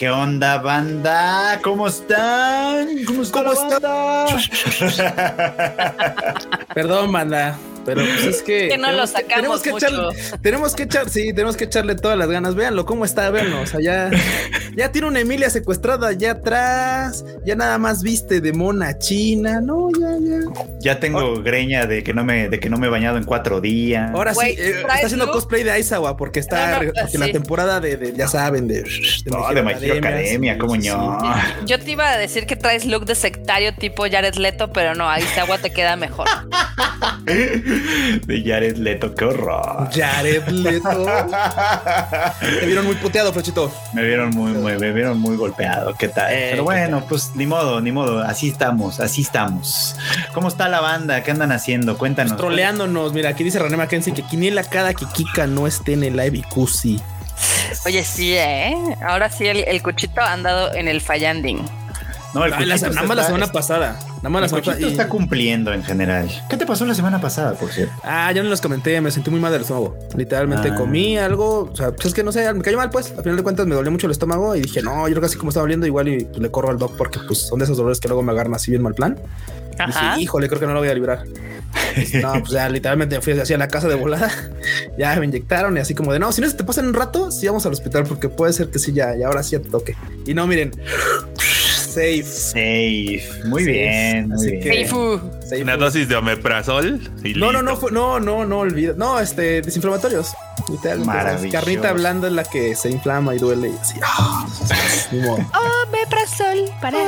¿Qué onda, banda? ¿Cómo están? ¿Cómo, está ¿Cómo banda? Perdón, banda. Pero pues es que, Que no lo tenemos sacamos tenemos que mucho. echar, tenemos que echar, sí, tenemos que echarle todas las ganas. Véanlo cómo está, véanlo. O sea, ya, ya tiene una Emilia secuestrada allá atrás. Ya nada más viste de mona china. No, ya, ya. Ya tengo greña de que no me de que no me he bañado en cuatro días. Ahora sí, eh, ¿traes está haciendo cosplay de Aizawa porque está No, no, porque sí. la temporada de, de- ya saben, de, de, No, de Academia, sí, cómo sí, no. Yo te iba a decir que traes look de sectario tipo Jared Leto, pero no, ahí agua te queda mejor. De Jared Leto, qué horror. Jared Leto. Te vieron muy puteado, Flechito. Me vieron muy, muy, me vieron muy golpeado. ¿Qué tal? Eh, Pero ¿qué bueno, pues ni modo, ni modo. Así estamos, así estamos. ¿Cómo está la banda? ¿Qué andan haciendo? Cuéntanos. Troleándonos. Mira, aquí dice René Mackenzie que quiniela cada que Kika no esté en el live y Cusi. Oye, sí, ¿eh? Ahora sí, el, el cuchito ha andado en el fallanding. No, el Ay, la- nada más la está- semana pasada. Nada más la semana pasada. está y- cumpliendo en general. ¿Qué te pasó la semana pasada, por cierto? Ah, yo no los comenté, me sentí muy mal del estómago. Literalmente Ah. comí algo, o sea, pues es que no sé, me cayó mal pues. Al final de cuentas me dolió mucho el estómago y dije, no, yo creo que así como está doliendo, igual y pues, le corro al doc porque pues son de esos dolores que luego me agarran así bien mal plan. Y Ajá. dije, híjole, creo que no lo voy a librar. No, pues ya literalmente me fui hacia la casa de volada. Ya me inyectaron y así como de no, si no se te pasa en un rato, sí vamos al hospital porque puede ser que sí, ya, y ahora sí ya te toque. Y no, miren, safe. Safe. Muy bien. muy así bien. que- Seifu. safe. Una dosis de omeprazol. y No, no, no, fue- no, no, no olvida. No, este, desinflamatorios. Literalmente, Maravilloso. Carnita blanda es la que se inflama y duele y así. ah. Omeprazol para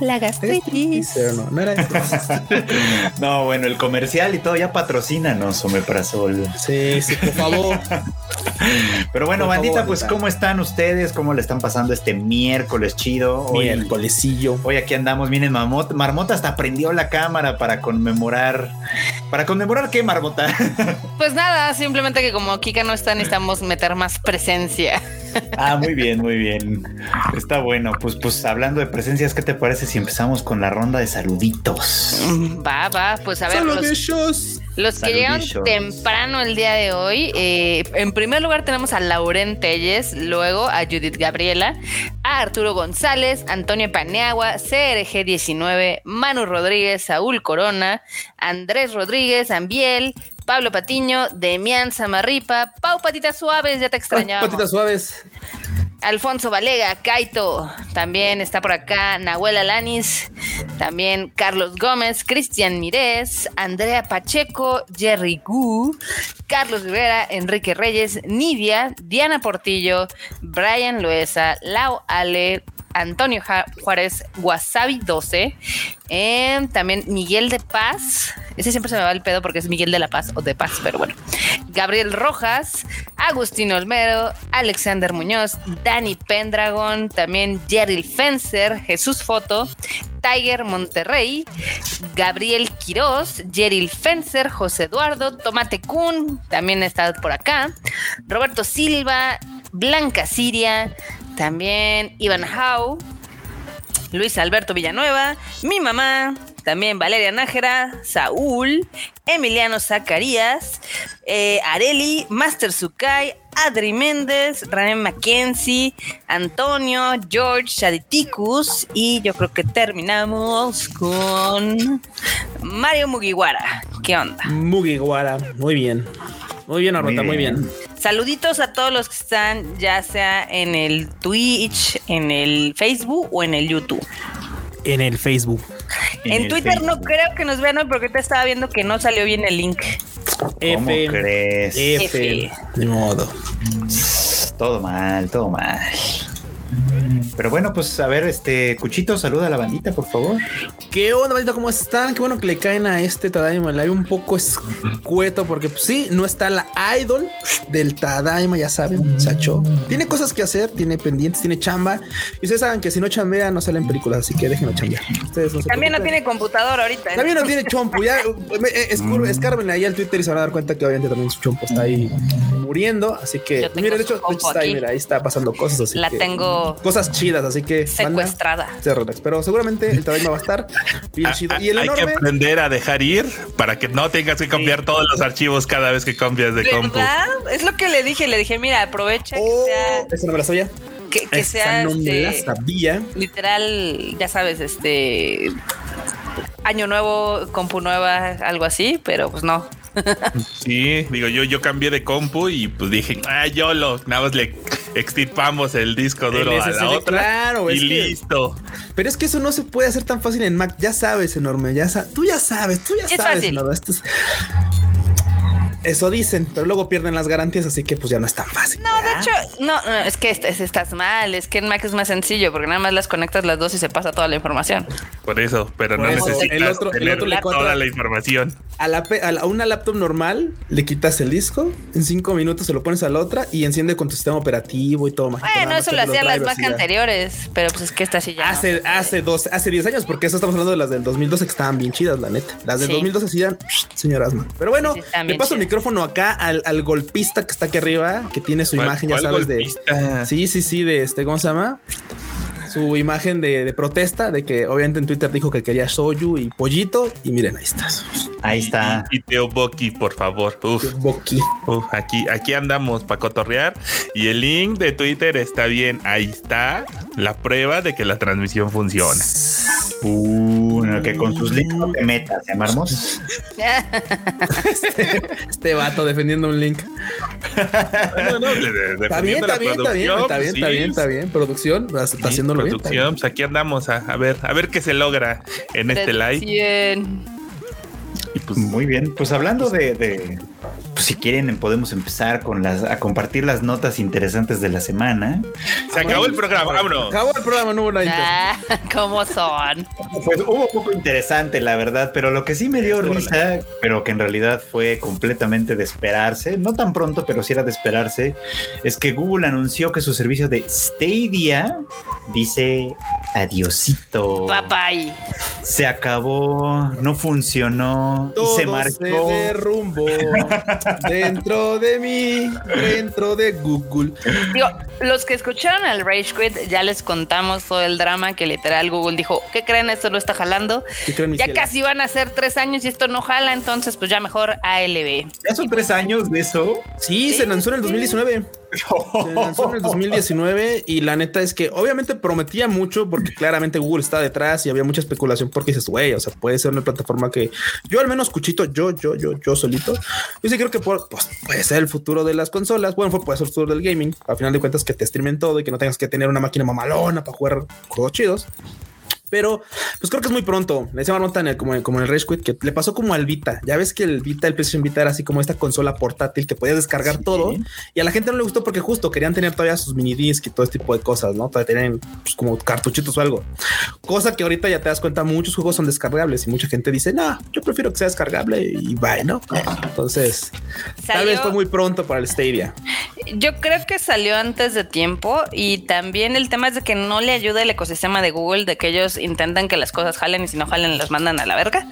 la gastritis. No, no era eso. No, bueno, el comercial y todo ya patrocínanos, Omeprazol. Sí, sí, por favor. Pero bueno, Por bandita, favor, pues bandita. ¿cómo están ustedes? ¿Cómo le están pasando este miércoles chido? Hoy, Miércolesillo. hoy aquí andamos, miren, Marmota, Marmota hasta prendió la cámara para conmemorar. ¿Para conmemorar qué, Marmota? Pues nada, simplemente que como Kika no está, necesitamos meter más presencia. Ah, muy bien, muy bien. Está bueno. Pues, pues hablando de presencias, ¿qué te parece si empezamos con la ronda de saluditos? Mm, Va, va, pues a ver. Solo los- de ellos. Los que llegaron temprano el día de hoy, eh, en primer lugar tenemos a Lauren Telles, luego a Judith Gabriela, a Arturo González, Antonio Paneagua, CRG19, Manu Rodríguez, Saúl Corona, Andrés Rodríguez, Ambiel, Pablo Patiño, Demián Samarripa, Pau Patitas Suaves, ya te Ay, extrañaba. patitas suaves. Alfonso Valega, Kaito, también está por acá Nahuel Alanis, también Carlos Gómez, Cristian Mirés, Andrea Pacheco, Jerry Gu, Carlos Rivera, Enrique Reyes, Nidia, Diana Portillo, Brian Loesa, Lau Ale, Antonio Juárez, Wasabi 12, em, también Miguel de Paz, ese siempre se me va el pedo porque es Miguel de la Paz o de Paz, pero bueno. Gabriel Rojas, Agustín Olmero, Alexander Muñoz, Dani Pendragon, también Jerry Fencer, Jesús Foto, Tiger Monterrey, Gabriel Quiroz, Jerry Fencer, José Eduardo, Tomate Kun, también está por acá, Roberto Silva, Blanca Siria, también Iván Hau, Luis Alberto Villanueva, mi mamá, también Valeria Nájera, Saúl, Emiliano Zacarías, eh, Areli, Master Sukai, Adri Méndez, René Mackenzie, Antonio, George, Shaditicus y yo creo que terminamos con Mario Mugiwara. ¿Qué onda? Mugiwara. Muy bien. Muy bien, Arrota, muy bien. Saluditos a todos los que están ya sea en el Twitch, en el Facebook o en el YouTube. En el Facebook. En, Twitter no creo que nos vean hoy porque te estaba viendo que no salió bien el link. ¿Cómo F. crees? F. F. Ni modo. Todo mal, todo mal. Pero bueno, pues a ver, este Cuchito, saluda a la bandita, por favor. ¿Qué onda, bandita? ¿Cómo están? Qué bueno que le caen a este Tadaima Live un poco escueto, porque pues, sí, no está la idol del Tadaima, ya saben, Sacho. Tiene cosas que hacer, tiene pendientes, tiene chamba. Y ustedes saben que si no chambea, no salen películas, así que déjenlo chambear. Ustedes no se También no tiene computadora ahorita. ¿eh? También no tiene chompo. Ya, eh, escur- escárbenle ahí al Twitter y se van a dar cuenta que obviamente también su chompo está ahí muriendo. Así que, Yo tengo mira, de hecho, de hecho chompo está ahí, mira, ahí está pasando cosas. Así La que- tengo Cosas chidas, así que. banda, secuestrada. se relax. Pero seguramente el Tadaima va a estar bien Ah, chido. ah, Y el Hay que aprender a dejar ir para que no tengas que cambiar todos los archivos cada vez que cambias de compu. ¿Verdad? Es lo que le dije. Le dije, mira, aprovecha Oh, que sea esa no me la sabía. que, sea no me la este, sabía. literal, ya sabes, este año nuevo, compu nueva, algo así, pero pues no. Sí, digo, yo, yo cambié de compu y pues dije, ah, yo lo, nada más le extirpamos el disco duro El a la otra claro, y es que- listo. Pero es que eso no se puede hacer tan fácil en Mac. Ya sabes, enorme. Ya sa- tú ya sabes, tú ya Es sabes. fácil. Enorme, esto es- Eso dicen, pero luego pierden las garantías, así que pues ya no es tan fácil. No, de hecho, no, no, es que est- es- estás mal, es que en Mac es más sencillo porque nada más las conectas las dos y se pasa toda la información. Por eso, pero Por no eso, necesitas el otro- el tener otro le toda la información. A, la, a, la- a una laptop normal le quitas el disco, en cinco minutos se lo pones a la otra y enciende con tu sistema operativo y todo. mágico, Bueno, más eso lo hacían las Mac anteriores, pero pues es que esta sí ya. no. Hace, hace dos, hace 10 años, porque eso estamos hablando de las del 2012 que estaban bien chidas, la neta. Las del Sí. 2012 sí dan, señoras, man. Pero bueno, Sí, le paso el. Micrófono acá al, al golpista que está aquí arriba, que tiene su ¿Cuál- imagen, ya sabes, de. Sí, sí, sí, de este, ¿cómo se llama? Su imagen de, de protesta, de que obviamente en Twitter dijo que quería Soyu y Pollito. Y miren, ahí está. Ahí está. Y Teo Boki, por favor. Uf, aquí, aquí andamos para cotorrear. Y el link de Twitter está bien. Ahí está la prueba de que la transmisión funciona. Uh, no, que con sus links no te metas, ¿eh, Marmos? Este vato defendiendo un link. No, no, de- de- Está bien, está bien, está bien, está bien, está bien, está bien. Producción, está sí, producción, pues aquí andamos a, a ver, a ver qué se logra en este live. Bien. Y pues Muy bien, pues hablando de, de- pues si quieren podemos empezar con las a compartir las notas interesantes de la semana. se acabó el programa, vámonos. Acabó el programa, no hubo nada Ah, ¿Cómo son? Pues hubo poco interesante, la verdad, pero lo que sí me dio risa, pero que en realidad fue completamente de esperarse, no tan pronto, pero sí era de esperarse, es que Google anunció que su servicio de Stadia dice adiosito. Papay. Se acabó, no funcionó y se Todo marcó. derrumbó dentro de mí, dentro de Google. Digo, los que escucharon el Rage Quit ya les contamos todo el drama que literal Google dijo, ¿qué creen? Esto no está jalando. ¿Qué creen, Ya casi van a ser tres años y esto no jala, entonces pues ya mejor ALB. Ya son tres años de eso. Sí, se lanzó en el 2019. Se lanzó en el 2019 y la neta es que obviamente prometía mucho porque claramente Google está detrás y había mucha especulación porque dices, güey, o sea, puede ser una plataforma que yo al menos cuchito, yo, yo, yo, yo solito, yo sí creo que por- pues, puede ser el futuro de las consolas. Bueno, fue- puede ser el futuro del gaming. Al final de cuentas que te streamen todo y que no tengas que tener una máquina mamalona para jugar juegos chidos. Pero pues creo que es muy pronto. Le decía Marmota en el, como, como en el Rage Quit que le pasó como al Vita. Ya ves que el Vita, el PlayStation Vita era así como esta consola portátil que podías descargar Sí. todo y a la gente no le gustó porque justo querían tener todavía sus mini disc y todo este tipo de cosas, ¿no? Todavía tenían pues, como cartuchitos o algo. Cosa que ahorita ya te das cuenta, muchos juegos son descargables y mucha gente dice, no, yo prefiero que sea descargable y bye, ¿no? Entonces, tal vez fue muy pronto para el Stadia. Yo creo que salió antes de tiempo y también el tema es de que no le ayuda el ecosistema de Google, de que ellos intentan que las cosas jalen y si no jalen las mandan a la verga.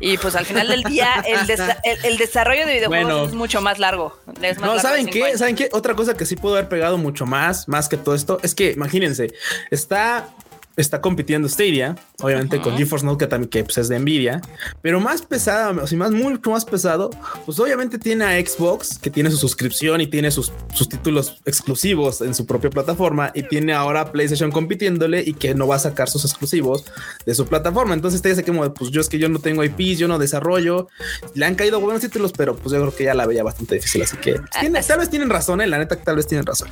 Y pues al final del día el, desa- el- el desarrollo de videojuegos Bueno. es mucho más largo. Más No, largo ¿saben qué? años. ¿Saben qué? Otra cosa que sí pudo haber pegado mucho más, más que todo esto, es que imagínense, está, está compitiendo Stadia, obviamente con GeForce Now, que también que, pues, es de Nvidia, pero más pesada, o sea, más, mucho más pesado, pues obviamente tiene a Xbox, que tiene su suscripción y tiene sus, sus títulos exclusivos en su propia plataforma, y tiene ahora PlayStation compitiéndole y que no va a sacar sus exclusivos de su plataforma. Entonces, te dice como, pues yo es que yo no tengo IPs, yo no desarrollo, le han caído buenos títulos, pero pues yo creo que ya la veía bastante difícil. Así que pues, tiene- tal vez tienen razón, ¿eh? la neta, que tal vez tienen razón.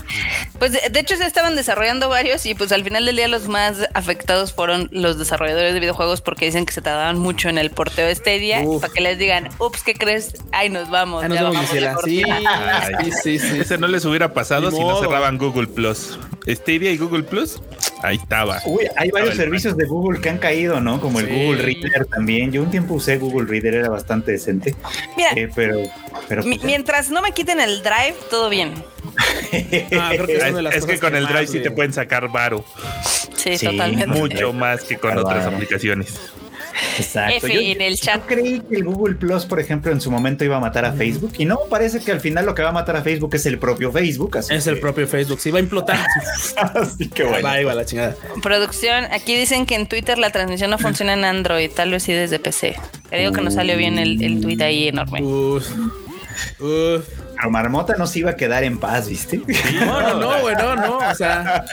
Pues de, de hecho se estaban desarrollando varios y pues al final del día los más afectados fueron los desarrolladores de videojuegos porque dicen que se tardaban mucho en el porteo de Stadia Uf. para que les digan, ups, ¿qué crees? Ahí nos vamos. Ah, nos ya Gisela. Sí, cortina". Ay. sí, sí, sí. Ese no les hubiera pasado Ni si no cerraban Google Plus. Stadia y Google Plus, ahí estaba. Uy, hay varios servicios de Google que han caído, ¿no? Como el. Google Reader también. Yo un tiempo usé Google Reader, era bastante decente. Mira, Eh, pero, pues, mientras no me quiten el drive, todo bien. Ah, creo que es, que con el más Drive sí te pueden sacar varo. Sí, Sí, totalmente. Mucho más que con otras aplicaciones. Exacto. F Yo- en el yo chat. creí que el Google Plus, por ejemplo, en su momento iba a matar a Facebook y no, parece que al final lo que va a matar a Facebook es el propio Facebook. Así Es el propio Facebook. Sí, va a implotar. Así que bueno. Va, va la chingada. Producción, aquí dicen que en Twitter la transmisión no funciona en Android, tal vez sí desde PC. Te digo que no salió bien el, el tweet ahí enorme. Uf. Uf. Pero Marmota no se iba a quedar en paz, ¿viste? No, no, no, güey, no, no. O sea,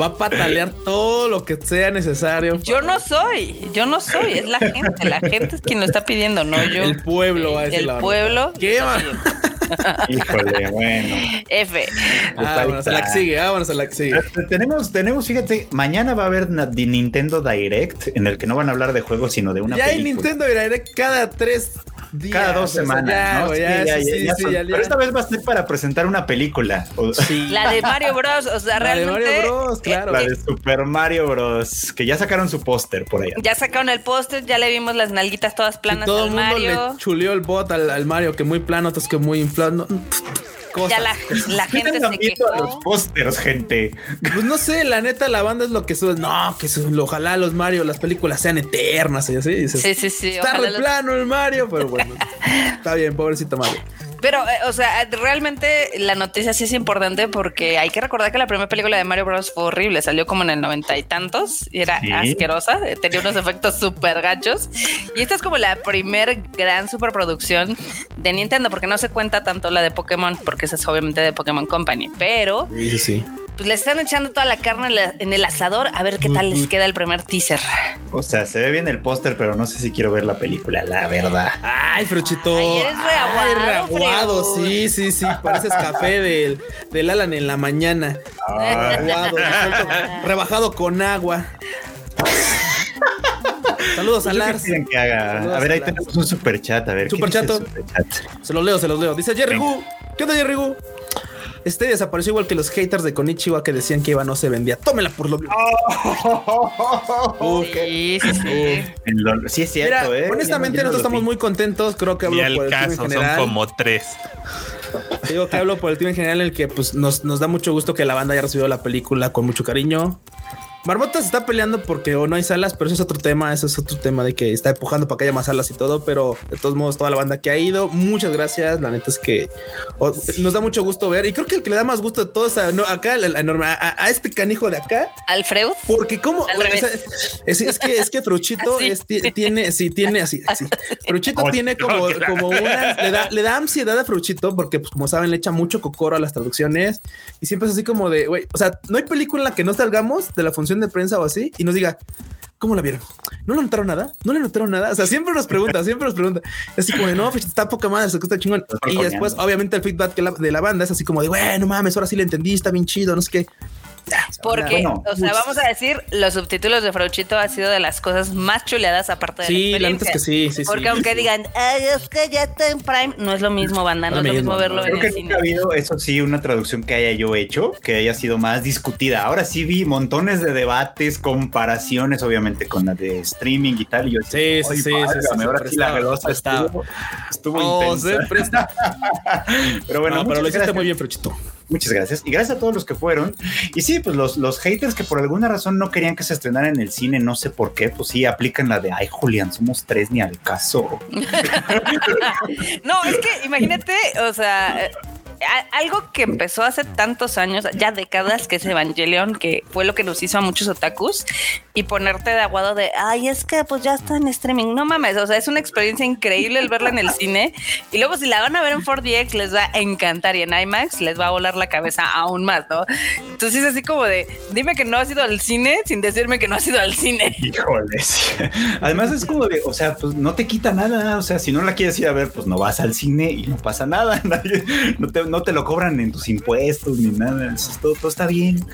va a patalear todo lo que sea necesario. Yo no soy, yo no soy, es la gente. La gente es quien lo está pidiendo, no yo. El pueblo va a decir El la pueblo. ¿Qué, pidiendo. Híjole, bueno. F. Ah, vámonos a la que sigue, vámonos a la que sigue. Tenemos, tenemos, fíjate, mañana va a haber Nintendo Direct en el que no van a hablar de juegos, sino de una Ya hay. Nintendo Direct cada tres días. Cada dos semanas. Pero esta vez va a ser para presentar una película. Sí. La de Mario Bros. O sea, La de realmente. Mario Bros, claro. La de Super Mario Bros. Que ya sacaron su póster por allá. Ya sacaron el póster, ya le vimos las nalguitas todas Y planas todo al el mundo Mario. le chuleó el bot al, al Mario, que muy plano, otros que muy inflado. no, cosas. Ya la, la gente se a los quejó. pósters, gente. Pues no sé, la neta, la banda es lo que sube. No, que su- ojalá los Mario, las películas sean eternas y así. dices, Sí, sí, sí. Está re los- plano el Mario, pero bueno. está bien, pobrecito Mario. Pero, eh, o sea, realmente la noticia sí es importante porque hay que recordar que la primera película de Mario Bros. fue horrible. Salió como en el noventa y tantos y era Sí. asquerosa. eh, Tenía unos efectos súper gachos. Y esta es como la primer gran superproducción de Nintendo porque no se cuenta tanto la de Pokémon porque esa es obviamente de Pokémon Company. Pero sí, sí. Pues le están echando toda la carne en el asador a ver qué tal les queda el primer teaser. O sea, se ve bien el póster, pero no sé si quiero ver la película, la verdad. Ay, Fruchito. Ay, eres reaguado, Ay, reaguado, sí, sí, sí. Pareces café del, del Alan en la mañana. Reaguado, rebajado con agua. Saludos a Pues Lars. qué quieren que haga. Saludos A ver, ahí a tenemos un super chat. A ver, ¿qué dice el Superchato. superchat? Se los leo, se los leo. Dice Jerry Gu. ¿Qué onda, Jerry Gu? Este desapareció igual que los haters de Konichiwa que decían que Iba no se vendía. Tómela por lo Uh, Sí, sí, sí. sí, es cierto, Mira, ¿eh? honestamente nosotros estamos vi. muy contentos. Creo que hablo por el team en caso, son general. como tres. Digo que hablo por el team en general en el que pues, nos, nos da mucho gusto que la banda haya recibido la película con mucho cariño. Marmota se está peleando porque o no hay salas, pero eso es otro tema. Eso es otro tema de que está empujando para que haya más salas y todo. Pero de todos modos, toda la banda que ha ido, muchas gracias. La neta es que nos da mucho gusto ver. Y creo que el que le da más gusto de todos a, no, acá, enorme- a, a este canijo de acá, Alfredo. porque como Al o sea, revés. es, es que es que Fruchito es- tiene, sí, tiene así, así. Fruchito Oh, tiene como, no, como una, le da, le da ansiedad a Fruchito porque, pues, como saben, le echa mucho cocoro a las traducciones y siempre es así como de, güey, o sea, no hay película en la que no salgamos de la función de prensa o así y nos diga, ¿Cómo la vieron? ¿No le notaron nada? ¿No le notaron nada? O sea, siempre nos pregunta, siempre nos pregunta. Es así como de, no, pues, está poca madre, se está chingón. Y después, obviamente, el feedback la- de la banda es así como de, güey, no mames, ahora sí le entendí, está bien chido, no sé qué. Porque, Bueno, o sea, vamos a decir, los subtítulos de Frauchito ha sido de las cosas más chuleadas aparte de Sí, la la neta es que sí, sí, sí. Porque aunque digan, ay, es que ya está en Prime, no es lo mismo, banda, no No es lo mismo, mismo verlo Creo en que el nunca cine. ha habido, eso sí, una traducción que haya yo hecho, que haya sido más discutida. Ahora sí vi montones de debates, comparaciones, obviamente, con la de streaming y tal. Y yo Sí, "Ay, sí, sí, ahora sí la glosa prestaba. estuvo, estuvo Oh, intensa. se presta. Pero bueno, No, pero lo hiciste gracias. muy bien, Fruchito. Muchas gracias. Y gracias a todos los que fueron. Y sí, pues los, los haters que por alguna razón no querían que se estrenara en el cine, no sé por qué, pues sí, aplican la de, ay, Julián, somos tres ni al caso. No, es que imagínate, o sea, algo que empezó hace tantos años, ya décadas, que es Evangelion, que fue lo que nos hizo a muchos otakus, y ponerte de aguado de, ay, es que pues ya está en streaming. No mames, o sea, es una experiencia increíble el verla en el cine. Y luego si la van a ver en 4DX les va a encantar y en IMAX les va a volar la cabeza aún más, ¿no? Entonces es así como de, dime que no has ido al cine sin decirme que no has ido al cine. Híjole. sí. Además es como de, o sea, pues no te quita nada. O sea, si no la quieres ir a ver, pues no vas al cine y no pasa nada. No, te, te lo cobran en tus impuestos ni nada. Eso es todo, todo está bien.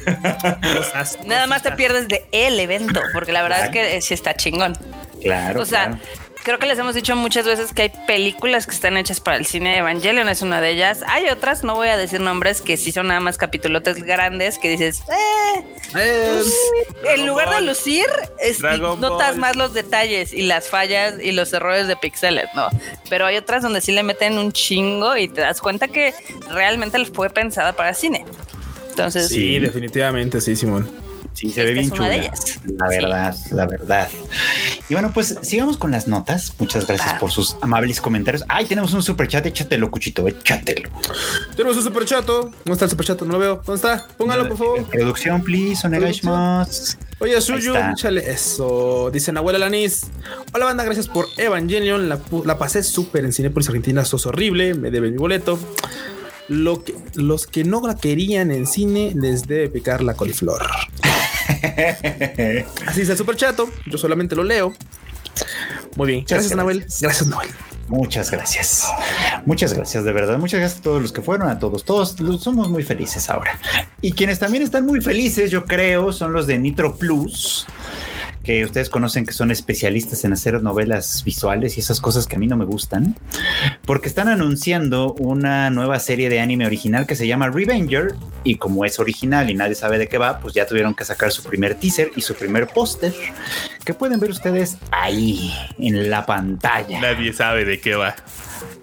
Nada más te pierdes de el evento, porque la verdad es que sí está chingón. Claro. O sea, claro. Creo que les hemos dicho muchas veces que hay películas que están hechas para el cine. Evangelion es una de ellas. Hay otras, no voy a decir nombres, que sí son nada más capitulotes grandes que dices, eh, Eh, en lugar de lucir, es- notas Ball. más los detalles y las fallas y los errores de pixeles, ¿no? Pero hay otras donde sí le meten un chingo y te das cuenta que realmente fue pensada para cine. Entonces, sí, definitivamente, sí, Simón. Sí, se esta ve bien chula. La Sí. verdad, la verdad. Y bueno, pues sigamos con las notas. Muchas gracias por sus amables comentarios. Ay, tenemos un super chat. Échatelo, Cuchito, échatelo. Tenemos un superchato. ¿Dónde está el superchato? No lo veo. ¿Dónde está? Póngalo, por favor. Producción, please. Oye, Suyu, échale eso. Dicen abuela Lanis. Hola, banda, gracias por Evangelion. La, la pasé súper en Cinepolis Argentina. Sos horrible. Me debe mi boleto. lo que, los que no la querían en cine les debe picar la coliflor. Así es el super chato. Yo solamente lo leo. Muy bien. Gracias, Nahuel. Gracias, Nahuel. Muchas gracias. Muchas gracias, de verdad. Muchas gracias a todos los que fueron, a todos. Todos somos muy felices ahora. Y quienes también están muy felices, yo creo, son los de Nitro Plus que ustedes conocen que son especialistas en hacer novelas visuales y esas cosas que a mí no me gustan, porque están anunciando una nueva serie de anime original que se llama Revenger y como es original y nadie sabe de qué va, pues ya tuvieron que sacar su primer teaser y su primer póster que pueden ver ustedes ahí en la pantalla. Nadie sabe de qué va.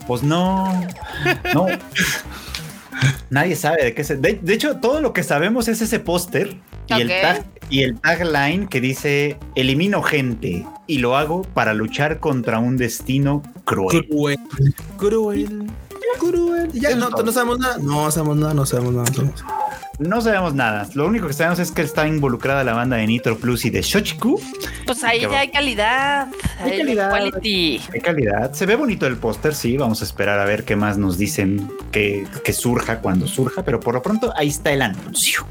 Pues no, no. Nadie sabe de qué se. De, de, hecho, todo lo que sabemos es ese póster y, el tag, y el tagline que dice: Elimino gente y lo hago para luchar contra un destino cruel. Cruel. Cruel. Cruel. Ya no, no sabemos nada. No sabemos nada, no sabemos nada. no sabemos nada. No sabemos nada. Lo único que sabemos es que está involucrada la banda de Nitro Plus y de Shochiku. Pues ahí ya hay calidad. Hay Hay calidad. quality. Qué calidad. Se ve bonito el póster, sí. Vamos a esperar a ver qué más nos dicen que, que surja cuando surja, pero por lo pronto ahí está el anuncio.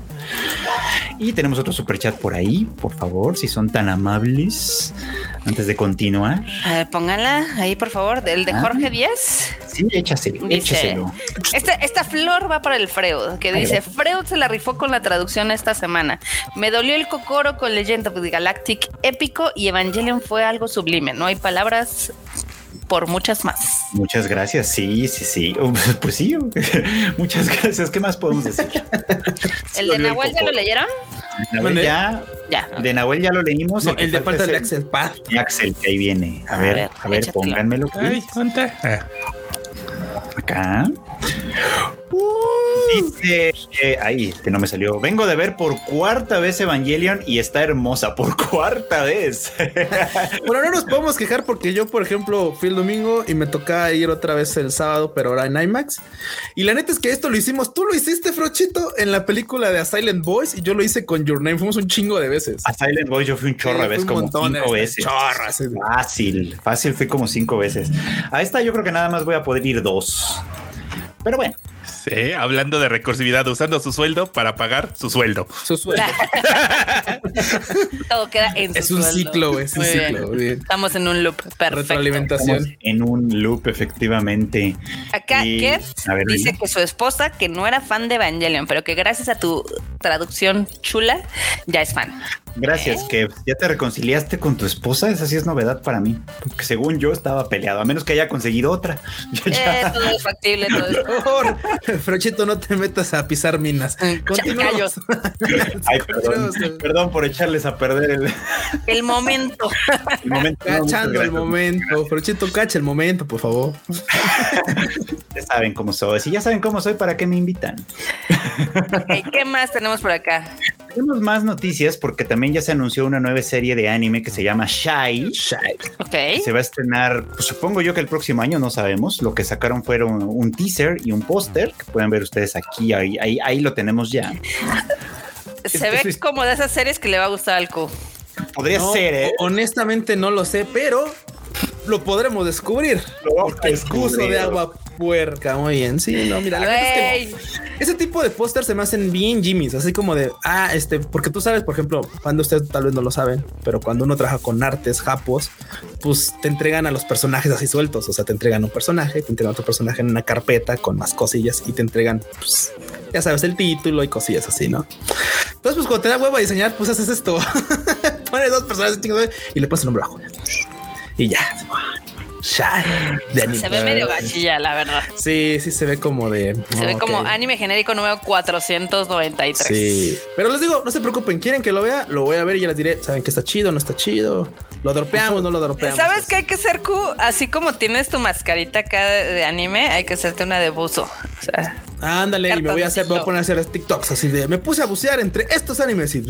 Y tenemos otro super chat por ahí, por favor, si son tan amables, antes de continuar. A ver, pónganla ahí, por favor. El de Ah. Jorge Díaz. Sí, échaselo, Dice- échaselo. Esta, esta flor va para el Freud, que Ahí dice, va. Freud se la rifó con la traducción esta semana. Me dolió el cocoro con Legend of the Galactic épico y Evangelion fue algo sublime. No hay palabras por muchas más. Muchas gracias. Sí, sí, sí. Uh, Pues sí, muchas gracias. ¿Qué más podemos decir? ¿El de Nahuel ya lo leyeron? Nahuel ya, Ya. de Nahuel ya lo leímos. No, el de falta falta de Axel Paz. el Axel, que ahí viene. A A ver, ver, a ver, échatelo. pónganmelo. Ay, Acá. Dice eh, ahí, que no me salió. Vengo de ver por cuarta vez Evangelion y está hermosa por cuarta vez. Bueno, no nos podemos quejar porque yo, por ejemplo, fui el domingo y me tocaba ir otra vez el sábado, pero ahora en IMAX. Y la neta es que esto lo hicimos. Tú lo hiciste, Frochito, en la película de A Silent Voice y yo lo hice con Your Name. Fuimos un chingo de veces. A Silent Boy yo fui un chorro de Sí, veces, como montón cinco veces. Fácil, fácil, fui como cinco veces. A esta yo creo que nada más voy a poder ir dos. Pero bueno, Sí, hablando de recursividad, usando su sueldo para pagar su sueldo. Su sueldo. Todo queda en su es un sueldo. ciclo, es un Muy ciclo. bien. Estamos en un loop perfecto. Retroalimentación. estamos en un loop efectivamente. Acá Y- Kev ver, dice que su esposa, que no era fan de Evangelion, pero que gracias a tu traducción chula, ya es fan. Gracias, que ya te reconciliaste con tu esposa. Esa sí es novedad para mí, porque según yo estaba peleado, a menos que haya conseguido otra. Yo ya- Eh, todo es factible, todo es Frochito, no te metas a pisar minas. Continuamos. Ay, perdón, por echarles a perder el, el momento. el momento. Cachando el. Frochito, cacha el momento, por favor. Ya saben cómo soy. Si ya saben cómo soy, ¿para qué me invitan? Ok, ¿Qué más tenemos por acá? Tenemos más noticias porque también ya se anunció una nueva serie de anime que se llama Shy. Ok. Se va a estrenar, pues, supongo yo que el próximo año, no sabemos. Lo que sacaron fueron un teaser y un póster pueden ver ustedes aquí. Ahí, ahí, ahí lo tenemos ya. Se ve es- como de esas series que le va a gustar al Q. Podría No, ser, ¿eh? Honestamente no lo sé, pero lo podremos descubrir. Lo vamos a Porque el curso descubrir. de agua puerca, muy bien. Sí, no, mira, la verdad es que ese tipo de póster se me hacen bien Jimmys, así como de, ah, este, porque tú sabes, por ejemplo, cuando ustedes tal vez no lo saben, pero cuando uno trabaja con artes japos, pues te entregan a los personajes así sueltos, o sea, te entregan un personaje, te entregan otro personaje en una carpeta con más cosillas y te entregan, pues, ya sabes, el título y cosillas así, ¿no? Entonces, pues cuando te da huevo a diseñar, pues haces esto, pones dos personajes y le pones el nombre abajo. Y ya. Ya. De anime. se ve medio gachilla, la verdad. Sí, sí, se ve como de. Se ve como anime genérico número 493. Sí, pero les digo, no se preocupen, quieren que lo vea, lo voy a ver y ya les diré, saben que está chido, no está chido, lo dropeamos, no lo dropeamos. ¿Sabes qué hay que hacer, Q? Así como tienes tu mascarita acá de de anime, hay que hacerte una de buzo. O sea, Ándale, y me voy a hacer, me voy a poner a hacer TikToks así de, me puse a bucear entre estos animes y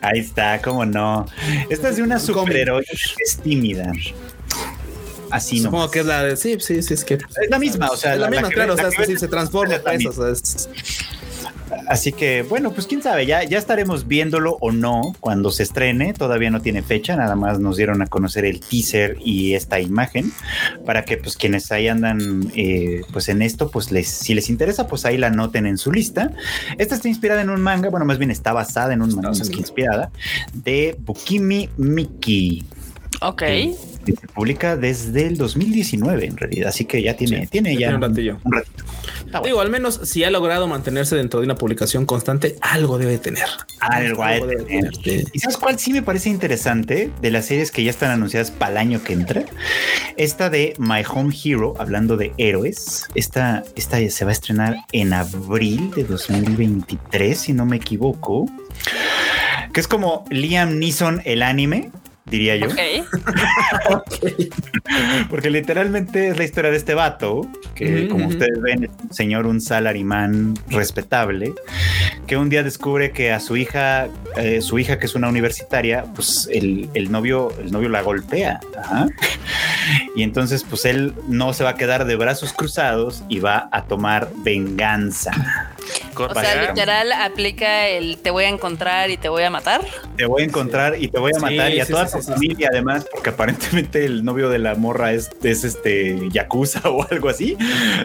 Ahí está, cómo no. Esta es de una superheroína que es tímida. Así no. supongo que es la de, sí, sí, sí, es que Es la misma, o sea, es la, misma, que- claro, o sea, que sí, ves se transforma, es la pues, o sea, es- Así que bueno, pues quién sabe, ya, ya estaremos viéndolo o no cuando se estrene. Todavía no tiene fecha, nada más nos dieron a conocer el teaser y esta imagen para que pues quienes ahí andan eh, pues en esto, pues les, si les interesa, pues ahí la noten en su lista. Esta está inspirada en un manga, bueno, más bien está basada en un manga inspirada, de Bukimi Miki. Ok. que se publica desde el 2019 en realidad, así que ya tiene, tiene ya tiene un ratillo. un ratito. Digo, al menos si ha logrado mantenerse dentro de una publicación constante, algo debe tener. Algo de debe tener. sí. ¿Y sabes cuál sí me parece interesante de las series que ya están anunciadas para el año que entra? Esta de My Home Hero, hablando de héroes. Esta, esta se va a estrenar en abril de 2023, si no me equivoco. Que es como Liam Neeson, el anime, diría yo. Porque literalmente es la historia de este vato, que como ustedes ven, es un señor, un salarimán respetable, que un día descubre que a su hija, eh, su hija que es una universitaria, pues el, el novio, el novio la golpea. Ajá. Y entonces, pues él no se va a quedar de brazos cruzados y va a tomar venganza. O sea, literal aplica el te voy a encontrar y te voy a matar. Te voy a encontrar y te voy a Sí, matar y a sí, toda sí, tu sí, sí. familia además, porque aparentemente el novio de la morra es, es este yakuza o algo así.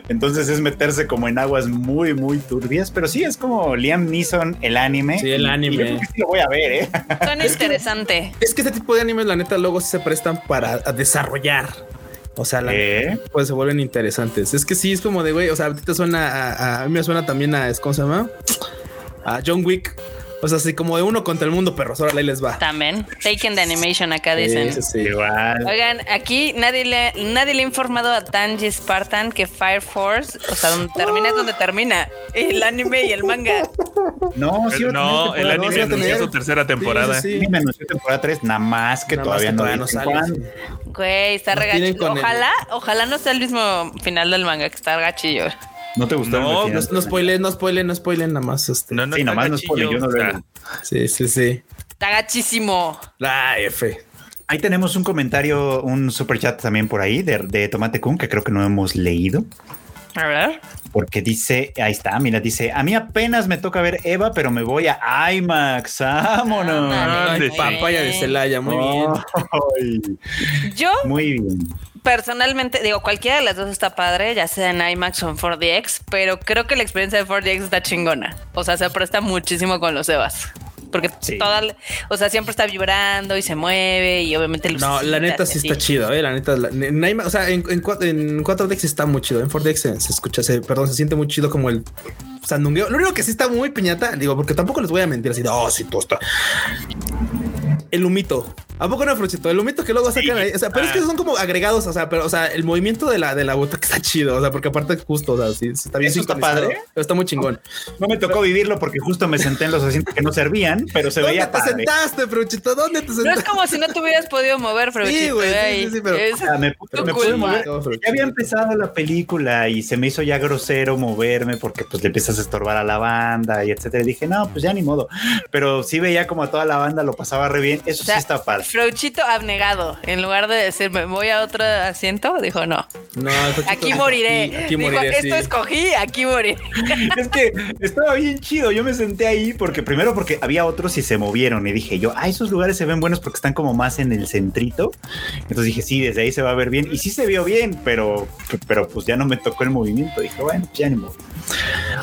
Entonces es meterse como en aguas muy, muy turbias, pero sí es como Liam Neeson, el anime. Sí, el Y- y anime. yo creo que sí lo voy a ver, ¿eh? Suena interesante. Es que este tipo de animes, la neta, luego sí se prestan para desarrollar. O sea, la ¿Eh? pues se vuelven interesantes. Es que sí, es como de güey. O sea, a ti te suena a, a- a mí me suena también a ¿cómo se llama? A John Wick. O sea, así como de uno contra el mundo, perros. Ahora ahí les va. También. Taken the animation acá dicen. Sí, sí, sí. Igual. Oigan, aquí nadie le, nadie le ha informado a Tanji Spartan que Fire Force, o sea, donde termina es donde termina el anime y el manga. No, sí, no, el anime anunció tener. su tercera temporada. Sí, sí, anunció temporada 3, nada más que Nada más todavía que no, todavía no dicen sale. Güey, está regachillo. Ojalá, ojalá no sea el mismo final del manga, que está gachillo. ¿No te gustó? No, el No, spoilen, no spoilen, no spoilen nada más. Este. No, no Sí, está nomás no spoiler, yo no está- leo. Sí, sí, sí. Está gachísimo. La F. Ahí tenemos un comentario, un super chat también por ahí de, de Tomate Kun que creo que no hemos leído. A ver. Porque dice, ahí está, mira, dice, a mí apenas me toca ver Eva, pero me voy a IMAX, vámonos. Ay, sí. papaya de Celaya, muy bien. Ay, Yo muy bien. Personalmente, digo, cualquiera de las dos está padre, ya sea en IMAX o en 4DX, pero creo que la experiencia de 4DX está chingona. O sea, se presta muchísimo con los Evas. Porque Sí. toda, o sea, siempre está vibrando y se mueve y obviamente No, la neta sí está chido, eh. La neta, la- en IMAX, o sea, en, en, cua- en 4DX está muy chido. En 4DX se, se escucha, se, perdón, se siente muy chido como el sandungueo. Lo único que sí está muy piñata, digo, porque tampoco les voy a mentir así de, oh, sí, está. El humito. ¿A poco no, Fruchito? El humito que luego sacan ahí. O sea, pero es que son como agregados. O sea, pero, o sea, el movimiento de la, de la butaca está chido. O sea, porque aparte, justo, o sea, sí, está bien. Eso está padre. Pero está muy chingón. No me tocó vivirlo porque justo me senté en los asientos que no servían, pero se ¿Dónde veía te padre. sentaste, Fruchito? ¿Dónde te No sentaste? es como si no te hubieras podido mover, pero Sí, güey, sí, sí, sí, pero- O sea, me, pude mover. No, Ya había empezado la película y se me hizo ya grosero moverme porque pues le empiezas a estorbar a la banda y etcétera. Y dije, no, pues ya ni modo. Pero sí veía como a toda la banda lo pasaba re bien. Eso O sea, sí está padre. Frauchito abnegado. En lugar de decir, me voy a otro asiento, dijo, no. No, Aquí moriré. Aquí, aquí Dijo, moriré. esto sí. escogí, aquí moriré. Es que estaba bien chido. Yo me senté ahí porque primero porque había otros y se movieron y dije yo, ah, esos lugares se ven buenos porque están como más en el centrito. Entonces dije, sí, desde ahí se va a ver bien. Y sí se vio bien, pero, pero pues ya no me tocó el movimiento. Dije, bueno, pues ya ni modo.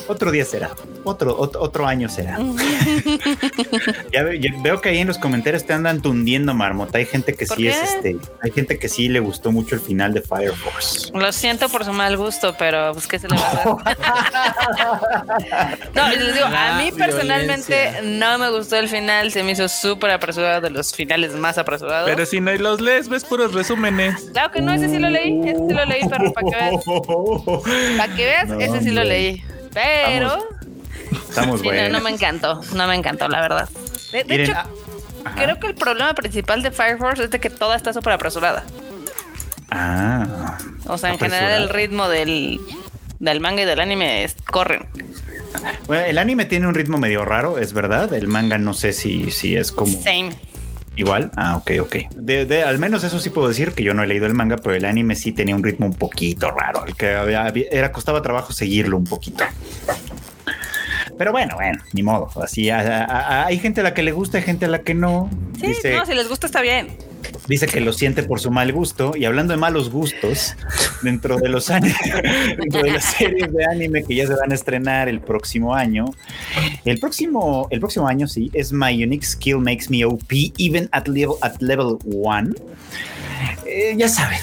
Otro día será, otro, otro, otro año será. ya, ya veo que ahí en los comentarios te andan tundiendo, Marmota. Hay gente que ¿Por sí qué? es este, hay gente que sí le gustó mucho el final de Fire Force. Lo siento por su mal gusto, pero pues qué se le va a dar. no, les digo, a mí personalmente no me gustó el final, se me hizo súper apresurado de los finales más apresurados. Pero si no los lees, ves puros resúmenes. Claro que no, ese sí lo leí, ese sí lo leí, perro, para que veas. Para que veas, No, ese sí lo leí. Pero Estamos sí, no, buenos. no me encantó, no me encantó, la verdad. De, de Miren, hecho, ah, ajá. creo que el problema principal de Fire Force es de que toda está súper apresurada. Ah, O sea, en Apresurada. general el ritmo del, del manga y del anime es- corren. Bueno, el anime tiene un ritmo medio raro, es verdad. El manga no sé si, si es como Same. igual. Ah, ok, ok. De, de- al menos eso sí puedo decir que yo no he leído el manga, pero el anime sí tenía un ritmo un poquito raro. El que había- era costaba trabajo seguirlo un poquito. Pero bueno, bueno, ni modo. Así a- a- a- hay gente a la que le gusta, hay gente a la que no. Sí, dice, no, si les gusta está bien. dice que lo siente por su mal gusto. Y hablando de malos gustos, dentro de los años, dentro de las series de anime que ya se van a estrenar el próximo año, el próximo, el próximo año sí, es My Unique Skill Makes Me OP, even at level at level one. Eh, ya saben.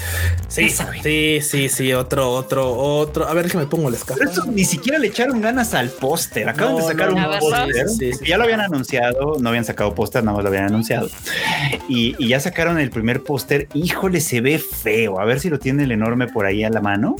Sí, ya saben. sí, sí, sí, otro, otro, otro. A ver, déjame pongo el escape. Pero esto ni siquiera le echaron ganas al póster. Acaban No, de sacar no, un póster. Sí, sí, ya lo habían anunciado, no habían sacado póster, nada más lo habían anunciado. Y, y ya sacaron el primer póster. Híjole, se ve feo. A ver si lo tiene el enorme por ahí a la mano.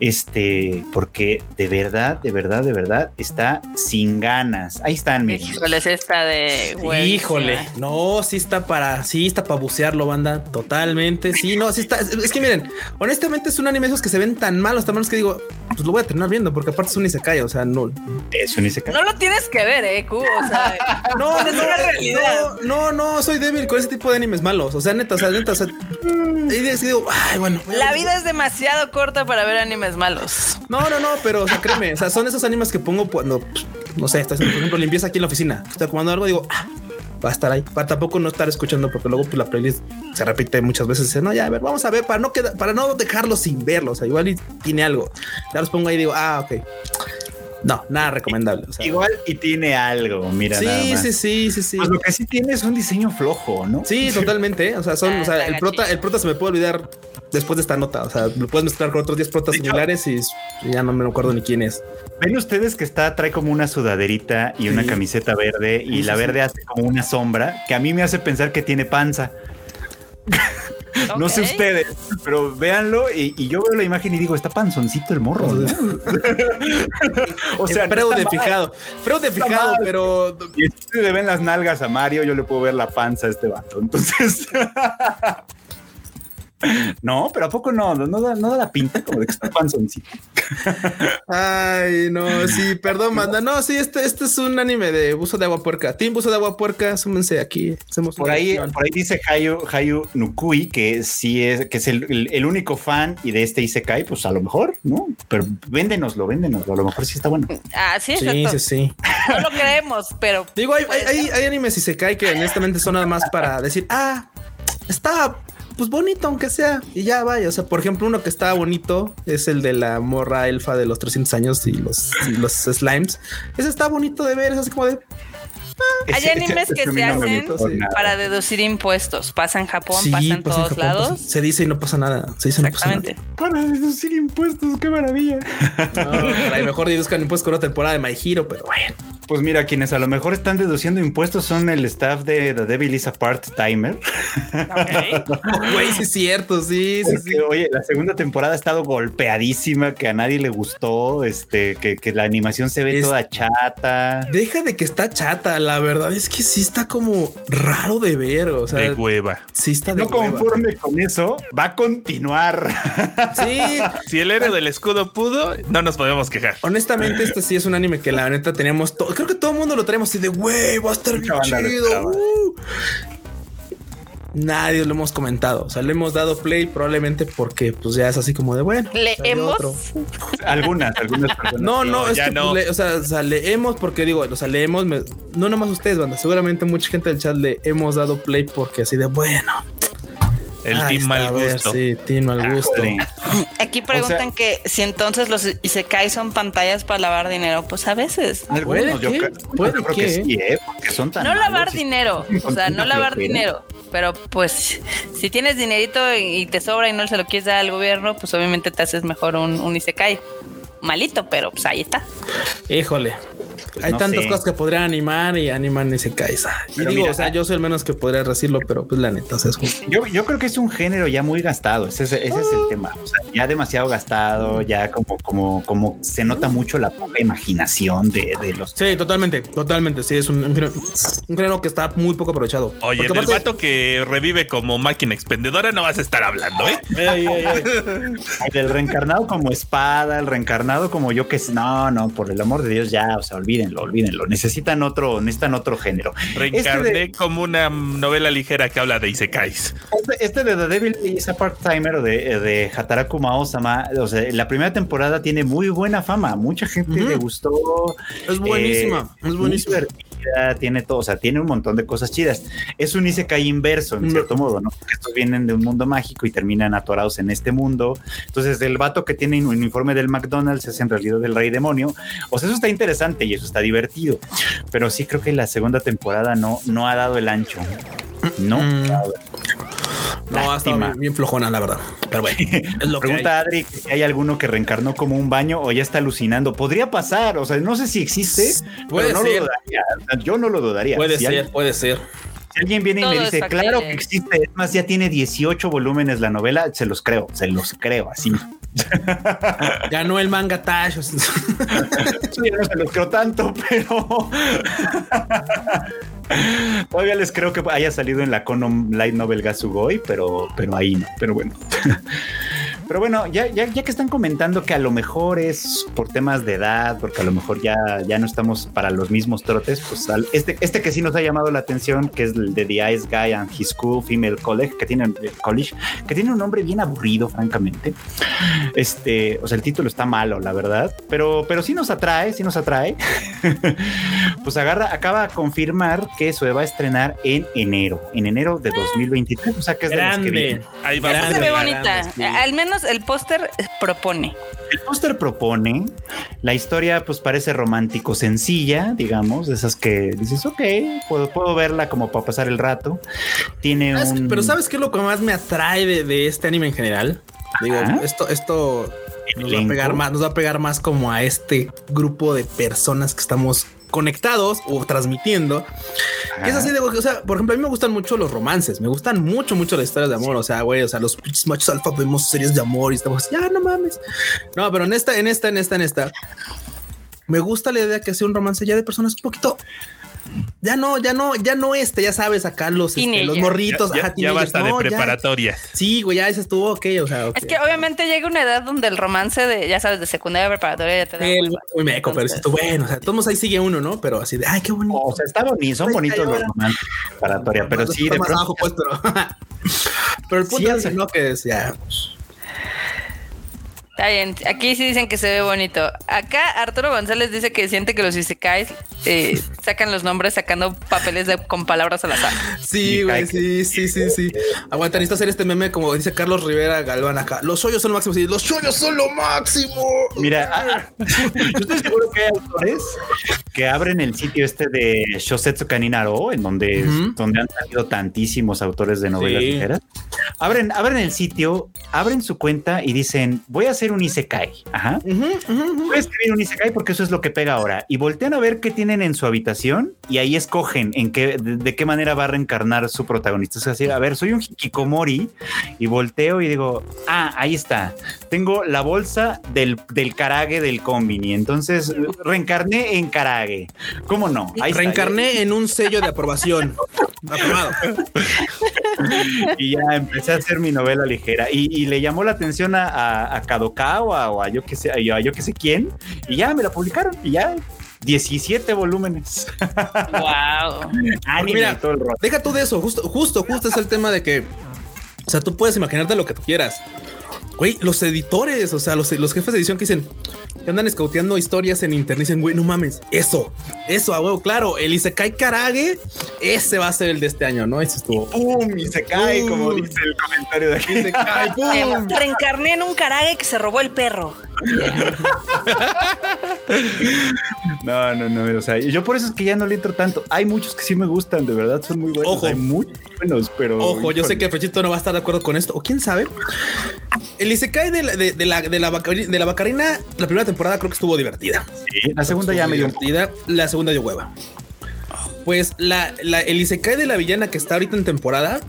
Este, porque de verdad, de verdad, de verdad está sin ganas. Ahí están, miren. Híjoles, esta de. Híjole, no, sí está para, sí está para bucearlo, banda, totalmente. Sí, no, sí está. Es, es que miren, honestamente es un anime esos que se ven tan malos, tan malos que digo, pues lo voy a terminar viendo, porque aparte es un Isekai, o sea, no. Eso ni se cae. No lo tienes que ver, eh, Q. O sea, No, es una realidad. No, no, no, soy débil con ese tipo de animes malos. O sea, neta, o sea, neta, o sea. Y digo, ay, bueno. La vida es demasiado corta para ver animes malos. No, no, no, pero o sea, créeme, o sea, son esos animes que pongo cuando, pues, no sé, estás, por ejemplo, limpieza aquí en la oficina. Estoy cuando algo digo, ah, va a estar ahí. Para tampoco no estar escuchando, porque luego pues, la playlist se repite muchas veces. No, ya, a ver, vamos a ver, para no quedar, para no dejarlo sin verlo. O sea, igual tiene algo. Ya los pongo ahí y digo, ah, ok. No, nada recomendable. O sea, Igual y tiene algo, mira. nada sí, más. sí, sí, sí, sí. Pues lo que sí tiene es un diseño flojo, ¿no? Sí, totalmente. O sea, son, Ah, o sea, el prota, el prota se me puede olvidar después de esta nota. O sea, lo puedes mezclar con otros 10 protas hecho- similares y ya no me acuerdo ni quién es. Ven ustedes que está, trae como una sudaderita y una camiseta verde y Sí, la verde hace como una sombra que a mí me hace pensar que tiene panza. No sé ustedes, pero véanlo y, y yo veo la imagen y digo, está panzoncito el morro. ¿no? o sea, fraude está mal. fijado. Fraude Está fijado, mal. pero Y si ustedes le ven las nalgas a Mario, yo le puedo ver la panza a este vato. Entonces. No, pero ¿a poco no? No da, no da la pinta como de que está panzoncito. Ay, no, sí, perdón, manda. No, sí, este, este es un anime de buzo de agua puerca. Team buzo de agua puerca, súmense aquí. Hacemos Por ahí, por ahí dice Hayu, Hayu Nukui que sí es, que es el, el- el único fan y de este Isekai, pues a lo mejor, ¿no? Pero véndenoslo, véndenoslo, a lo mejor sí está bueno. Ah, sí, Sí, exacto. sí, sí. No lo creemos, pero Digo, hay, hay, hay, hay animes y se cae que honestamente son nada más para decir, ah, está pues bonito, aunque sea, y ya vaya. O sea, por ejemplo, uno que está bonito es el de la morra elfa de los 300 años y los, y los slimes. Ese está bonito de ver, es así como de hay Ese- animes ese- que se hacen para deducir impuestos. Pasa en Japón, sí, pasa en todos Japón, lados. se dice y no pasa nada. Se dice y no pasa nada. Exactamente. Para deducir impuestos, qué maravilla. No, mejor deduzcan impuestos con una temporada de My Hero, pero bueno. Pues mira, quienes a lo mejor están deduciendo impuestos son el staff de The Devil is a Part Timer. Güey, sí es cierto, sí, sí, sí. Porque, oye, la segunda temporada ha estado golpeadísima, que a nadie le gustó, este, que, que la animación se ve Es- toda chata. Deja de que está chata, la verdad es que sí está como raro de ver, o sea, de hueva. sí está de No hueva. conforme con eso, va a continuar. Sí, Si el héroe del escudo pudo, no nos podemos quejar. honestamente este sí es un anime que la neta teníamos todo, creo que todo el mundo lo traemos así de güey, va a estar bien chido. uh". Nadie lo hemos comentado, o sea, le hemos dado play probablemente porque pues ya es así como de bueno. Leemos. otro. algunas, algunas personas. No, no, No, es ya que no. pues, le- o, sea, o sea, leemos porque digo, o sea, leemos, me- no nomás ustedes, banda, seguramente mucha gente del chat le hemos dado play porque así de bueno. El ahí team está, mal ver, gusto. Sí, team mal gusto. Aquí preguntan que si entonces los Isekai son pantallas para lavar dinero. Pues a veces. Algunos, yo, ¿Puede creo, que? ¿Puede yo creo que que? sí, ¿eh? Porque son tan No lavar dinero, o sea, no lavar flojera. dinero, pero pues si tienes dinerito y te sobra y no se lo quieres dar al gobierno, pues obviamente te haces mejor un, un Isekai. Malito, pero pues ahí está. Híjole. Hay no tantas sé. cosas que podrían animar y animan ese Kaisa. Y digo, mira, o sea, yo soy el menos que podría decirlo, pero pues la neta, o sea, es Yo, yo creo que es un género ya muy gastado, ese, es- ese es el tema. O sea, ya demasiado gastado, ya como, como, como se nota mucho la poca imaginación de, de los. Sí, totalmente, totalmente. Sí, es un, un, género- un género que está muy poco aprovechado. Oye, Porque del aparte- vato que revive como máquina expendedora no vas a estar hablando, ¿eh? El reencarnado como espada, el reencarnado como yo que es. No, no, por el amor de Dios, ya, o sea, olvídenlo. Olvídenlo, olvídenlo. Necesitan otro, necesitan otro género. Reencarné Este de- como una novela ligera que habla de Isekais. Este, este de The Devil is a Part-Timer o de, de Hataraku Mao-sama, o sea, la primera temporada tiene muy buena fama. Mucha gente le gustó. Es buenísima, eh, es buenísima. Tiene todo, o sea, tiene un montón de cosas chidas. Es un Isekai inverso, en No. cierto modo, ¿no? Porque estos vienen de un mundo mágico y terminan atorados en este mundo. Entonces, el vato que tiene un uniforme del McDonald's es en realidad el rey demonio. O sea, eso está interesante y eso está divertido. Pero sí creo que la segunda temporada no, no ha dado el ancho. No. Mm. No, ha estado bien, bien flojona, la verdad. Pero bueno, es lo que hay. Pregunta Adri si hay alguno que reencarnó como un baño o ya está alucinando. Podría pasar, o sea, no sé si existe, Puede pero no ser. lo dudaría. O sea, yo no lo dudaría. Puede si ser, puede ser. Si alguien viene y me dice, claro que existe, es más, ya tiene 18 volúmenes la novela, se los creo, se los creo así. Ganó el manga Tash. Sí, no se los creo tanto, pero todavía les creo que haya salido en la Conom Light Novel Gasugoi, pero, pero ahí no, pero bueno. Pero bueno, ya, ya, ya que están comentando que a lo mejor es por temas de edad, porque a lo mejor ya, ya no estamos para los mismos trotes, pues al- este, este que sí nos ha llamado la atención, que es el de The Ice Guy and His School Female College, que tiene, eh, college, que tiene un nombre bien aburrido, francamente. Este, o sea, el título está malo, la verdad, pero, pero sí nos atrae, sí nos atrae. pues agarra, acaba de confirmar que se va a estrenar en enero, en enero de 2023, o sea que es de que vienen. Ahí vamos. Grande. Se ve grande, bonita. sí. Al menos el póster propone. El póster propone, la historia pues parece romántico, sencilla, digamos, de esas que dices, ok, puedo, puedo verla como para pasar el rato. Tiene ¿Sabes- un... Pero ¿sabes qué es lo que más me atrae de, de este anime en general? Digo, esto, esto nos va a pegar más, nos va a pegar más como a este grupo de personas que estamos conectados o transmitiendo. Es así de, o sea, por ejemplo, a mí me gustan mucho los romances, me gustan mucho, mucho las historias de amor. O sea, güey, o sea, los pinches machos alfa vemos series de amor y estamos ya no mames. No, pero en esta, en esta, en esta, en esta, me gusta la idea que sea un romance ya de personas un poquito. Ya no, ya no, ya no este, ya sabes, acá los, este, los morritos. Ya, ya- ajá, ya basta de ya. preparatoria. Sí, güey, ya dices tú, ok, o sea, ok. Es que obviamente llega una edad donde el romance de, ya sabes, de secundaria preparatoria ya te da. el muy meco, pero dices tú, bueno, o sea, todos ahí sigue uno, ¿no? Pero así de, ay, qué bonito. O sea, está bonito, son bonitos los romances preparatoria, pero sí, de más pronto abajo, pues, pero, pero el punto Sí, es ¿no? que es ya. Está bien. Aquí sí dicen que se ve bonito. Acá Arturo González dice que siente que los isekais eh, sacan los nombres sacando papeles de- con palabras al azar. Sí, güey, sí, sí, sí, sí. Aguanta, necesito hacer este meme como dice Carlos Rivera Galván acá. Los hoyos son lo máximo. Sí, los hoyos son lo máximo. Mira, ah, yo estoy seguro que hay autores que abren el sitio este de Shosetsu Kaninaro, en donde, donde han salido tantísimos autores de novelas Sí. ligeras. Abren, abren el sitio, abren su cuenta y dicen, voy a hacer un Isekai. Ajá. Escribir un Isekai porque eso es lo que pega ahora. Y voltean a ver qué tienen en su habitación y ahí escogen en qué, de, de qué manera va a reencarnar su protagonista. Es así, a ver, soy un hikikomori y volteo y digo, ah, ahí está. Tengo la bolsa del, del karage del combini. Entonces reencarné en karage. ¿Cómo no? Ahí está. Reencarné en un sello de aprobación. Aprobado. Y ya empecé a hacer mi novela ligera. Y, y le llamó la atención a, a, a O a yo que sé, a yo, a yo que sé quién. Y ya me la publicaron. Y ya 17 volúmenes. wow. Anime Mira, y todo el rollo. Deja tú de eso, justo, justo, justo es el tema de que, o sea, tú puedes imaginarte lo que tú quieras. Güey, los editores, o sea, los, los jefes de edición que dicen que andan escauteando historias en internet, dicen, güey, no mames, eso, eso, a huevo, claro, el Isekai Karage, ese va a ser el de este año, ¿no? Ese estuvo. ¡Pum! Y se cae, ¡Pum! como dice el comentario de aquí. Isekai, ¡pum! reencarné en un karage que se robó el perro. No, no, no. O sea, yo por eso es que ya no le entro tanto. Hay muchos que sí me gustan, de verdad, son muy buenos. Ojo. Hay muy buenos, pero. Ojo, yo sé que Frechito no va a estar de acuerdo con esto, o quién sabe. El Isekai de la, de, de la, de la, Bacari- de la Bacarina, la primera temporada creo que estuvo divertida. Sí, la segunda ya me dio un poco. divertida. La segunda dio hueva. Pues la, la, el Isekai de la villana que está ahorita en temporada,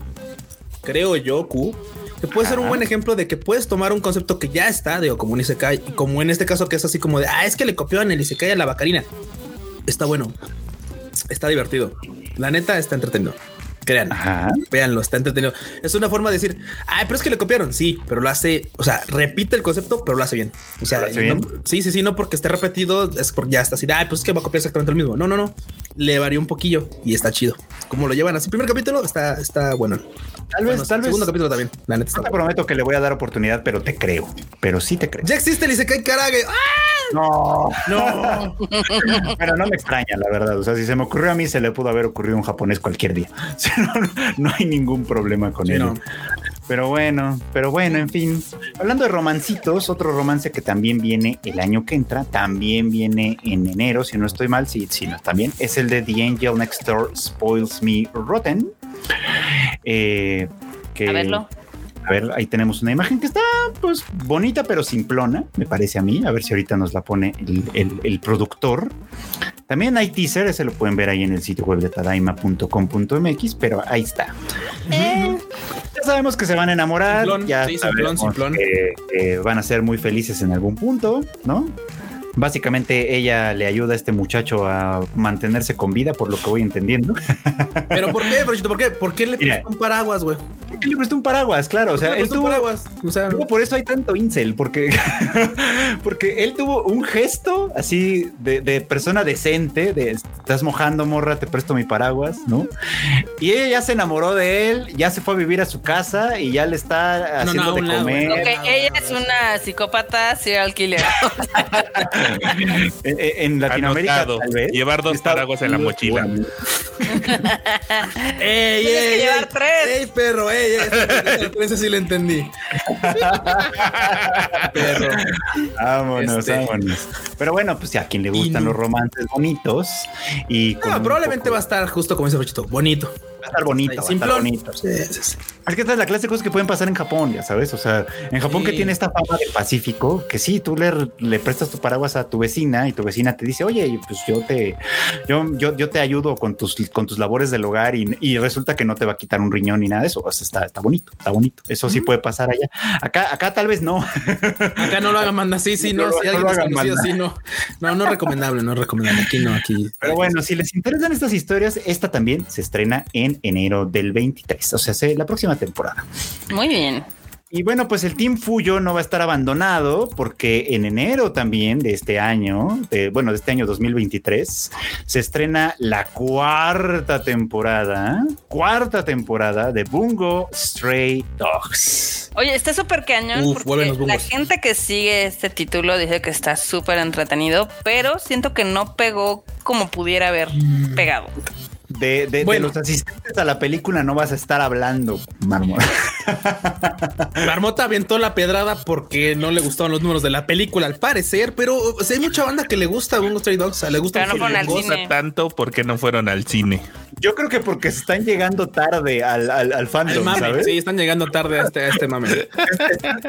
creo yo, Q, que puede ser un buen ejemplo de que puedes tomar un concepto que ya está, digo, como un Isekai, y como en este caso que es así como de, ah, es que le copiaban el Isekai a la Bacarina. Está bueno. Está divertido. La neta está entretenido. Crean, Ajá. véanlo, está entretenido. Es una forma de decir, ay, pero es que le copiaron. Sí, pero lo hace, o sea, repite el concepto, pero lo hace bien. O sea, sí, sí, sí, no porque esté repetido, es porque ya está así, ay, pues es que va a copiar exactamente lo mismo. No, no, no. Le varió un poquillo y está chido. Como lo llevan así, primer capítulo está, está bueno. Tal vez, Bueno, tal vez. Segundo capítulo también. La neta No te prometo que le voy a dar oportunidad, pero te creo. Pero sí te creo. Ya existe el Isekai Karage. ¡Ah! No, No. pero no me extraña, la verdad. O sea, si se me ocurrió a mí, se le pudo haber ocurrido a un japonés cualquier día. No, no hay ningún problema con Sí, ello. no. Pero bueno, pero bueno, en fin. Hablando de romancitos, otro romance que también viene el año que entra, también viene en enero, si no estoy mal, si, si no está bien, es el de The Angel Next Door Spoils Me Rotten. Eh, que, A verlo. A ver, ahí tenemos una imagen que está pues bonita pero simplona, me parece a mí. A ver si ahorita nos la pone el, el- el productor. También hay teaser, ese lo pueden ver ahí en el sitio web de tadaima.com.mx, pero ahí está. Ya sabemos que se van a enamorar, Simplón, ya sí, simplón, sabemos simplón. Que, que van a ser muy felices en algún punto, ¿no? Básicamente ella le ayuda a este muchacho a mantenerse con vida, por lo que voy entendiendo. Pero ¿por qué, Brochito? ¿Por qué? ¿Por qué le Mira. prestó un paraguas, güey? ¿Por qué le prestó un paraguas? Claro, o sea, ¿Por qué le él prestó un tuvo, paraguas. O sea, por eso hay tanto incel, porque, porque él tuvo un gesto así de, de persona decente, de estás mojando, morra, te presto mi paraguas, ¿no? Y ella ya se enamoró de él, ya se fue a vivir a su casa y ya le está No, no, haciendo de lado, comer. Ella no, es una psicópata serial killer. En, en Latinoamérica, Anotado. tal vez. Llevar dos paraguas en la mochila. ¡Ey, que ey, llevar tres. ¡Ey, perro! ¡Ey, ey! Ese sí lo entendí. perro. Vámonos, Este. vámonos. Pero bueno, pues ya a quien le gustan los romances bonitos y No, probablemente poco- va a estar justo como dice Brochito, bonito. Va a estar bonito, va a estar bonito. Sí, sí, sí. Es que esta es la clase de cosas que pueden pasar en Japón, ya sabes. O sea, en Japón que tiene esta fama de pacífico, que sí, tú le, le prestas tu paraguas a tu vecina y tu vecina te dice, oye, pues yo te, yo, yo, yo te ayudo con tus, con tus labores del hogar y, y resulta que no te va a quitar un riñón ni nada de eso. O sea, está, está bonito, está bonito. Eso sí puede pasar allá. Acá, acá tal vez no. Acá no lo hagan manda, sí, sí, no, No si no alguien lo hagan desconocido, manda. sí, no. No, no es recomendable, no es recomendable. Aquí no, aquí. Pero bueno, si les interesan estas historias, esta también se estrena en enero del 23, o sea, se- la próxima temporada. Muy bien. Y bueno, pues el Team Fuyo no va a estar abandonado porque en enero también de este año, de, bueno, de este año 2023, se estrena la cuarta temporada, cuarta temporada de Bungo Stray Dogs. Oye, está súper cañón Uf, vuelven los porque la gente que sigue este título dice que está súper entretenido, pero siento que no pegó como pudiera haber Mm. pegado. De, de- los asistentes a la película no vas a estar hablando, Marmota. Marmota aventó la pedrada porque no le gustaban los números de la película, al parecer, pero o sea, hay mucha banda que le gusta Bungo Stray Dogs, o sea, le gusta Pero no fueron al cine. Tanto porque no fueron al cine. Yo creo que porque están llegando tarde al, al, fandom, mame, ¿sabes? sí, están llegando tarde a este, a este mame.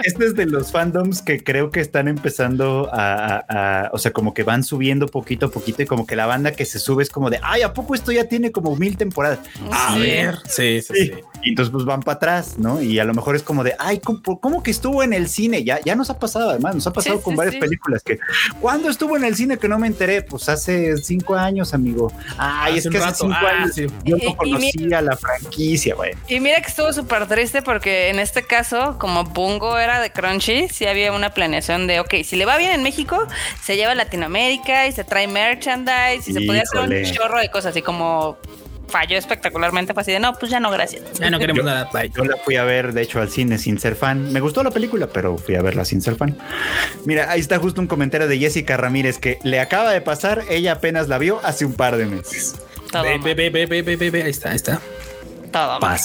Este es de los fandoms que creo que están empezando a, a- a- o sea, como que van subiendo poquito a poquito y como que la banda que se sube es como de, ay, ¿a poco esto ya tiene como mil temporadas? A Sí. ver, sí, sí, Sí. Y entonces pues van para atrás, ¿no? Y a lo mejor es como de, ay, ¿cómo, cómo que estuvo en el cine? Ya, ya nos ha pasado, además, nos ha pasado Sí, con sí, varias sí. películas que, ¿cuándo estuvo en el cine que no me enteré? Pues hace cinco años, amigo. Ay, Hace es que hace cinco Ah, años sí. yo no conocía la franquicia, güey. Y mira que estuvo súper triste porque en este caso, como Bungo era de Crunchy, sí había una planeación de, ok, si le va bien en México, se lleva a Latinoamérica y se trae merchandise y se podía hacer un chorro de cosas y como falló espectacularmente, fue así de, no, pues ya no, gracias. Ya no queremos Yo- nada. Bye. Yo la fui a ver, de hecho, al cine sin ser fan. Me gustó la película, pero fui a verla sin ser fan. Mira, ahí está justo un comentario de Jessica Ramírez que le acaba de pasar. Ella apenas la vio hace un par de meses. Todo Ve, mal, ve, ve, ve, ve, ve, ve, ve, ahí está, ahí está. todo mal.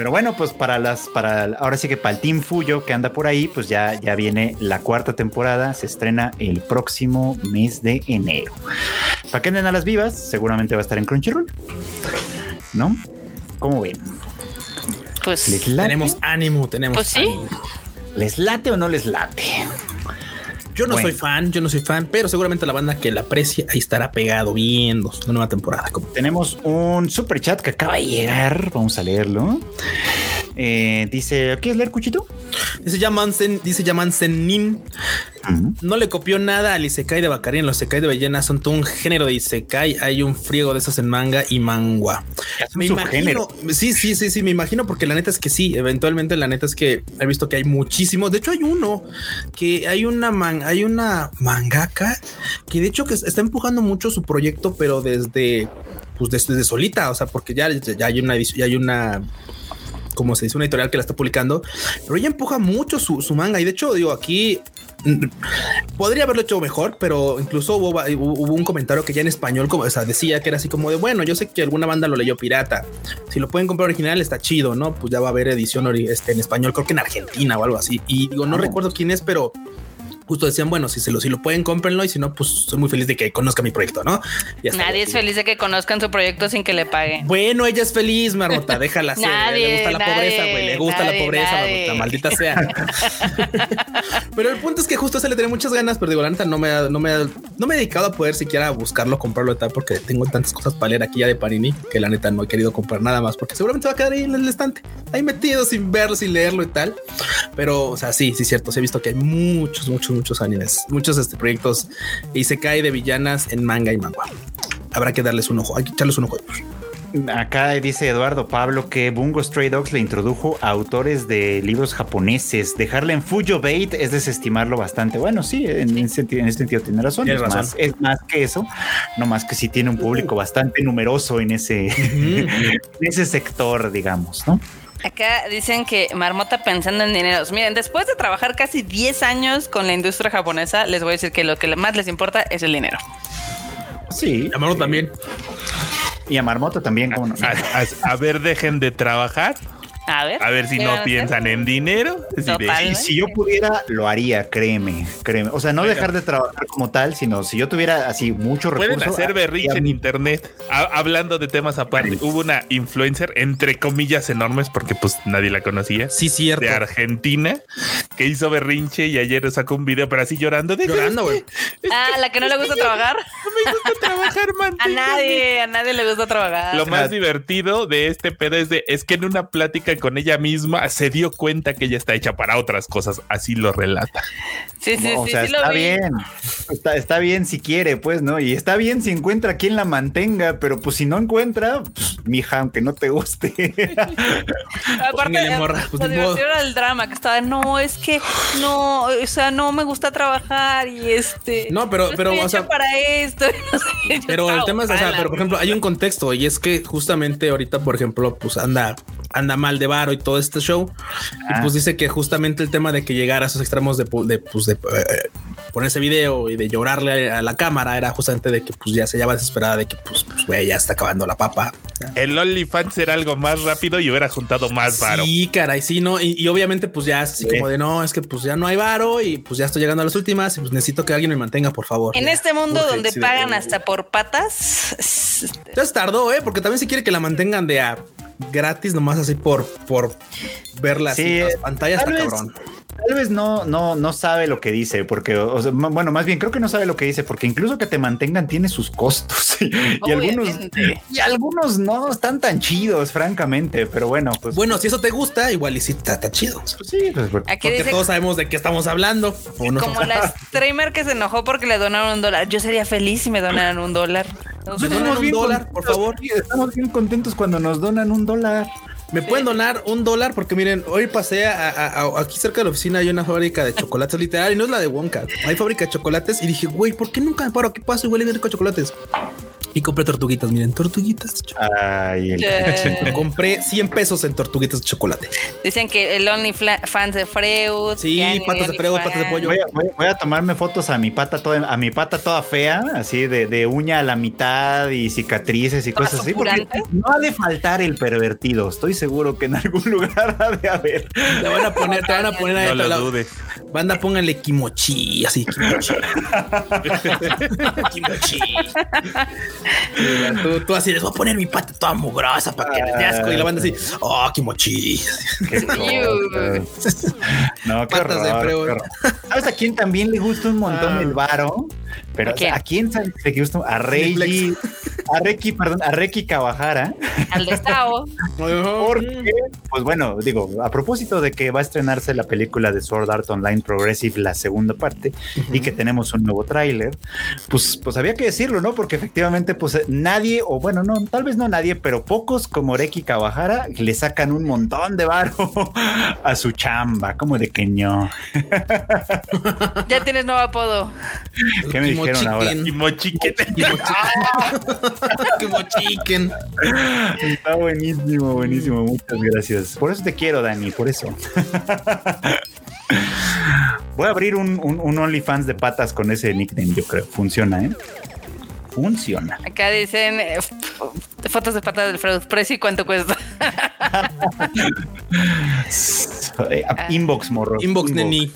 Pero bueno, pues para las, para ahora sí que para el Team Fuyo que anda por ahí, pues ya, ya viene la cuarta temporada. Se estrena el próximo mes de enero. Para que anden a las vivas, seguramente va a estar en Crunchyroll. ¿No? ¿Cómo ven? Pues, ¿Les late? Tenemos ánimo, tenemos. Pues sí. ánimo. ¿Les late o no les late? Yo no Bueno. soy fan, yo no soy fan, pero seguramente la banda que la aprecia ahí estará pegado viendo su nueva temporada. Como Tenemos un super chat que acaba de llegar. Vamos a leerlo. Eh, dice, ¿quieres leer, Cuchito? Dice Yamansen, dice Yamansen Nin. No le copió nada al Isekai de Baccarin. Los Isekai de Ballena son todo un género de Isekai. Hay un friego de esos en manga y mangua. Me imagino. Sí, sí, sí, sí, me imagino porque la neta es que sí. Eventualmente, la neta es que he visto que hay muchísimos. De hecho, hay uno que hay una man, hay una mangaka que de hecho que está empujando mucho su proyecto, pero desde pues desde, solita, o sea, porque ya, ya hay una ya hay una como se dice, una editorial que la está publicando, pero ella empuja mucho su, su manga. Y de hecho, digo, aquí mm, podría haberlo hecho mejor, pero incluso hubo, hubo, un comentario que ya en español, como o sea, decía que era así como de bueno, yo sé que alguna banda lo leyó pirata. Si lo pueden comprar original, está chido, no? Pues ya va a haber edición este, en español, creo que en Argentina o algo así. Y digo, no recuerdo quién es, pero justo decían, bueno, si se lo, si lo pueden, cómprenlo y si no, pues soy muy feliz de que conozca mi proyecto, ¿no? Nadie es feliz de que conozcan su proyecto sin que le paguen. Bueno, ella es feliz, Marmota, déjala ser. le gusta la pobreza, güey, le gusta la pobreza, Marmota, maldita sea. pero el punto es que justo se le tiene muchas ganas, pero digo, la neta no me, no me, no me he dedicado a poder siquiera buscarlo, comprarlo y tal, porque tengo tantas cosas para leer aquí ya de Panini que la neta no he querido comprar nada más porque seguramente va a quedar ahí en el estante, ahí metido sin verlo, sin leerlo y tal. Pero, o sea, sí, sí, cierto. Se he visto que hay muchos, muchos, muchos animes, muchos este, proyectos y se cae de villanas en manga y manga. Habrá que darles un ojo, hay que echarles un ojo. Acá dice Eduardo Pablo que Bungo Stray Dogs le introdujo a autores de libros japoneses. Dejarle en Fujo Bait es desestimarlo bastante. Bueno, sí, en, ese sentido, en sentido tiene razón. Es, Más, es más que eso, no más que si tiene un público bastante numeroso en ese, en ese sector, digamos, ¿no? Acá dicen que Marmota pensando en dineros. Miren, después de trabajar casi 10 años con la industria japonesa, les voy a decir que lo que más les importa es el dinero. Sí. A Marmota también. Y a Marmota también. a ver, dejen de trabajar a ver. A ver si no piensan en dinero. Si, si, yo pudiera, lo haría, créeme, créeme. O sea, no dejar de trabajar como tal, sino si yo tuviera así mucho recursos. Pueden hacer berrinche en internet. hablando de temas aparte, hubo una influencer, entre comillas, enormes, porque pues nadie la conocía. Sí, cierto. De Argentina, que hizo berrinche y ayer sacó un video, pero así llorando. De llorando, güey. Ah, la que no le gusta trabajar. No me gusta trabajar, man. A nadie, a nadie le gusta trabajar. Lo más divertido de este pedo es de, es que en una plática con ella misma se dio cuenta que ella está hecha para otras cosas. Así lo relata. Sí, sí, sí. O sea, está bien. Está, bien si quiere, pues, ¿no? Y está bien si encuentra quien la mantenga, pero pues si no encuentra, pues, mija, aunque no te guste. Aparte, pues, era el drama que estaba, no, es que no, o sea, no me gusta trabajar y este. No, pero, pero, o sea, para esto. pero el tema es, o sea, pero por ejemplo, hay un contexto y es que justamente ahorita, por ejemplo, pues anda anda mal de varo y todo este show. Y pues dice que justamente el tema de que llegara a esos extremos de, de, pues de eh, ponerse video y de llorarle a la cámara era justamente de que pues ya se llama desesperada de que pues, pues güey, ya está acabando la papa. El OnlyFans era algo más rápido y hubiera juntado más varo. Sí, caray, sí, no. Y, obviamente pues ya así como de no, es que pues ya no hay varo y pues ya estoy llegando a las últimas y pues necesito que alguien me mantenga, por favor. En este mundo donde pagan hasta por patas. Entonces tardó, eh, porque también si quiere que la mantengan de a gratis, nomás así por, por verla sí, en las pantallas, está cabrón tal vez no, no, no sabe lo que dice, porque, bueno, más bien creo que no sabe lo que dice, porque incluso que te mantengan tiene sus costos y, algunos y algunos no están tan chidos, francamente, pero bueno, pues. Bueno, si eso te gusta, igual y sí está, chido. Pues sí, pues, porque, todos sabemos de qué estamos hablando. como la streamer que se enojó porque le donaron un dólar. Yo sería feliz si me donaran un dólar. Nos donan un dólar, por favor. Estamos bien contentos cuando nos donan un dólar. Me pueden donar un dólar porque miren, hoy pasé a, aquí cerca de la oficina hay una fábrica de chocolates literal y no es la de Wonka. Hay fábrica de chocolates y dije, güey, ¿por qué nunca me paro? ¿Qué pasa? Huele bien rico chocolates. Y compré tortuguitas, miren, tortuguitas. Ay, compré 100 pesos en tortuguitas de chocolate. Dicen que el Only fans de Freud. Sí, patas de Freud, patas de pollo. Voy a, tomarme fotos a mi pata toda, a mi pata toda fea, así de, de uña a la mitad y cicatrices y cosas así. Porque no ha de faltar el pervertido. Estoy seguro que en algún lugar ha de haber. Te van a poner, te van a poner ahí. No lo dudes. Banda, pónganle kimochi, así, kimochi. kimochi. tú, tú, así les voy a poner mi pata toda mugrosa para que les dé asco. Y la banda así, oh, kimochi. no, qué Patas horror, de ¿Sabes a quién también le gusta un montón ah. el varo? Pero ¿a quién sabe que gusta? A Reggie, a Reki, perdón, a Reki Kawahara. Al de Sao. Porque, pues bueno, digo, a propósito de que va a estrenarse la película de Sword Art Online Progressive, la segunda parte, y que tenemos un nuevo tráiler, pues, pues había que decirlo, ¿no? Porque efectivamente, pues nadie, o bueno, no, tal vez no nadie, pero pocos como Reki Kawahara le sacan un montón de varo a su chamba, como de que no. Ya tienes nuevo apodo. ¿Qué me dijeron ahora? Kimochiken. Está buenísimo, buenísimo. Muchas gracias. Por eso te quiero, Dani, por eso. Voy a abrir un, un, un OnlyFans de patas con ese nickname, yo creo. Funciona, ¿eh? Funciona. Acá dicen eh, fotos de patas del Freud. Precio y cuánto cuesta. Eh, Inbox, morro. Inbox neni.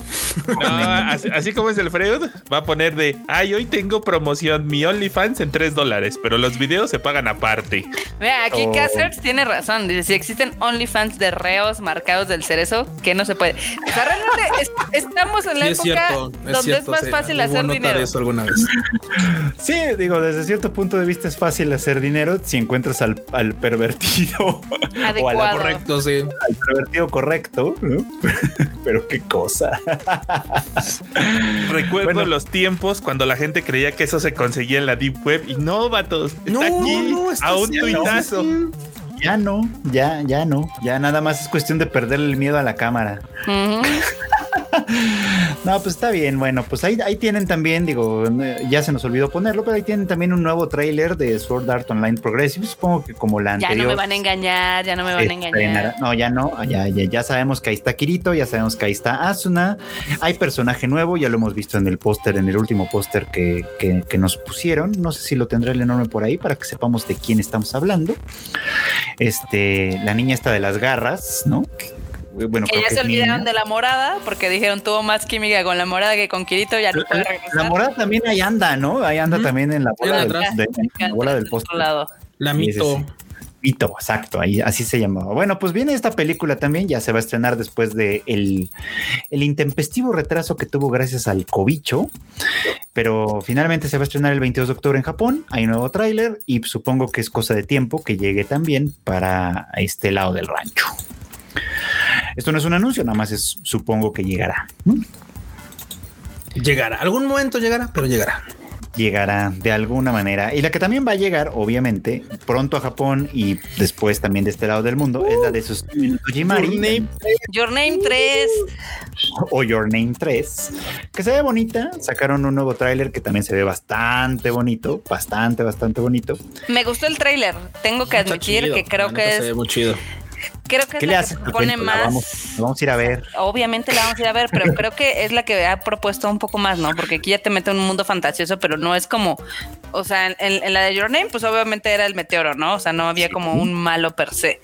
No, así, así como es el Freud, va a poner de, ay, hoy tengo promoción, mi OnlyFans en 3 dólares, pero los videos se pagan aparte. Mira, aquí Oh. Cassers tiene razón. Dice: si existen OnlyFans de reos marcados del cerezo, que no se puede. O sea, realmente es- estamos en la Sí, es época cierto. Es donde cierto, es más sí. fácil hacer dinero. eso alguna vez. Sí, digo, desde cierto punto de vista es fácil hacer dinero si encuentras al, al pervertido o a la Adecuado. Correcto, sí. al pervertido correcto, ¿no? Pero qué cosa. Recuerdo Bueno. los tiempos cuando la gente creía que eso se conseguía en la Deep Web y no, vatos, está No, aquí no, está a un tuitazo. Ya no, ya, ya no. Ya nada más es cuestión de perderle el miedo a la cámara. No, pues está bien. Bueno, pues ahí, ahí tienen también, digo, eh, ya se nos olvidó ponerlo, pero ahí tienen también un nuevo tráiler de Sword Art Online Progressive. Supongo que como la Ya anterior. no me van a engañar, ya no me van a engañar. estrenará- No, ya no, ya, ya, ya sabemos que ahí está Kirito, ya sabemos que ahí está Asuna, hay personaje nuevo, ya lo hemos visto en el póster, en el último póster que, que- que nos pusieron, no sé si lo tendrá el enorme por ahí para que sepamos de quién estamos hablando. Este, la niña está de las garras, ¿no? Que- Bueno, Que ya se olvidaron de la morada porque dijeron tuvo más química con la morada que con Kirito, ya no puede La, regresar. la morada también ahí anda, ¿no? Ahí anda también en la bola, del, atrás. de- en la bola del lado. La Sí, sí, mito. sí. Mito, exacto, ahí así se llamaba. Bueno, pues viene esta película también, ya se va a estrenar después de el, el intempestivo retraso que tuvo gracias al cobicho, pero finalmente se va a estrenar el 22 de octubre en Japón, hay un nuevo tráiler y supongo que es cosa de tiempo que llegue también para este lado del rancho. Esto no es un anuncio, nada más es supongo que llegará. Llegará. Algún momento llegará, pero llegará. Llegará de alguna manera. Y la que también va a llegar, obviamente, pronto a Japón y después también de este lado del mundo, es la de sus Kojimari. Your Name. Your Name 3. o Your Name 3, que se ve bonita. Sacaron un nuevo tráiler que también se ve bastante bonito, bastante, bastante bonito. Me gustó el tráiler. Tengo que admitir chido. que creo que neta se ve es muy chido. Creo que es ¿Qué le la que propone La más. vamos, la vamos a ir a ver. Obviamente la vamos a ir a ver, pero creo que es la que ha propuesto un poco más, ¿no? Porque aquí ya te mete en un mundo fantasioso, pero no es como, o sea, en, en la de Your Name, pues obviamente era el meteoro, ¿no? O sea, no había como un malo per se.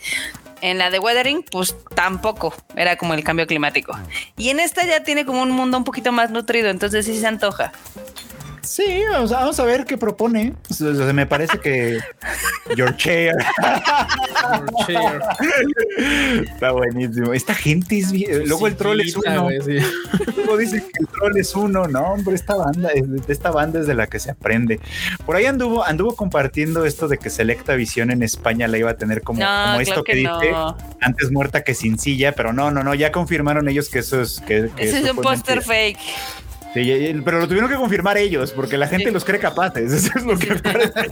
En la de Weathering, pues tampoco, era como el cambio climático. Y en esta ya tiene como un mundo un poquito más nutrido, entonces sí se antoja. Sí, vamos a, vamos a ver qué propone. O sea, me parece que Your Chair Your chair. está buenísimo. Esta gente es bien- Luego el troll es uno. sí. Luego dicen que el troll es uno. No, hombre, esta banda, es- de esta banda es de la que se aprende. Por ahí anduvo, anduvo compartiendo esto de que Selecta Visión en España la iba a tener como, No, como esto claro que, que dice, no. antes muerta que sin silla, pero no, no, no, ya confirmaron ellos que eso es que, que Ese eso es un póster fake. Sí, pero lo tuvieron que confirmar ellos, porque la gente Sí. los cree capaces. Eso es lo que parece.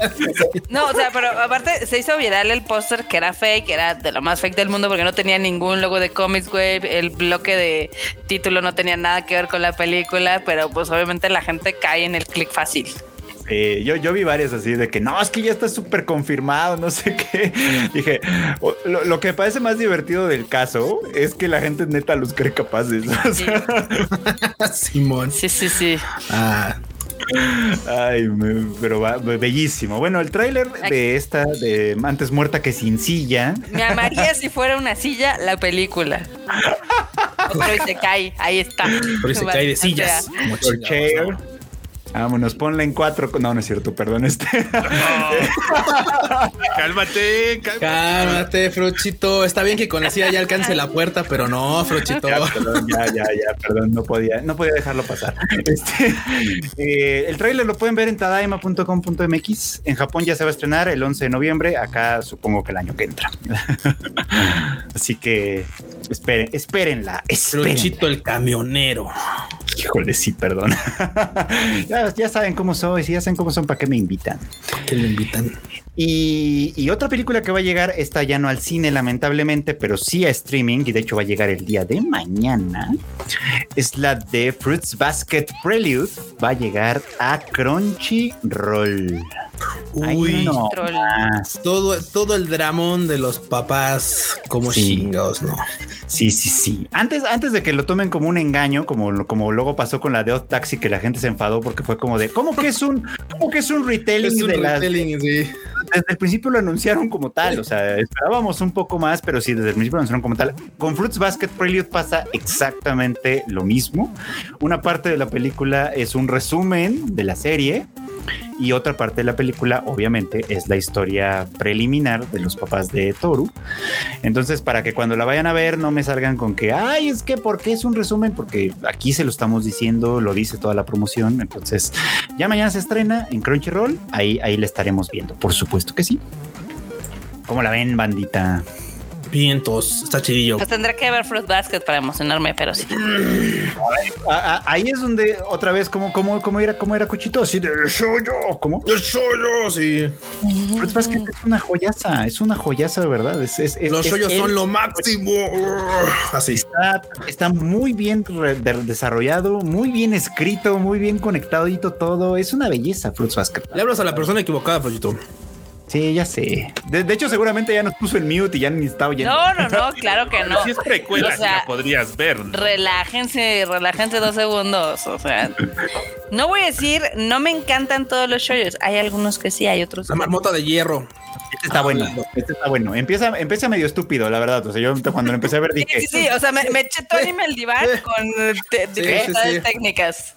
No, o sea, pero aparte se hizo viral el póster que era fake, era de lo más fake del mundo porque no tenía ningún logo de Comics Wave, el bloque de título no tenía nada que ver con la película, pero pues obviamente la gente cae en el click fácil. Eh, yo, yo vi varias así de que no, es que ya está súper confirmado, no sé qué. Dije, lo, lo que me parece más divertido del caso es que la gente neta los cree capaces. O Sí, sea, Simón. sí, sí. sí. Ah, Ay, pero va, bellísimo. Bueno, el tráiler de esta, de antes muerta que sin silla, Me amaría si fuera una silla la película. Y se cae, ahí está. pero se cae de sillas. como Chair. ¿No? Vámonos, ponla en cuatro. No, no es cierto, perdón. Este. cálmate, cálmate. Cálmate, Frochito. Está bien que con la silla ya alcance la puerta, pero no, Frochito. Ya, perdón, ya, ya, ya, perdón, no podía, no podía dejarlo pasar. Este, eh, el tráiler lo pueden ver en tadaima.com.mx. En Japón ya se va a estrenar el 11 de noviembre. Acá supongo que el año que entra. Así que esperen, espérenla. espérenla. Frochito el camionero. Híjole, sí, perdón. ya, ya saben cómo soy, si ya saben cómo son, ¿para qué me invitan? Que lo invitan. Y, y, otra película que va a llegar, está ya no al cine lamentablemente, pero sí a streaming, y de hecho va a llegar el día de mañana, es la de Fruits Basket Prelude, va a llegar a Crunchyroll. Uy, no todo, todo el dramón de los papás como sí. chingados, ¿no? Sí, sí, sí. Antes, antes de que lo tomen como un engaño, como, como luego pasó con la de Odd Taxi, que la gente se enfadó porque fue como de, ¿cómo que es un, cómo que es un retelling es un de retelling, las... sí. Desde el principio lo anunciaron como tal, o sea, esperábamos un poco más, pero sí, desde el principio lo anunciaron como tal. Con Fruits Basket Prelude pasa exactamente lo mismo. Una parte de la película es un resumen de la serie, y otra parte de la película, obviamente, es la historia preliminar de los papás de Toru. Entonces, para que cuando la vayan a ver no me salgan con que, ay, es que, ¿por qué es un resumen? Porque aquí se lo estamos diciendo, lo dice toda la promoción. Entonces, ya mañana se estrena en Crunchyroll, ahí, ahí la estaremos viendo. Por supuesto que sí. ¿Cómo la ven, bandita? Vientos, está chidillo. Pues tendré que ver Fruit Basket para emocionarme, pero sí. Ahí es donde otra vez, como, como, como era, como era Cuchito, así de soy yo, ¿cómo? El yo, sí. Fruit Basket es una joyaza, es una joyaza de verdad. Es, es, es Los es, hoyos son lo máximo. Así. Está, está muy bien desarrollado, muy bien escrito, muy bien conectadito todo. Es una belleza, Fruits Basket. Le hablas a la persona equivocada, Frochito. Sí, ya sé. De, de hecho, seguramente ya nos puso en mute y ya ni estaba oyendo. No, no, no, claro que no. Si es precuela, O sí sea, la podrías ver. ¿no? Relájense, relájense dos segundos. O sea, no voy a decir, no me encantan todos los shows. Hay algunos que sí, hay otros La marmota de hierro. Este está bueno. Este está bueno. Empieza, empieza medio estúpido, la verdad. O sea, yo cuando lo empecé a ver Sí, dije, sí, sí, o sea, me, me eché todo anime el diván con eh, te- Sí, dificultades sí, sí. técnicas.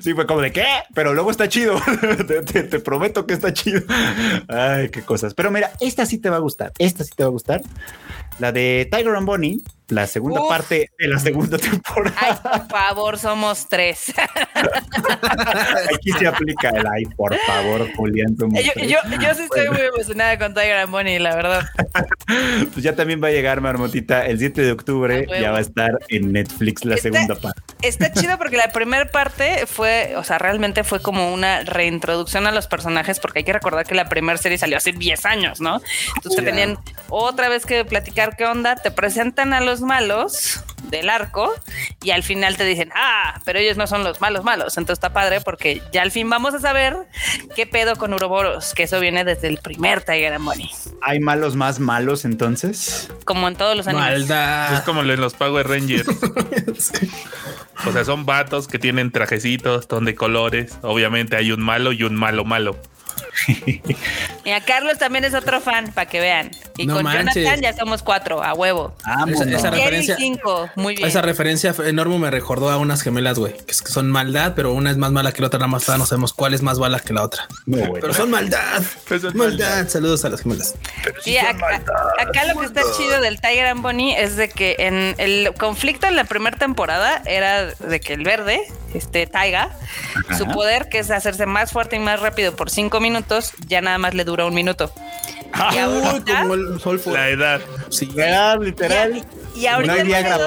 Sí, fue como de qué, pero luego está chido. te, prometo que está chido. Ay, qué cosas. Pero mira, esta sí te va a gustar. Esta sí te va a gustar. La de Tiger and Bonnie, la segunda Uf. parte de la segunda Ay, temporada. por favor, somos tres. Aquí se aplica el ay, por favor, Julián. yo, tres". yo, yo sí estoy muy emocionada con Tiger and Bonnie, la verdad. Pues ya también va a llegar Marmotita el 7 de octubre. Ya va a estar en Netflix la Está- segunda parte. Está chido porque la primera parte fue, o sea, realmente fue como una reintroducción a los personajes, porque hay que recordar que la primera serie salió hace 10 años, ¿no? Entonces te tenían otra vez que platicar qué onda, te presentan a los malos del arco y al final te dicen, ah, pero ellos no son los malos malos. Entonces está padre porque ya al fin vamos a saber qué pedo con Uroboros, que eso viene desde el primer Tiger and ¿Hay malos más malos entonces? como en todos los animes. Es Maldad. como en los Power Rangers. O sea, son vatos que tienen trajecitos, son de colores. Obviamente hay un malo y un malo malo. Y a Carlos también es otro fan, para que vean. Y No con manches. Jonathan ya somos cuatro, a huevo. Vámonos. Esa- esa referencia- cinco, muy bien. Esa referencia enorme me recordó a unas gemelas, güey, que es- que son maldad, pero una es más mala que la otra, nada más no sabemos cuál es más mala que la otra. Muy bueno. Pero son maldad. Pero son maldad. Saludos a las gemelas. Sí, acá, acá lo que está chido del Tiger and Bonnie es de que en el conflicto en la primera temporada era de que el verde, este Taiga, su poder, que es hacerse más fuerte y más rápido por cinco minutos, ya nada más le dura un minuto. Y Uy, ahorita, como el sol fue. La edad. Sí. Literal. Y, ahorita no, hay el Viagra,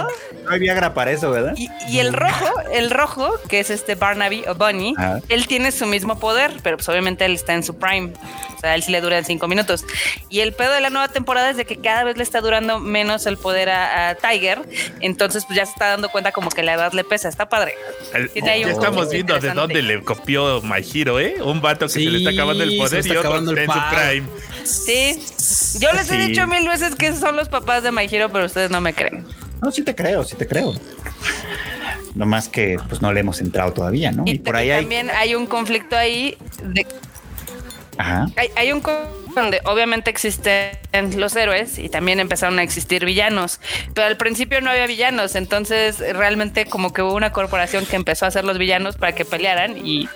no hay Viagra para eso, ¿verdad? Y, y el rojo, el rojo, que es este Barnaby o Bunny, Ajá. él tiene su mismo poder, pero pues obviamente él está en su prime. O sea, él sí le duran cinco minutos. Y el pedo de la nueva temporada es de que cada vez le está durando menos el poder a, a Tiger. Entonces, pues ya se está dando cuenta como que la edad le pesa. Está padre. El- ya un estamos viendo de dónde le copió My Hero, ¿eh? Un vato que se le está Sí, acabando el poder y otro acabando el está en su prime. Sí. Yo les he Sí. dicho mil veces que son los papás de My Hero, pero ustedes no me creen. No, sí te creo, sí te creo. No más que pues no le hemos entrado todavía, ¿no? Y, Y, por ahí hay. también hay un conflicto ahí de Ajá. hay, hay un conflicto donde obviamente existen los héroes y también empezaron a existir villanos, pero al principio no había villanos, entonces realmente como que hubo una corporación que empezó a hacer los villanos para que pelearan y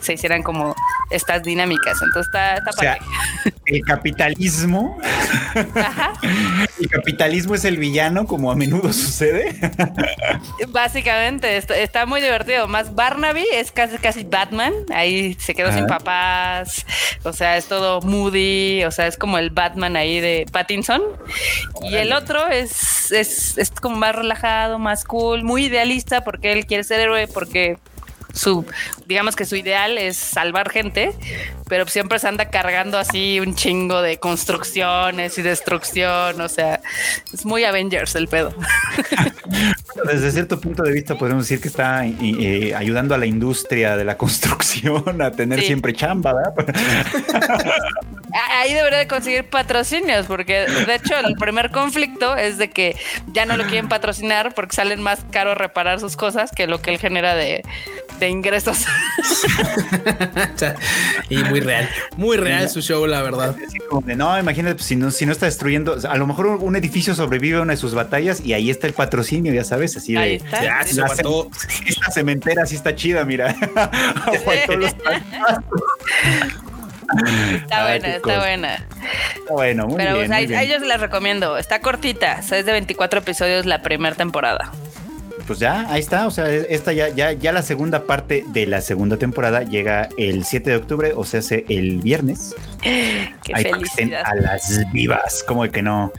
se hicieran como estas dinámicas. Entonces está, está O sea, el capitalismo. El capitalismo es el villano, como a menudo sucede. Básicamente, está, está muy divertido. Más Barnaby es casi casi Batman. Ahí se quedó sin papás. O sea, es todo moody. O sea, es como el Batman ahí de Pattinson. Y el otro es, es, es como más relajado, más cool, muy idealista porque él quiere ser héroe porque su, digamos que su ideal es salvar gente, pero siempre se anda cargando así un chingo de construcciones y destrucción. O sea, es muy Avengers el pedo. Desde cierto punto de vista podemos decir que está y, eh, ayudando a la industria de la construcción a tener Sí. siempre chamba, ¿verdad? Ahí debería de conseguir patrocinios, porque de hecho el primer conflicto es de que ya no lo quieren patrocinar porque salen más caro reparar sus cosas que lo que él genera de, de ingresos. Y muy real, muy real su show, la verdad. No, imagínate, pues, si no, si no está destruyendo, a lo mejor un edificio sobrevive a una de sus batallas y ahí está el patrocinio, ya sabes, así de Ahí está. Ya, Sí. se La esta cementera sí está chida, mira. Los Está buena, está buena. Está bueno, muy Pero bien. pues, muy a bien. ellos les recomiendo. Está cortita, o sea, es de 24 episodios la primera temporada. Pues ya, ahí está. O sea, esta ya, ya, ya la segunda parte de la segunda temporada llega el 7 de octubre, o sea, hace el viernes. Qué Ahí para que estén felicidad. a las vivas, como de que no.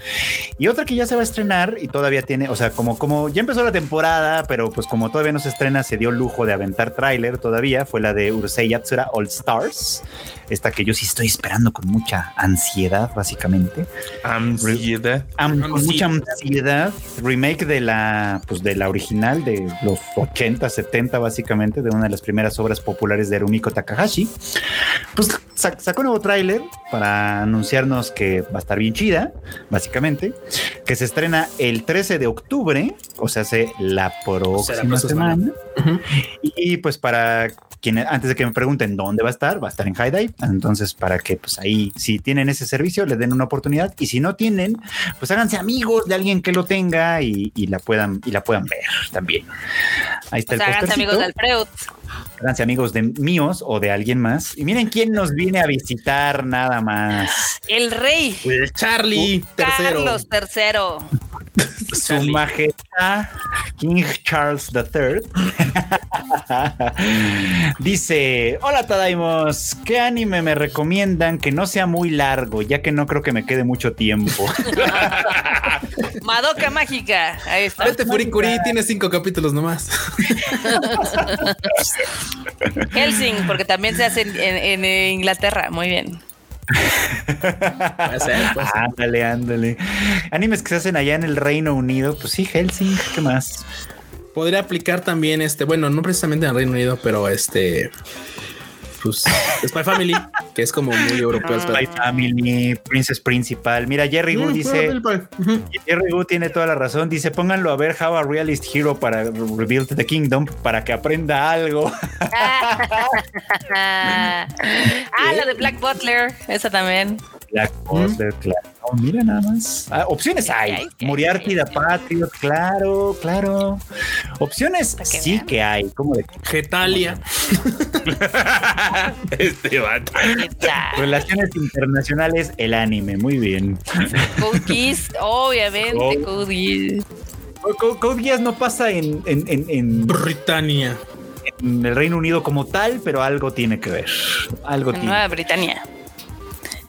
Y otra que ya se va a estrenar y todavía tiene, o sea, como, como ya empezó la temporada, pero pues como todavía no se estrena, se dio lujo de aventar tráiler todavía, fue la de Urusei Yatsura All Stars. Esta que yo sí estoy esperando con mucha ansiedad, básicamente. Ansiedad. Am- con mucha ansiedad. Remake de la, pues de la original de los 80, 70, básicamente, de una de las primeras obras populares de Rumiko Takahashi. Pues sa- sacó un nuevo tráiler para anunciarnos que va a estar bien chida, básicamente, que se estrena el 13 de octubre, o sea, hace la próxima próxima semana. semana. Ujú. Y pues para quienes, antes de que me pregunten dónde va a estar, va a estar en High Dive. Entonces, para que pues ahí, si tienen ese servicio, le den una oportunidad. Y si no tienen, pues háganse amigos de alguien que lo tenga y, y la puedan, y la puedan ver también. Ahí está O sea, el háganse amigos del Freud. Háganse amigos de míos o de alguien más. Y miren quién nos viene a visitar nada más. El rey. El Charlie tercero. Carlos III. Su Charlie. majestad King Charles III dice: Hola Tadaimos, ¿qué anime me recomiendan que no sea muy largo? Ya que no creo que me quede mucho tiempo. Madoka Mágica. Ahí está. Vete Furikuri, tiene cinco capítulos nomás. Helsing, porque también se hace en, en- en Inglaterra. Muy bien. Puede ser, puede ser. ándale, ándale. Animes que se hacen allá en el Reino Unido, pues sí, Helsing, ¿qué más? Podría aplicar también este, bueno, no precisamente en el Reino Unido, pero este, pues Spy Family, que es como muy europeo. el Spy. Family, Princess Principal. Mira, Jerry Wu Mm, dice. Jerry Wu tiene toda la razón. Dice: pónganlo a ver How a Realist Hero para Rebuild the Kingdom para que aprenda algo. ah, la de Black Butler. Esa también. Black Butler, claro. Oh, mira nada más. Ah, opciones hay. Moriarty da. Patriot, claro, claro. Opciones sí vean. que hay. ¿Cómo de Getalia. este relaciones internacionales? El anime, muy bien. Code Geass, obviamente, Oh. Code Geass. Co- Code Geass no pasa en, en- en- en- Britannia. en el Reino Unido como tal, pero algo tiene que ver. Algo En tiene Nueva Britannia.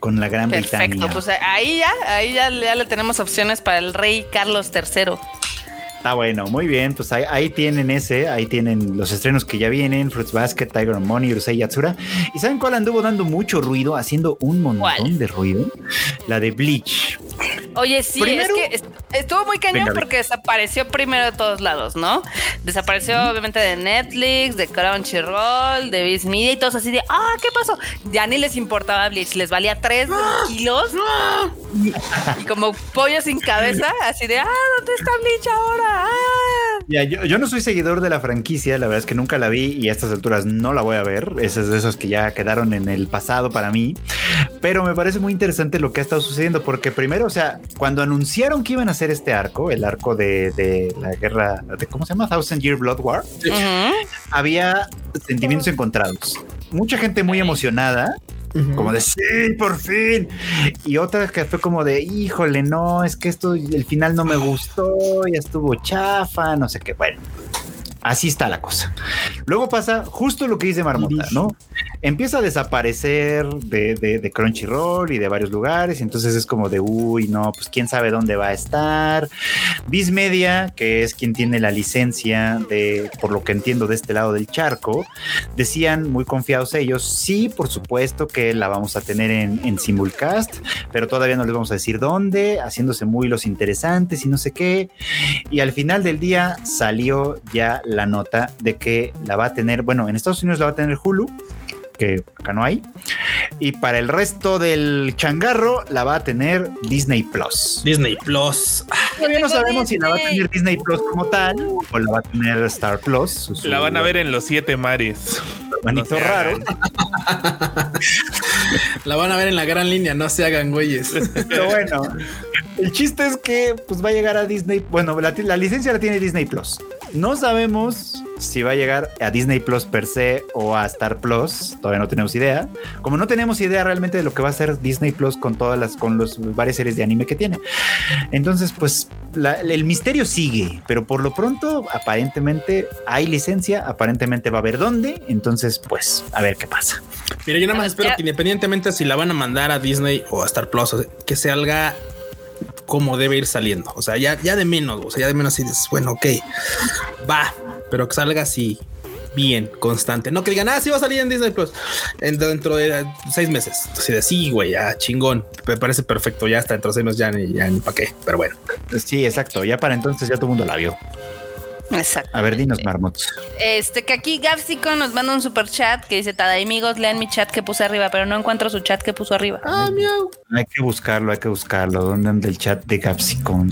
Con la Gran Perfecto. Bretaña. Pues ahí ya, ahí ya, ya le tenemos opciones para el rey Carlos III. Está bueno, muy bien. Pues ahí, ahí tienen ese, ahí tienen los estrenos que ya vienen: Fruits Basket, Tiger and Money, Urusei Yatsura. ¿Y saben cuál anduvo dando mucho ruido, haciendo un montón ¿Cuál? de ruido? La de Bleach. Oye, sí, Primero- es que est- estuvo muy cañón Venga, porque desapareció primero de todos lados, ¿no? Desapareció obviamente de Netflix, de Crunchyroll, de Viz Media y todos así de, ah, ¿qué pasó? Ya ni les importaba Bleach, les valía 3 kilos y como pollo sin cabeza, así de, ah, ¿dónde está Bleach ahora? Ah. Ya, yo, yo no soy seguidor de la franquicia, la verdad es que nunca la vi y a estas alturas no la voy a ver. Esas de esos que ya quedaron en el pasado para mí. Pero me parece muy interesante lo que ha estado sucediendo, porque primero, o sea, cuando anunciaron que iban a hacer este arco, el arco de, de la guerra, de, ¿cómo se llama? Thousand Year Blood War, había sentimientos encontrados. Mucha gente muy emocionada, como de sí, por fin. Y otra que fue como de híjole, no, es que esto, el final no me gustó, ya estuvo chafa, no sé qué. Bueno, así está la cosa. Luego pasa justo lo que dice Marmota, ¿no? Empieza a desaparecer de, de, Crunchyroll y de varios lugares. Y entonces es como de uy, no, pues quién sabe dónde va a estar. Viz Media, que es quien tiene la licencia de, por lo que entiendo, de este lado del charco, decían muy confiados ellos, sí, por supuesto que la vamos a tener en, en simulcast, pero todavía no les vamos a decir dónde, haciéndose muy los interesantes y no sé qué. Y al final del día salió ya la nota de que la va a tener, bueno, en Estados Unidos la va a tener Hulu, que acá no hay, y para el resto del changarro la va a tener Disney Plus. Disney Plus. Todavía no sabemos si la va a Disney. tener Disney Plus como tal o la va a tener Star Plus. su- su La van a ver en los siete mares. Manito No raro. La van a ver en la gran línea, no se hagan güeyes. Pero bueno, el chiste es que pues va a llegar a Disney. Bueno, la, la licencia la tiene Disney Plus. No sabemos si va a llegar a Disney Plus per se o a Star Plus. Todavía no tenemos idea. Como no tenemos idea realmente de lo que va a hacer Disney Plus con todas las, con los varias series de anime que tiene. Entonces, pues la- el misterio sigue, pero por lo pronto, aparentemente hay licencia, aparentemente va a haber dónde. Entonces, pues a ver qué pasa. Mira, yo nada más Pero espero que independientemente si la van a mandar a Disney o a Star Plus, que salga como debe ir saliendo. O sea, ya, ya de menos, o sea, ya de menos si dices, bueno, ok, va, pero que salga así bien, constante. No que digan, ah, sí va a salir en Disney Plus en- dentro de seis meses. Así de sí, güey, ya chingón. Me parece perfecto. Ya hasta dentro de seis meses ya ni, ya ni para qué, pero bueno. Sí, exacto. Ya para entonces ya todo el mundo la vio. Exacto. A ver, dinos, Marmots. Este, que aquí Gapsico nos manda un super chat que dice, Tada amigos, lean mi chat que puse arriba, pero no encuentro su chat que puso arriba. Ah, miau. Hay que buscarlo, hay que buscarlo. ¿Dónde anda el chat de Capsicum?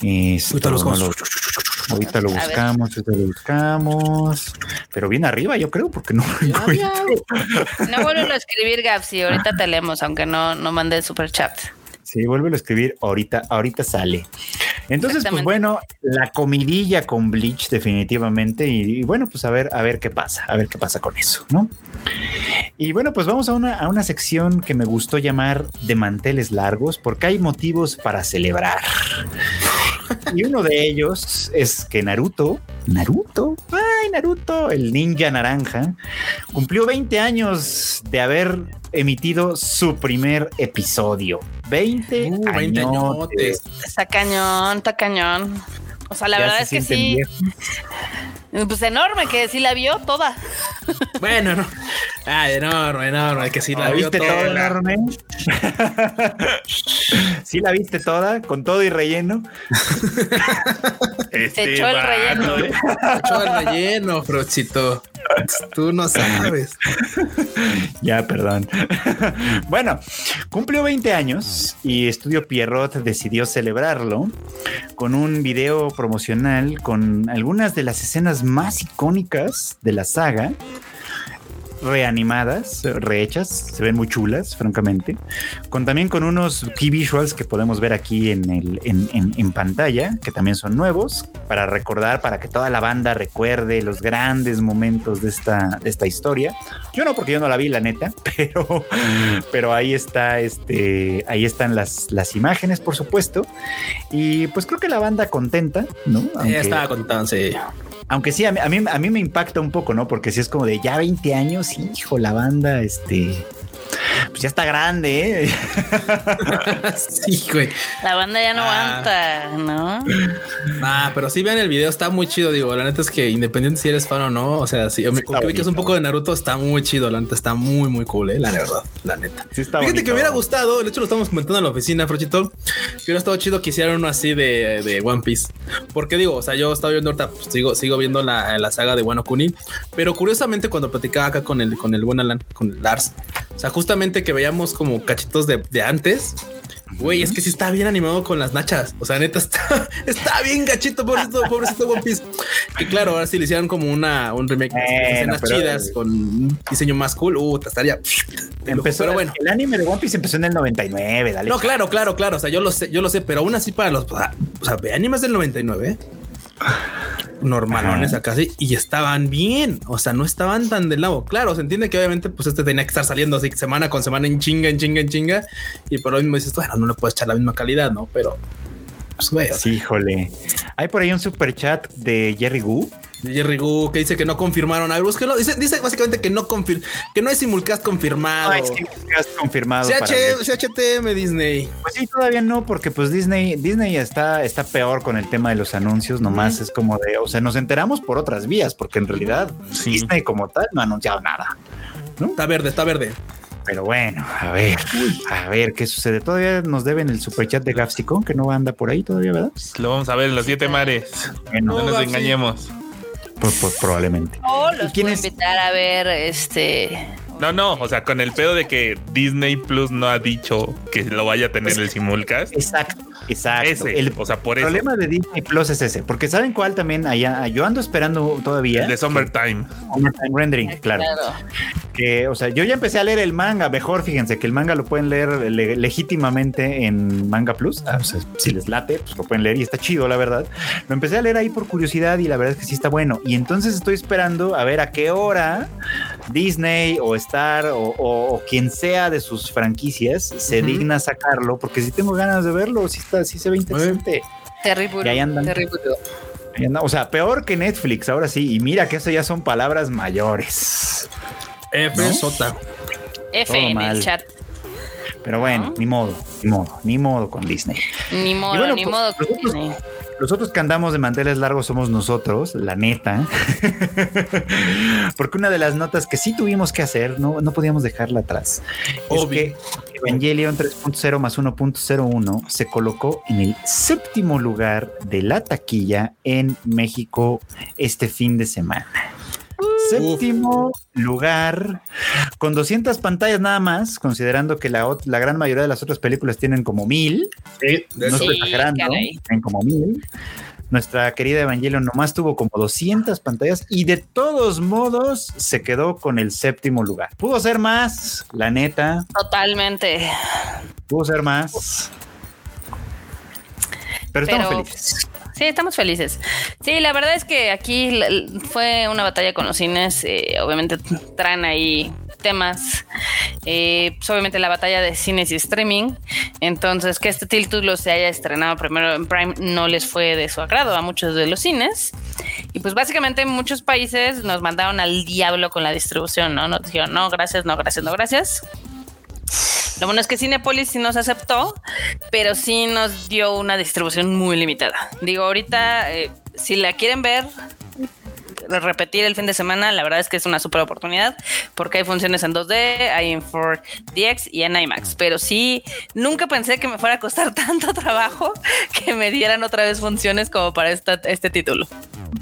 Esto, Ahorita los no lo- ahorita lo buscamos, ahorita lo buscamos. Pero bien arriba, yo creo, porque no lo encuentro. No vuelvo a escribir Gapsi, ahorita te leemos, aunque no, no mande super chat. Sí, vuelve a escribir ahorita, ahorita sale. Entonces, pues bueno, la comidilla con Bleach definitivamente y, y bueno, pues a ver, a ver qué pasa, a ver qué pasa con eso, ¿no? Y bueno, pues vamos a una, a una sección que me gustó llamar de manteles largos porque hay motivos para celebrar. Y uno de ellos es que Naruto, Naruto, ay Naruto, el ninja naranja, cumplió 20 años de haber emitido su primer episodio. 20, Uh, 20 añotes. añotes. Está cañón, está cañón. O sea, la Ya verdad se es que sí. viejos. Pues enorme, que sí la vio toda. Bueno, no. Ay, enorme, enorme, que sí la ¿La vio viste toda, toda. René? ¿Sí la viste toda? ¿Con todo y relleno? Este echó el relleno. ¿eh? Echó el relleno, Frochito. Tú no sabes. Ya, perdón. bueno, cumplió 20 años y Estudio Pierrot decidió celebrarlo con un video promocional con algunas de las escenas más icónicas de la saga reanimadas, rehechas, se ven muy chulas, francamente, con también con unos key visuals que podemos ver aquí en, el, en, en- en pantalla, que también son nuevos, para recordar, para que toda la banda recuerde los grandes momentos de esta, de esta historia. Yo no, porque yo no la vi, la neta, pero, pero ahí está, este, ahí están las, las imágenes, por supuesto, y pues creo que la banda contenta, ¿no? Aunque- estaba contando, sí. Aunque sí, a mí, a mí, me impacta un poco, ¿no? Porque si es como de ya 20 años, hijo, la banda, este, pues ya está grande, ¿eh? sí, güey. La banda ya no Ah. aguanta, ¿no? Ah, pero sí vean el video, está muy chido. Digo, la neta es que independiente si eres fan o no, o sea, si me está que es un poco de Naruto, está muy chido. La neta está muy, muy cool, eh, la verdad, la neta. Sí está Fíjate bonito. que me hubiera gustado, de hecho lo estamos comentando en la oficina, Frochito, que hubiera estado chido que hicieran uno así de, de One Piece. Porque digo, o sea, yo estaba viendo ahorita, pues, sigo, sigo viendo la, la saga de Wano Kuni, pero curiosamente cuando platicaba acá con el, con el buen Alan, con el Lars, o sea, justamente que veíamos como cachitos de, de antes, Güey, es que sí está bien animado con las nachas. O sea, neta está, está bien gachito, pobrecito, pobrecito One Piece. Y claro, ahora sí le hicieron como una un remake de escenas chidas con un diseño más cool. Uh, estaría. Empezó, pero bueno. el anime de One Piece empezó en el 99, dale. No, claro, claro, claro. O sea, yo lo sé, yo lo sé, pero aún así para los, o sea, ve animes del 99, normalones acá sí, y estaban bien. O sea, no estaban tan del lado. Claro, se entiende que obviamente, pues este tenía que estar saliendo así semana con semana en chinga, en chinga, en chinga. Y por lo mismo dices, bueno, no le puedes echar la misma calidad, no? Pero, pues, güey, Sí, híjole. Hay por ahí un super chat de Jerry Gu. De Jerry Gu que dice que no confirmaron algo. Es que lo dice, dice básicamente que no confir, que no es simulcast confirmado. No, es que has confirmado. CH, ver. CHTM Disney. Pues sí, todavía no, porque pues Disney, Disney está, está peor con el tema de los anuncios, nomás es como de, o sea, nos enteramos por otras vías, porque en realidad Sí. Disney como tal no ha anunciado nada. Está verde, está verde. Pero bueno, a ver, a ver qué sucede. Todavía nos deben el superchat de Gafsicon, que no anda por ahí todavía, ¿verdad? Lo vamos a ver en los siete mares. Bueno, No No, nos Gapsi. engañemos. Pues, pues, probablemente. O los quién puedo es? invitar a ver este. No, no, o sea, con el pedo de que Disney Plus no ha dicho que lo vaya a tener el simulcast. Exacto, exacto. Ese, el o sea, por eso. problema de Disney Plus es ese, porque ¿saben cuál también? Allá, yo ando esperando todavía. El de Summertime. Summertime Rendering, claro. que, o sea, yo ya empecé a leer el manga, mejor fíjense que el manga lo pueden leer le- legítimamente en Manga Plus, Ah, o sea, si les late, pues lo pueden leer y está chido, la verdad. Lo empecé a leer ahí por curiosidad y la verdad es que sí está bueno. Y entonces estoy esperando a ver a qué hora Disney o Star o, o- o quien sea de sus franquicias se digna sacarlo, porque si tengo ganas de verlo, sí, está, sí se ve interesante. Terrible. Y ahí andan. Terrible. Ahí anda- O sea, peor que Netflix, ahora sí. Y mira que eso ya son palabras mayores. F ¿No? Sota. F Todo en mal. el chat. Pero bueno, ¿No? ni modo, ni modo, ni modo con Disney. Ni modo, bueno, ni pues, modo. nosotros- Disney. Los otros que andamos de manteles largos somos nosotros, la neta. Porque una de las notas que sí tuvimos que hacer, no, no podíamos dejarla atrás, Obvio. es que Evangelion 3.0 más 1.01 se colocó en el séptimo lugar de la taquilla en México este fin de semana. Séptimo lugar, con 200 pantallas nada más, considerando que la, la gran mayoría de las otras películas tienen como mil. Sí, de No estoy Sí, exagerando, caray. en como mil. Nuestra querida Evangelion nomás tuvo como 200 pantallas y de todos modos se quedó con el séptimo lugar. Pudo ser más, la neta, Totalmente. pudo ser más. Pero estamos felices. Sí, estamos felices. Sí, la verdad es que aquí fue una batalla con los cines. eh, obviamente traen ahí temas. eh, pues obviamente la batalla de cines y streaming. Entonces, que este título se haya estrenado primero en Prime no les fue de su agrado a muchos de los cines. Y pues básicamente muchos países nos mandaron al diablo con la distribución, ¿no? Nos dijeron, no, gracias, no, gracias, no, gracias. Lo bueno es que Cinepolis sí nos aceptó, pero sí nos dio una distribución muy limitada. Digo, ahorita, eh, si la quieren ver, repetir el fin de semana, la verdad es que es una super oportunidad porque hay funciones en 2D, hay en 4DX y en IMAX. Pero sí, nunca pensé que me fuera a costar tanto trabajo que me dieran otra vez funciones como para esta, este título.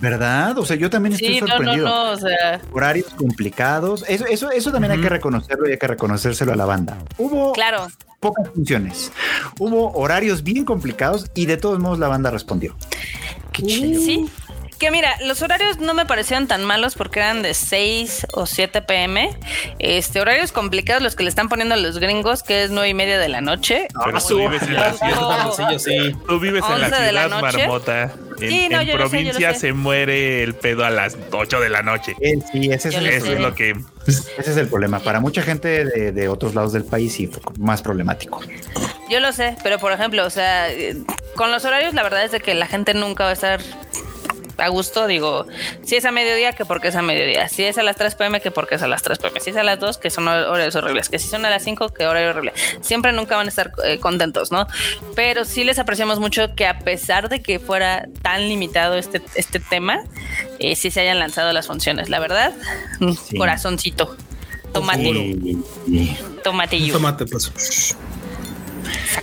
¿Verdad? O sea, yo también estoy Sí, no, no, sorprendido. no, o sea, Horarios complicados. Eso, eso, eso también hay que reconocerlo y hay que reconocérselo a la banda. Hubo claro. pocas funciones. Hubo horarios bien complicados y de todos modos la banda respondió. Qué chido. Sí. Que mira, los horarios no me parecieron tan malos porque eran de 6 o 7 pm. Este, horarios complicados los que le están poniendo a los gringos, que es 9 y media de la noche. Pero tú vives en la ciudad. Sí, yo sí. Tú vives en la 11 de la ciudad marmota. En, Sí, no, provincia sé. se muere el pedo a las 8 de la noche. Sí, ese es, el lo Eso es lo que. ese es el problema. Para mucha gente de, de otros lados del país sí fue más problemático. Yo lo sé, pero por ejemplo, o sea, eh, con los horarios la verdad es de que la gente nunca va a estar a gusto, digo, si es a mediodía, que porque es a mediodía, si es a las 3 pm, que porque es a las 3 pm, si es a las 2, que son horarios horribles, que si son a las 5, que horario horrible. Siempre nunca van a estar eh, contentos, ¿no? Pero sí les apreciamos mucho que a pesar de que fuera tan limitado este, este tema, eh, sí se hayan lanzado las funciones, la verdad, Sí. corazoncito. Tomate, y- tomatillo. Tomate, pues.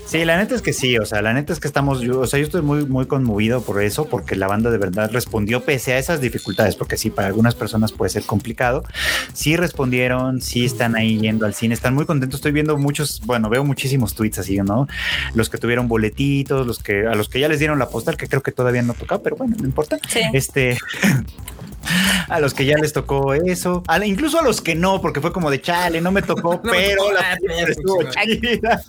Sí, la neta es que sí, o sea, la neta es que estamos, yo, o sea, yo estoy muy, muy conmovido por eso, porque la banda de verdad respondió pese a esas dificultades, porque sí, para algunas personas puede ser complicado. Sí respondieron, sí están ahí yendo al cine, están muy contentos. Estoy viendo muchos, bueno, veo muchísimos tweets así, ¿no? Los que tuvieron boletitos, los que a los que ya les dieron la postal, que creo que todavía no toca, pero bueno, no importa. Sí. Este, a los que ya les tocó eso, a- incluso a los que no, porque fue como de chale, no me tocó, No me pero tocó, la película pero estuvo Aquí- chida.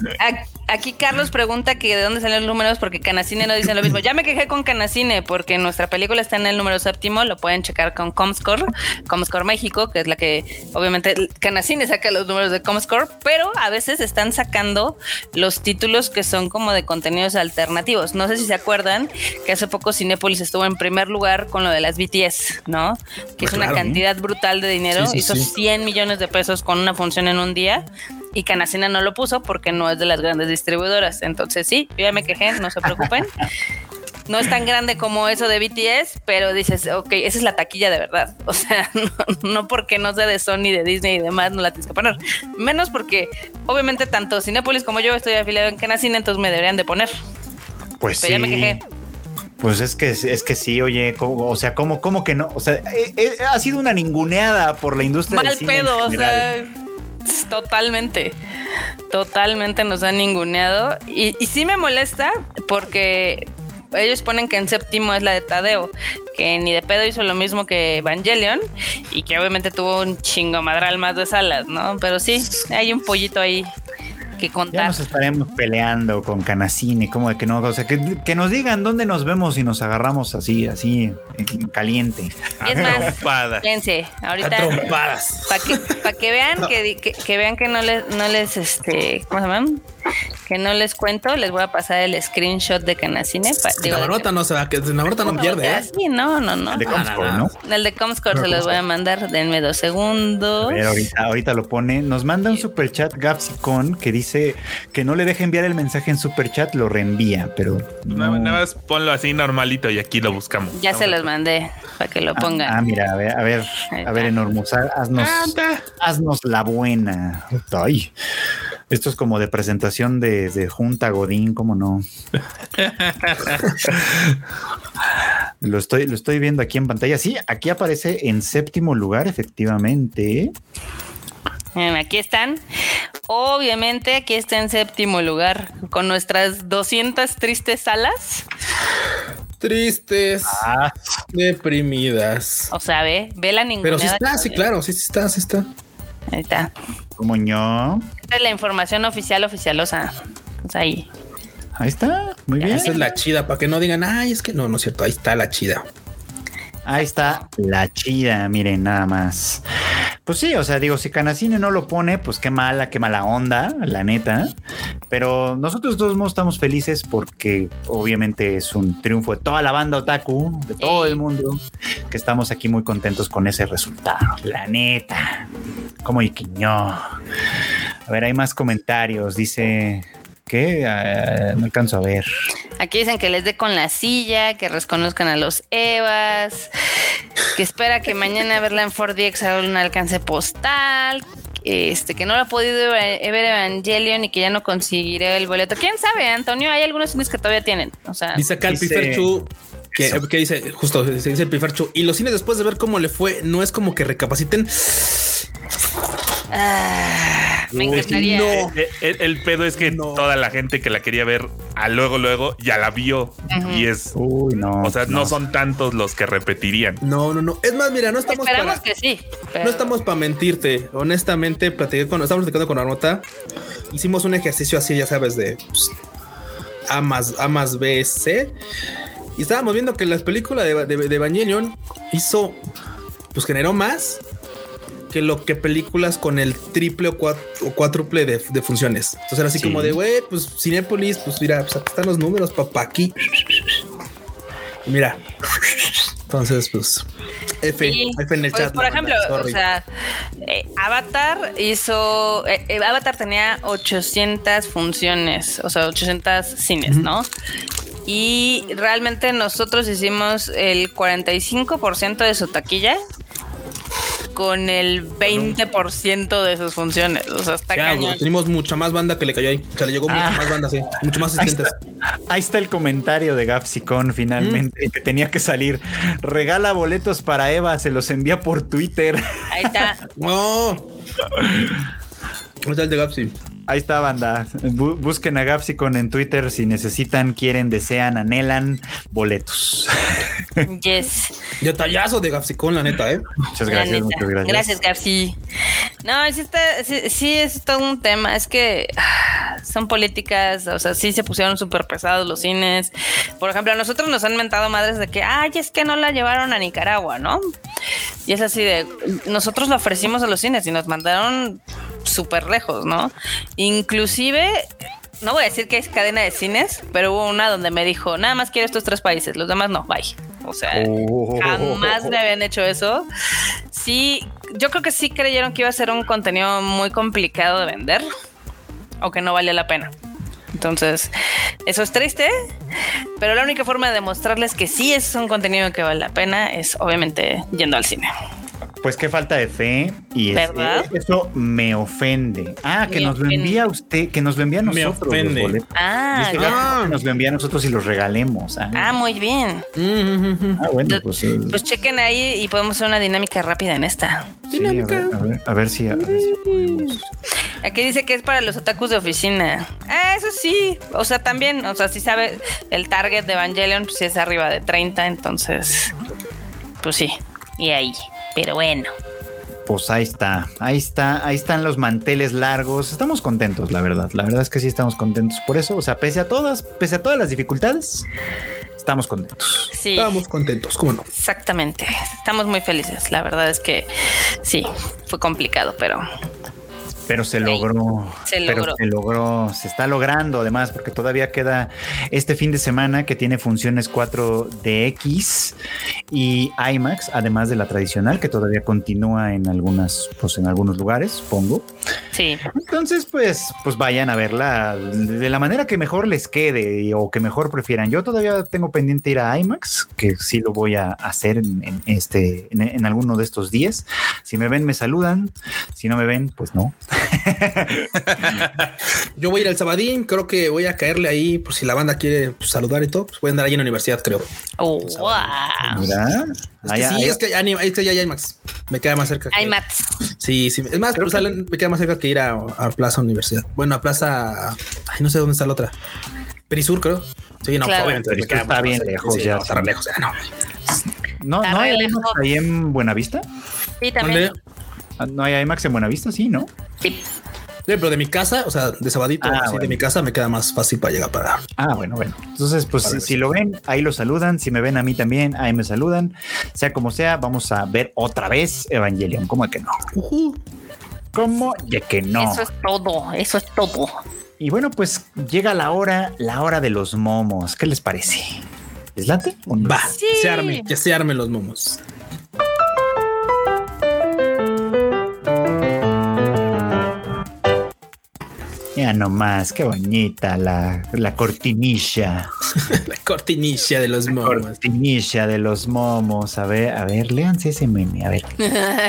Aquí Carlos pregunta que de dónde salen los números porque Canacine no dicen lo mismo. Ya me quejé con Canacine porque nuestra película está en el número séptimo, lo pueden checar con Comscore, Comscore México, que es la que obviamente Canacine saca los números de Comscore, pero a veces están sacando los títulos que son como de contenidos alternativos. No sé si se acuerdan que hace poco Cinépolis estuvo en primer lugar con lo de las BTS, ¿no? Que es una Claro. cantidad brutal de dinero, Sí, sí, hizo sí. 100 millones de pesos con una función en un día y Canacina no lo puso porque no es de las grandes distribuidoras. Entonces sí, yo ya me quejé, no se preocupen. No es tan grande como eso de BTS, pero dices, ok, esa es la taquilla de verdad. O sea, no, no porque no sea de Sony, de Disney y demás, no la tienes que poner. Menos porque, obviamente, tanto Cinepolis como yo estoy afiliado en Canacina, entonces me deberían de poner. Pues Pero ya me quejé. Pues es que es que sí, oye, ¿cómo- o sea, ¿cómo, cómo que no? O sea, eh, eh, ha sido una ninguneada por la industria del Mal en pedo, o sea, totalmente. Totalmente nos han ninguneado. Y, y sí me molesta porque ellos ponen que en séptimo es la de Tadeo, que ni de pedo hizo lo mismo que Evangelion y que obviamente tuvo un chingo madral más de salas, ¿no? Pero sí, hay un pollito ahí que Ya contar. nos estaremos peleando con Canacine, como de que no, o sea, que, que nos digan dónde nos vemos y nos agarramos así, así, en caliente. Es más, fíjense, A ahorita trompadas. para que, pa' que vean que, que, que vean que no les no les este ¿cómo se llaman? que no les cuento les voy a pasar el screenshot de Canacine pa- digo, La no se va, que la nota no pierde, ¿eh? Sí, no no no De Comscore, ¿no? el de Comscore se los voy a mandar denme dos A segundos ver, ahorita, ahorita lo pone. Nos manda un superchat Gapsicon que dice que no le deje enviar el mensaje en superchat, lo reenvía, pero Nada, no. nada más ponlo así normalito y aquí lo buscamos. ya se los mandé para que lo Ah, pongan Ah, mira, a ver, a ver, a ver, ha- haznos, Anda. haznos la buena. Ay, esto es como de presentación de, de Junta Godín, ¿cómo no? lo, estoy, lo estoy viendo aquí en pantalla. Sí, aquí aparece en séptimo lugar, efectivamente. Aquí están obviamente aquí está en séptimo lugar con nuestras 200 tristes salas Tristes, Ah, deprimidas. o sea ve ve la ninguna Pero sí está, sí, claro, sí, sí está, sí está. ahí está como yo. Esta es la información oficial, oficialosa. Pues ahí. Ahí está, muy bien. Esa es la chida, para que no digan, ay, es que no, no es cierto, ahí está la chida. Ahí está la chida, miren, nada más. Pues sí, o sea, digo, si Canacine no lo pone, pues qué mala, qué mala onda, la neta. Pero nosotros todos estamos felices porque obviamente es un triunfo de toda la banda otaku, de todo el mundo, que estamos aquí muy contentos con ese resultado. La neta. Como Iquiño. A ver, hay más comentarios. Dice que no alcanzo a ver. Aquí dicen que les dé con la silla, que reconozcan a los Evas, que espera que mañana verla en 4DX haga un alcance postal, este, que no lo ha podido ver Evangelion y que ya no conseguiré el boleto. ¿Quién sabe, Antonio? Hay algunos cines que todavía tienen. O sea, Dice acá el Dice- Piferchu que, que dice, justo dice, dice el Piferchu, y los cines después de ver cómo le fue, no es como que recapaciten. ah, me encantaría. no. El, el- el pedo es que No. toda la gente que la quería ver a luego, luego ya la vio. Y es, Uy, no. o sea, no. son tantos los que repetirían. No, no, no. Es más, mira, no estamos Esperamos para, que sí. pero- no estamos para mentirte. Honestamente, platiqué con, estamos platicando con Arnota. Hicimos un ejercicio así, ya sabes, de pues, A más A más B, C. Y estábamos viendo que la película de, de, de Evangelion hizo, pues generó más que lo que películas con el triple o, cuat- o cuádruple de, de funciones. Entonces era así Sí. como de, güey, pues Cinépolis, pues mira, pues aquí están los números, papá, aquí. Y mira. Entonces, pues, F, Sí, F en el pues, chat. Por ejemplo, o sea, eh, Avatar hizo. eh, eh, Avatar tenía 800 funciones, o sea, 800 cines, ¿no? Y realmente nosotros hicimos el 45% de su taquilla. Con el 20% de sus funciones. O sea, está cañón. tenemos mucha más banda que le cayó ahí. O sea, le llegó mucha Ah. más banda, sí. Mucho más Ahí asistentes. está, ahí está el comentario de Gapsicon finalmente, que tenía que salir. Regala boletos para Eva, se los envía por Twitter. Ahí está. No. Ahí está el de Gapsi. Ahí está, banda. Bu- busquen a Gapsicon en Twitter si necesitan, quieren, desean, anhelan boletos. Yes. Detallazo de Gapsicón, la neta, ¿eh? Muchas gracias, muchas gracias. Gracias, Gapsi. No, sí, está, sí, sí es todo un tema. Es que ah, son políticas, o sea, sí se pusieron súper pesados los cines. Por ejemplo, a nosotros nos han mentado madres de que, ay, es que no la llevaron a Nicaragua, ¿no? Y es así de, nosotros la ofrecimos a los cines y nos mandaron súper lejos, ¿no? Inclusive, no voy a decir que es cadena de cines, pero hubo una donde me dijo, nada más quiero estos tres países, los demás no, bye. O sea, Oh. jamás me habían hecho eso. Sí, yo creo que sí creyeron que iba a ser un contenido muy complicado de vender o que no valía la pena. Entonces, eso es triste, pero la única forma de demostrarles que sí es un contenido que vale la pena es obviamente yendo al cine. Pues qué falta de fe y es- ¿Verdad? eh, eso me ofende. Ah, que Me nos lo ofende. envía usted, que nos lo envía a Me nosotros. los ofende. Ah, que nos lo envía a nosotros y los regalemos. Ah, ah, muy bien. Ah, bueno, pues, eh, Pues chequen ahí y podemos hacer una dinámica rápida en esta. sí, a ver, a ver, a ver si, a ver si podemos. Aquí dice que es para los otakus de oficina. Ah, eso sí. O sea, también, o sea, si sabe el target de Evangelion, pues sí es arriba de 30, entonces, pues sí. Y ahí. Pero bueno. Pues ahí está, ahí está, ahí están los manteles largos. Estamos contentos, la verdad. La verdad es que sí estamos contentos por eso. O sea, pese a todas, pese a todas las dificultades, estamos contentos. Sí. Estábamos contentos, ¿cómo no? Exactamente. Estamos muy felices. La verdad es que sí, fue complicado, pero Pero se logró. Se pero logró. se logró. Se está logrando además, porque todavía queda este fin de semana que tiene funciones 4DX y IMAX, además de la tradicional, que todavía continúa en algunas, pues en algunos lugares, supongo. sí. Entonces, pues, pues vayan a verla de la manera que mejor les quede o que mejor prefieran. Yo todavía tengo pendiente ir a IMAX, que sí lo voy a hacer en, en este, en, en alguno de estos días. Si me ven, me saludan. Si no me ven, pues no. Yo voy a ir al Sabadín, creo que voy a caerle ahí por si la banda quiere pues, saludar y todo. Pues voy a andar ahí en la universidad, creo. Oh, wow. Mira. Es que sí, es que ya, ni- es que ya hay IMAX. Me queda más cerca. mats. Sí, sí. Es más, pues, que- salen- me queda más cerca que ir a, a Plaza Universidad. Bueno, a Plaza. Ay, no sé dónde está la otra. Perisur, creo. Sí, no, Claro. obviamente. Perisur me queda está bien lejos Sí, ya, no, está sí. lejos. ya, no. no, Está no hay IMAX lejos. ahí en Buenavista. Sí, también. ¿Dónde? Ah, No hay IMAX en Buenavista, sí, ¿no? Sí. Sí, pero de mi casa, o sea, de Sabadito, Ah, así, de mi casa me queda más fácil para llegar para. Ah, bueno, bueno. Entonces, pues si, si lo ven, ahí lo saludan. Si me ven a mí también, ahí me saludan. Sea como sea, vamos a ver otra vez Evangelion. ¿Cómo de que no? Ujú. ¿Cómo de que no? Eso es todo. Eso es todo. Y bueno, pues llega la hora, la hora de los momos. ¿Qué les parece? ¿Les late? o no? Va, Sí. que se arme, que se armen los momos. Ya nomás, qué bonita la, la cortinilla. La cortinilla de los momos. Cortinilla de los momos. A ver, a ver, léanse ese meme. A ver,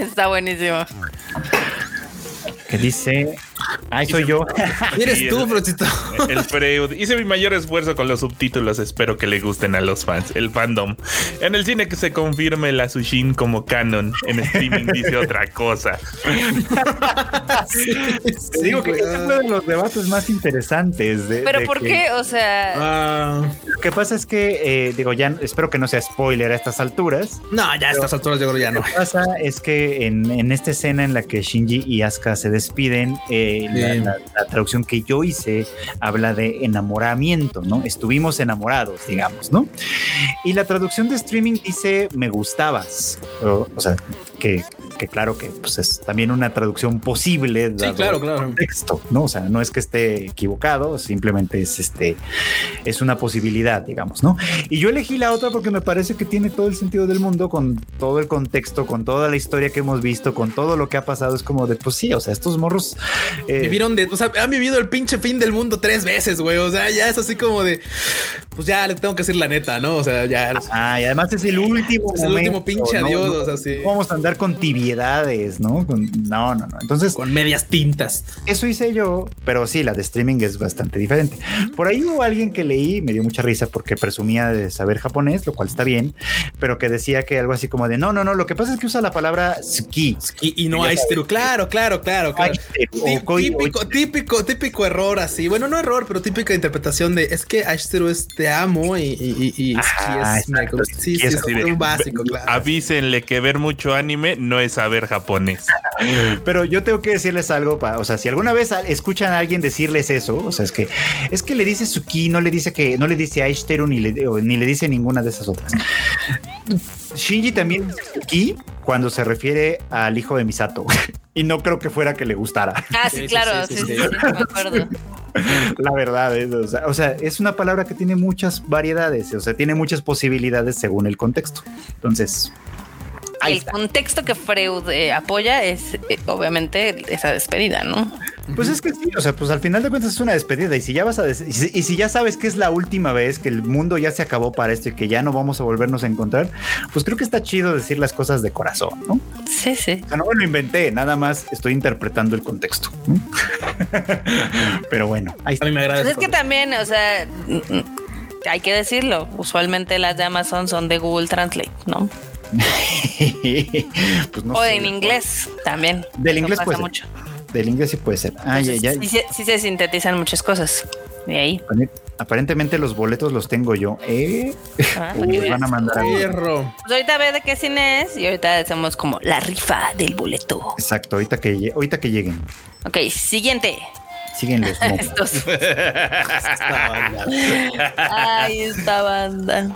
Está buenísimo. ¿qué dice? Ay, soy yo. Eres Sí, tú, Frosito. El Freud. Hice mi mayor esfuerzo con los subtítulos. Espero que le gusten a los fans. El fandom. En el cine que se confirme la Sushin como canon. En streaming dice otra cosa. Te digo que este fue de los debates más interesantes. De, Pero de ¿por que- qué? O sea, Ah, Lo que pasa es que, eh, digo, ya espero que no sea spoiler a estas alturas. no, ya a estas alturas yo creo ya no. Lo que pasa es que en, en esta escena en la que Shinji y Asuka se despiden, eh, la, Bien. la- la traducción que yo hice habla de enamoramiento, ¿no? Estuvimos enamorados, digamos, ¿no? Y la traducción de streaming dice me gustabas. O, o sea, que, que claro que pues, es también una traducción posible. Sí, claro, claro. contexto, ¿no? O sea, no es que esté equivocado, simplemente es este, es una posibilidad, digamos, ¿no? Y yo elegí la otra porque me parece que tiene todo el sentido del mundo, con todo el contexto, con toda la historia que hemos visto, con todo lo que ha pasado. Es como de, pues sí, o sea, estos morros. Eh, Vivieron de, o sea, han vivido el pinche fin del mundo tres veces, güey. O sea, ya es así como de, pues ya le tengo que decir la neta, ¿no? O sea, ya. Ah, y además es el último. Es el último pinche adiós. o sea, sí. Vamos a andar con tibiedades, ¿no? no, no, no. Entonces. Con medias tintas. Eso hice yo, pero sí, la de streaming es bastante diferente. Por ahí hubo alguien que leí, me dio mucha risa porque presumía de saber japonés, lo cual está bien, pero que decía que algo así como de no, no, no, lo que pasa es que usa la palabra ski. y no aishiteru. Claro, claro, claro. claro. Típico, típico, típico error así. Bueno, no error, pero típica interpretación de es que aishiteru es te amo y, y, es, sí, sí, es un básico, claro. Avísenle que ver mucho anime no es saber japonés. Pero yo tengo que decirles algo, o sea, si alguna vez escuchan a alguien decirles eso, o sea, es que es que le dice Suki, no le dice que no le dice Aishiteru ni le, ni le dice ninguna de esas otras. Shinji también dice Suki cuando se refiere al hijo de Misato. y no creo que fuera que le gustara. Ah, sí, claro, sí, sí, sí, me acuerdo. La verdad es, o sea, es una palabra que tiene muchas variedades, o sea, tiene muchas posibilidades según el contexto. Entonces, el contexto que Freud eh, apoya es eh, obviamente esa despedida, ¿no? Pues es que sí, o sea, pues al final de cuentas es una despedida y si ya vas a y si, ya sabes que es la última vez que el mundo ya se acabó para esto y que ya no vamos a volvernos a encontrar, pues creo que está chido decir las cosas de corazón, ¿no? Sí, sí. O sea, no me lo inventé, nada más estoy interpretando el contexto. Pero bueno, ahí A mí me agrada. Pues es que también, o sea, hay que decirlo, usualmente las de Amazon son de Google Translate, ¿no? pues o en inglés también. Del inglés puede mucho. Del inglés sí puede ser. Ah, ya, ya. Sí, se sintetizan muchas cosas. De ahí. Aparentemente los boletos los tengo yo. ¿Eh? Ah, van a mandar Pues ahorita ve de qué cine es y ahorita hacemos como la rifa del boleto. Exacto, ahorita que, ahorita que lleguen. Ok, siguiente. Siguen los Estos. Ay, esta banda.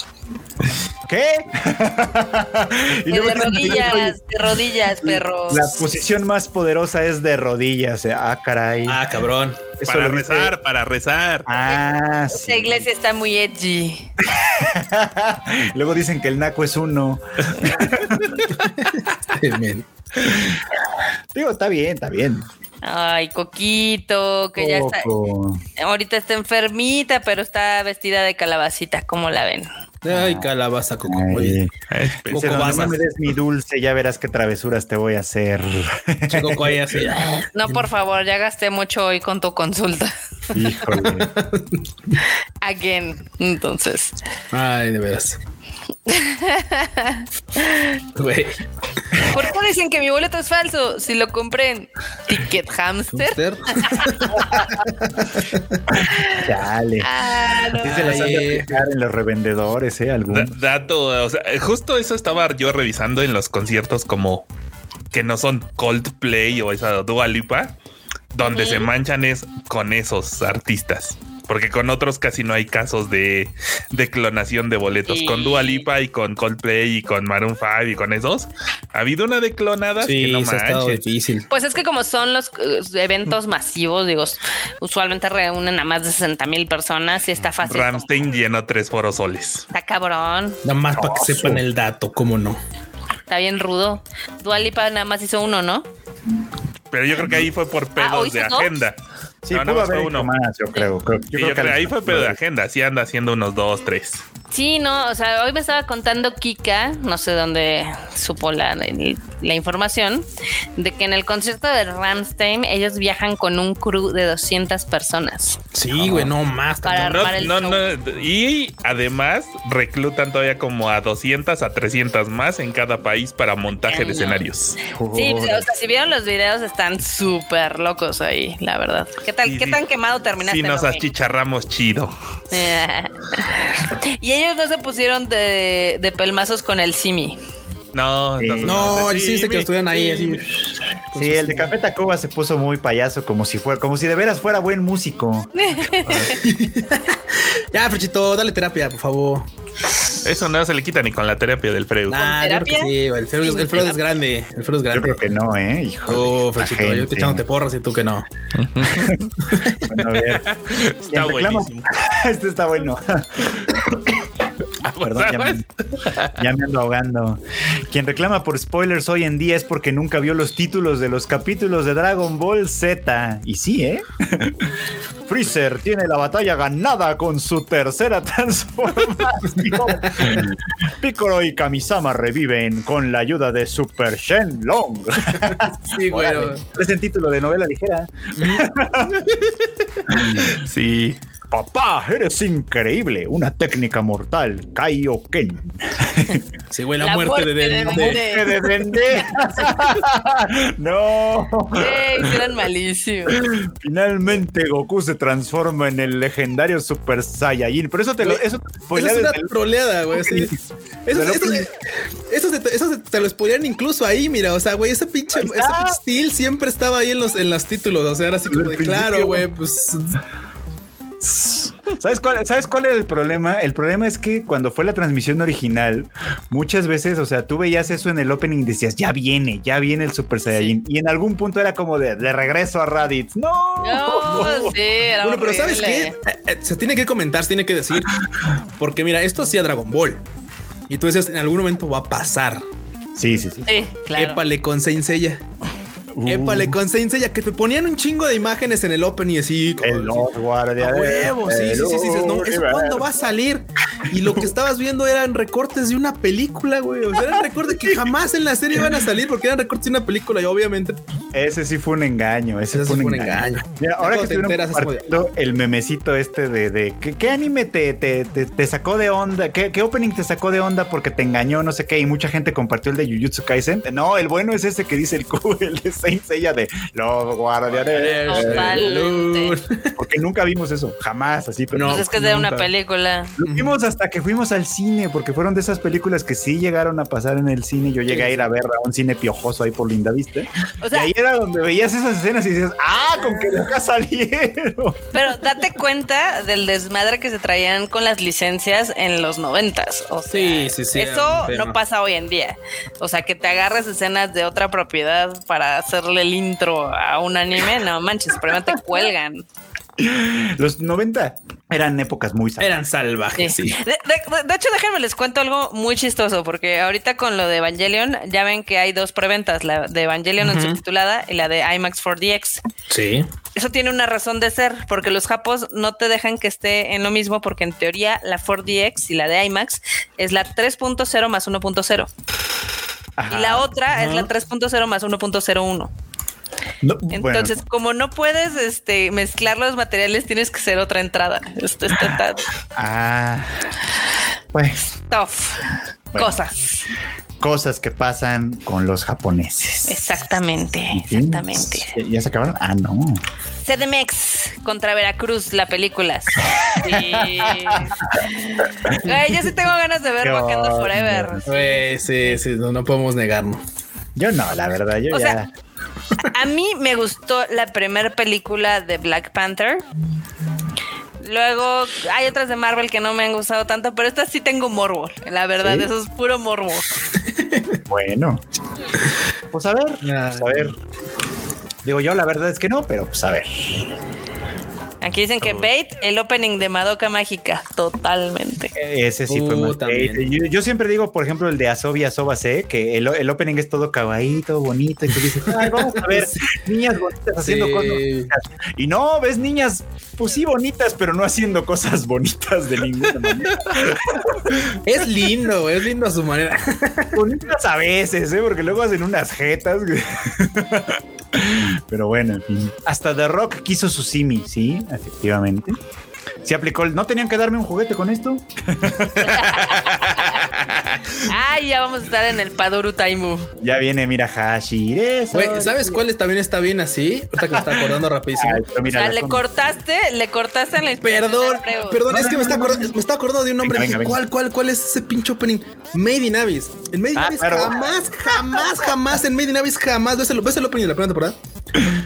¿Qué? de rodillas, de rodillas, perros. La posición más poderosa es de rodillas. Eh. Ah, caray. Ah, cabrón. para rezar, para rezar. Ah, Esta iglesia está muy edgy. Luego dicen que el naco es uno. Digo, está bien, está bien. Ay, Coquito, que ya está. Ahorita está enfermita, pero está vestida de calabacita. ¿Cómo la ven? Ay, calabaza, Coco. Ay, Coco, no me des mi dulce, ya verás qué travesuras te voy a hacer. Coco ahí así. No, por favor, ya gasté mucho hoy con tu consulta. Híjole. Again, entonces. Ay, de veras. ¿Por qué dicen que mi boleto es falso? Si lo compré en Ticket Hamster. Chale. Ah, en los revendedores, ¿eh? Algún. dato, o sea, justo eso estaba yo revisando en los conciertos como que no son Coldplay o esa Dua Lipa, donde se manchan es con esos artistas porque con otros casi no hay casos de, clonación de boletos. Con Dua Lipa y con Coldplay y con Maroon 5 y con esos, ha habido una de clonadas que no manches. difícil. Pues es que como son los eventos masivos, digo, usualmente reúnen a más de 60 mil personas y está fácil. Ramstein llenó tres forosoles. Está cabrón. Nada más para que sepan el dato, cómo no. Está bien rudo. Dua Lipa nada más hizo uno, ¿no? Pero yo creo que ahí fue por ah, pedos de agenda. Sí, no, pudo haber uno más, yo creo. yo, creo, que ahí fue pedo de agenda. Sí anda haciendo unos dos, tres. Sí, no, o sea, hoy me estaba contando Kika, no sé dónde supo la, la información, de que en el concierto de Ramstein ellos viajan con un crew de 200 personas. Sí, güey, no más. Para no, no, y además reclutan todavía como a 200 a 300 más en cada país para montaje de escenarios. Sí, o sea, si vieron los videos están súper locos ahí, la verdad. ¿Qué tal? ¿Qué tan quemado terminaste? Sí, nos achicharramos chido. y ellos no se pusieron de, de pelmazos con el Simi. No, no, no, sí, que estuvieron ahí así. Sí, el de Café Tacuba se puso muy payaso, como si fuera, como si de veras fuera buen músico. ya, Frechito, dale terapia, por favor. Eso no se le quita ni con la terapia del Freud. Ah, sí, el Freud, el es grande. El Freud es grande. Yo creo que no, ¿eh? Hijo. Oh, Frechito, yo te echándote porras y tú que no. bueno, a ver. Está buenísimo. este está bueno. Perdón, ya me, ya me ando ahogando. Quien reclama por spoilers hoy en día es porque nunca vio los títulos de los capítulos de Dragon Ball Z. Y sí, ¿eh? Freezer tiene la batalla ganada con su tercera transformación. Piccolo y Kamisama reviven con la ayuda de Super Shenlong. Sí, güey. Es el título de novela ligera. sí. Papá, eres increíble. Una técnica mortal. Kaioken. Sí, güey, la, muerte, de Dende. muerte de Dende. no. Ey, eran malísimos. Finalmente Goku se transforma en el legendario Super Saiyajin. Pero eso te lo. Eso, te Eso es una troleada, güey. sí. Eso, eso, eso, se te- eso se te lo spoilean incluso ahí, mira. O sea, güey, ese pinche, ese pinche steel siempre estaba ahí en los, en los títulos. O sea, era así como de, claro, güey, pues. ¿Sabes cuál, ¿Sabes cuál era el problema? El problema es que cuando fue la transmisión original, muchas veces, o sea, tú veías eso en el opening y decías, ya viene, ya viene el Super Saiyajin. Y en algún punto era como de, de regreso a Raditz. No. No, sí, era Bueno, pero ¿sabes qué? Eh, eh, Se tiene que comentar, se tiene que decir. Porque mira, esto hacía Dragon Ball. Y tú dices, en algún momento va a pasar. Sí, sí, sí. Sí, claro. Épale con Saint Seiya. Uh, Épale con Saint Seiya, que te ponían un chingo de imágenes en el open y así. como el Lord A Guardián. huevo, sí, sí, sí, sí, no, ¿eso cuándo va a salir? Y lo que estabas viendo eran recortes de una película, güey. O sea, eran recortes que jamás en la serie iban a salir porque eran recortes de una película y obviamente Ese sí fue un engaño. Ese, fue un engaño. ahora que estuvieron compartiendo el memecito este de, de ¿qué, anime te, te, te- te sacó de onda, ¿Qué, qué opening te sacó de onda porque te engañó, no sé qué, y mucha gente compartió el de Jujutsu Kaisen. No, el bueno es ese que dice el Q, el de Saint Seiya de los guardianes. Porque nunca vimos eso, jamás así. Pero No. Pues es que es de una película. Lo vimos hasta que fuimos al cine, porque fueron de esas películas que sí llegaron a pasar en el cine. Yo llegué a ir a ver a un cine piojoso ahí por Linda Vista. O sea, y ahí era donde veías esas escenas y dices, ah, con que nunca salieron. pero date cuenta del desmadre que se traían con las licencias en los noventas. O sea, Sí, sí, sí, era Eso no pasa hoy en día. O sea, que te agarres escenas de otra propiedad para hacerle el intro a un anime, no manches, primero te cuelgan. Los 90 eran épocas muy salvajes. eran salvajes, sí. De, de- de hecho, déjenme les cuento algo muy chistoso, porque ahorita con lo de Evangelion, ya ven que hay dos preventas, la de Evangelion en subtitulada y la de IMAX 4DX. Sí. Eso tiene una razón de ser, porque los japos no te dejan que esté en lo mismo, porque en teoría la 4DX y la de IMAX es la 3.0 más 1.0 Ajá. y la otra es la Ajá. 3.0 más 1.01. No, bueno, Entonces, como no puedes este, mezclar los materiales, tienes que ser otra entrada. Esto está ah, pues tough. Bueno. Cosas. Cosas que pasan con los japoneses. Exactamente, exactamente. ¿Ya, se acabaron? Ah, no. CDMX contra Veracruz, la película. Sí. Güey, yo sí tengo ganas de ver Wakanda. Forever. Güey, sí, sí, no, no podemos negarnos. Yo no, la verdad, yo O ya. sea, A mí me gustó la primera película de Black Panther. Luego hay otras de Marvel que no me han gustado tanto, pero esta sí tengo morbo. La verdad, ¿Sí? eso es puro morbo. Bueno. Pues a ver, pues a ver. Digo yo, la verdad es que no, pero pues a ver. Aquí dicen que Bait, el opening de Madoka Mágica, totalmente. Ese sí fue Uh, más. también. Yo, yo siempre digo, por ejemplo, el de Asobi Asoba C, que el, el opening es todo todo bonito, y tú dices, ay, vamos a ver niñas bonitas haciendo Sí. cosas bonitas. Y no, ves niñas, pues sí, bonitas, pero no haciendo cosas bonitas de ninguna manera. Es lindo, es lindo a su manera. bonitas a veces, ¿eh? porque luego hacen unas jetas. Pero bueno. Hasta The Rock quiso su simi, sí, efectivamente. Se aplicó el. ¿No tenían que darme un juguete con esto? Ay, ya vamos a estar en el Padoru Taimu. Ya viene, mira, Hashire. Güey, ¿sabes cuál también está bien así? Ahorita que me está acordando rapidísimo. Ay, O sea, le cortaste, le cortaste en la Perdón, perdón, es que me está, no, no, acordando, me está acordando de un nombre. Venga, Dije, venga, ¿Cuál, cuál, cuál es ese pinche opening? Made in Abyss. En Made in Ah, Abyss claro. jamás, jamás, jamás en Made in Abyss jamás ves el, ves el opening de la primera temporada.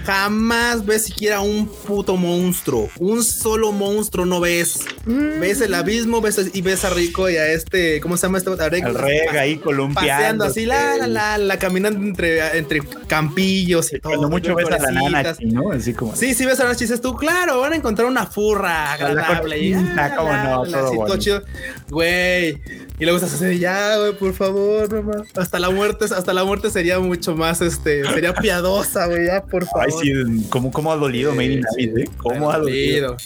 Jamás ves siquiera un puto monstruo. Un solo monstruo no ves. ves el abismo, ves y ves a Rico y a este, ¿cómo se llama este? A Rico, Al rega ahí columpiando. paseando así, la, la, la, la, caminando entre, entre campillos y todo. Cuando mucho ves a la nana, florecitas. aquí, ¿no? Así como. Sí, sí ves a las dices tú, claro, van a encontrar una furra agradable. y, cochita, cómo no, todo chido. Güey. Y luego estás así, ya, güey, por favor, mamá. Hasta la muerte, hasta la muerte sería mucho más, este, sería piadosa, güey, ya, por favor. Ay, sí, ¿cómo, cómo ha dolido Sí, Made in sí. Eh? ¿Cómo ha dolido?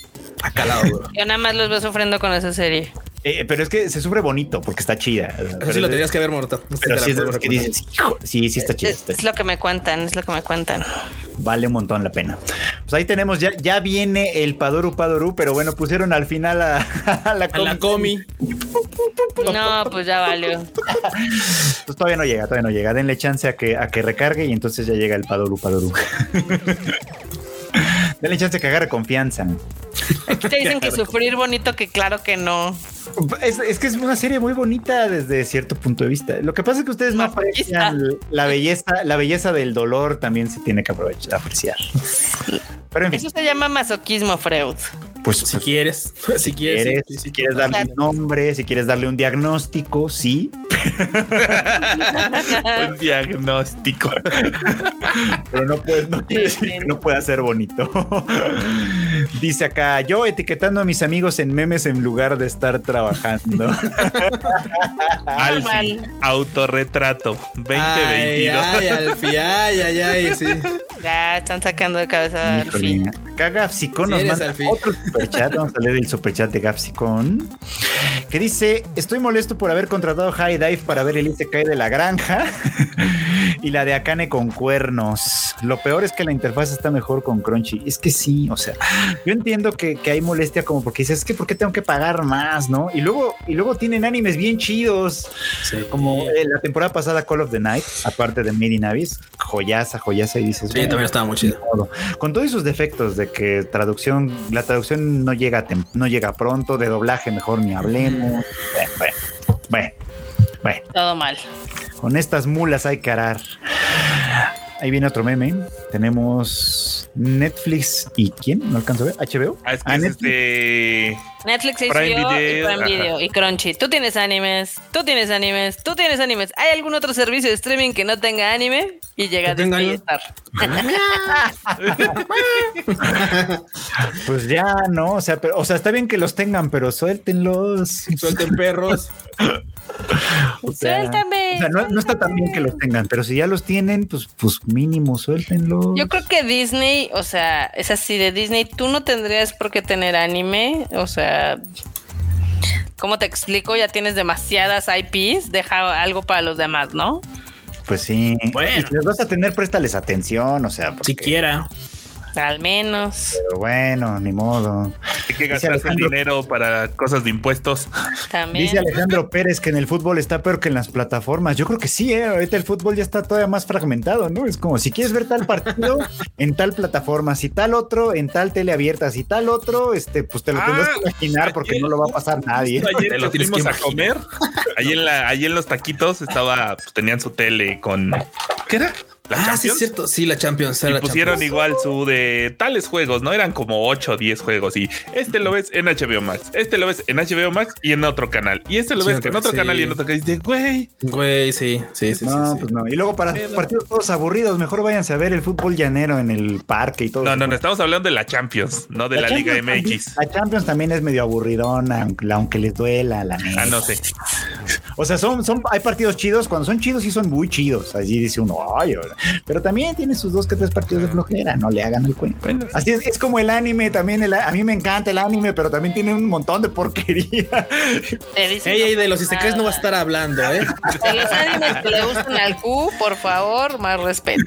Acá al lado, güey. Yo nada más los veo sufriendo con esa serie. Eh, pero es que se sufre bonito porque está chida. Eso sí lo tenías que haber muerto. Pero sí es que dices, sí, sí está chida. Es, está es chida. lo que me cuentan, es lo que me cuentan. Vale un montón la pena. Pues ahí tenemos, ya, ya viene el Padoru Padoru, pero bueno, pusieron al final a, a la A la comi. comi. No, pues ya valió. Pues todavía no llega, todavía no llega. Denle chance a que, a que recargue y entonces ya llega el Padoru Padoru. Denle chance a que agarre confianza. Aquí te dicen que sufrir bonito, que claro que no. Es, es que es una serie muy bonita desde cierto punto de vista. Lo que pasa es que ustedes no aprecian la belleza, la belleza del dolor también se tiene que aprovechar, apreciar. Pero en fin, Eso se llama masoquismo, Freud. pues Si quieres, si quieres, quieres, sí, sí, si quieres darle un nombre, si quieres darle un diagnóstico, sí, Un diagnóstico. pero no puedes, no quiere decir que no pueda ser bonito. Dice acá, yo etiquetando a mis amigos en memes en lugar de estar trabajando. Alfi, autorretrato Ay, 2022. ay, Alfi, ay, ay, ay, sí. Ya están sacando de cabeza al fin. Híjole. Acá Gapsicon Sí nos manda Alfie. otro superchat. Vamos a leer el superchat de Gapsicon. Que dice: Estoy molesto por haber contratado High Dive para ver el Isekai de la granja y la de Akane con cuernos. Lo peor es que la interfaz está mejor con Crunchy. Es que sí, o sea, yo entiendo que, que hay molestia como porque dices, es que ¿por qué tengo que pagar más, no? Y luego, y luego tienen animes bien chidos. Como eh, la temporada pasada Call of the Night, aparte de Made in Abyss, joyaza, joyaza, y dices, Sí, también estaba muy chido. modo. Con todos sus defectos de que traducción, la traducción no llega, no llega pronto, de doblaje mejor ni hablemos. Bueno, bueno, bueno, bueno, Todo mal. con estas mulas hay que arar. Ahí viene otro meme. Tenemos Netflix y ¿quién? No alcanzo a ver. HBO. Ah, es que Ah, es Netflix. este. Netflix, HBO Prime y Video, Prime ajá. Video y Crunchy. Tú tienes animes, tú tienes animes, tú tienes animes. ¿Hay algún otro servicio de streaming que no tenga anime? Y llega a estar. Pues ya, ¿no? O sea, pero, o sea, está bien que los tengan, pero suéltenlos. Suelten perros. O sea, Suéltame. o sea, no, no está tan bien que los tengan, pero si ya los tienen, pues, pues mínimo suéltenlos. Yo creo que Disney, o sea, es así de Disney, tú no tendrías por qué tener anime, o sea, ¿cómo te explico? Ya tienes demasiadas IPs, deja algo para los demás, ¿no? Pues sí. Bueno. Y si los vas a tener, préstales atención, o sea, porque- Siquiera. Al menos, Pero bueno, ni modo. Hay que gastar el Alejandro- dinero para cosas de impuestos. también. Dice Alejandro Pérez que en el fútbol está peor que en las plataformas. Yo creo que sí, ¿eh? ahorita el fútbol ya está todavía más fragmentado, ¿no? Es como si quieres ver tal partido en tal plataforma, si tal otro en tal tele abierta, si tal otro, este, pues te lo tendrás que Ah, imaginar porque ayer- no lo va a pasar nadie. Ayer Te lo nos tienes que fuimos a comer. Ahí en, la, ahí en los taquitos estaba, pues, tenían su tele con. ¿Qué era? La Ah, sí, es cierto. Sí, la Champions. Y la pusieron Champions. igual su de tales juegos, ¿no? Eran como 8 o 10 juegos. Y este lo ves en HBO Max, este lo ves en HBO Max y en otro canal. Y este lo Sí, ves en otro sí. canal y en otro canal. Y dices, güey, Güey, sí, sí, sí. No, sí, pues no. Y luego para Pero- partidos todos aburridos, mejor váyanse a ver el fútbol llanero en el parque y todo. no, eso. no, no, estamos hablando de la Champions, no de la, Liga también- MX. La Champions también es medio aburridona, aunque, aunque les duela la neta. Ah, no sé. O sea, son, son, hay partidos chidos, cuando son chidos sí son muy chidos. Allí dice uno, ay, ahora". Pero también tiene sus dos que tres partidos de flojera, no le hagan el cuento. Bueno. Así es, es como el anime también, el- a mí me encanta el anime, pero también tiene un montón de porquería. Ey, ey, de los isekais no va a estar hablando, ¿eh? De los animes que le gustan al Q, por favor, más respeto.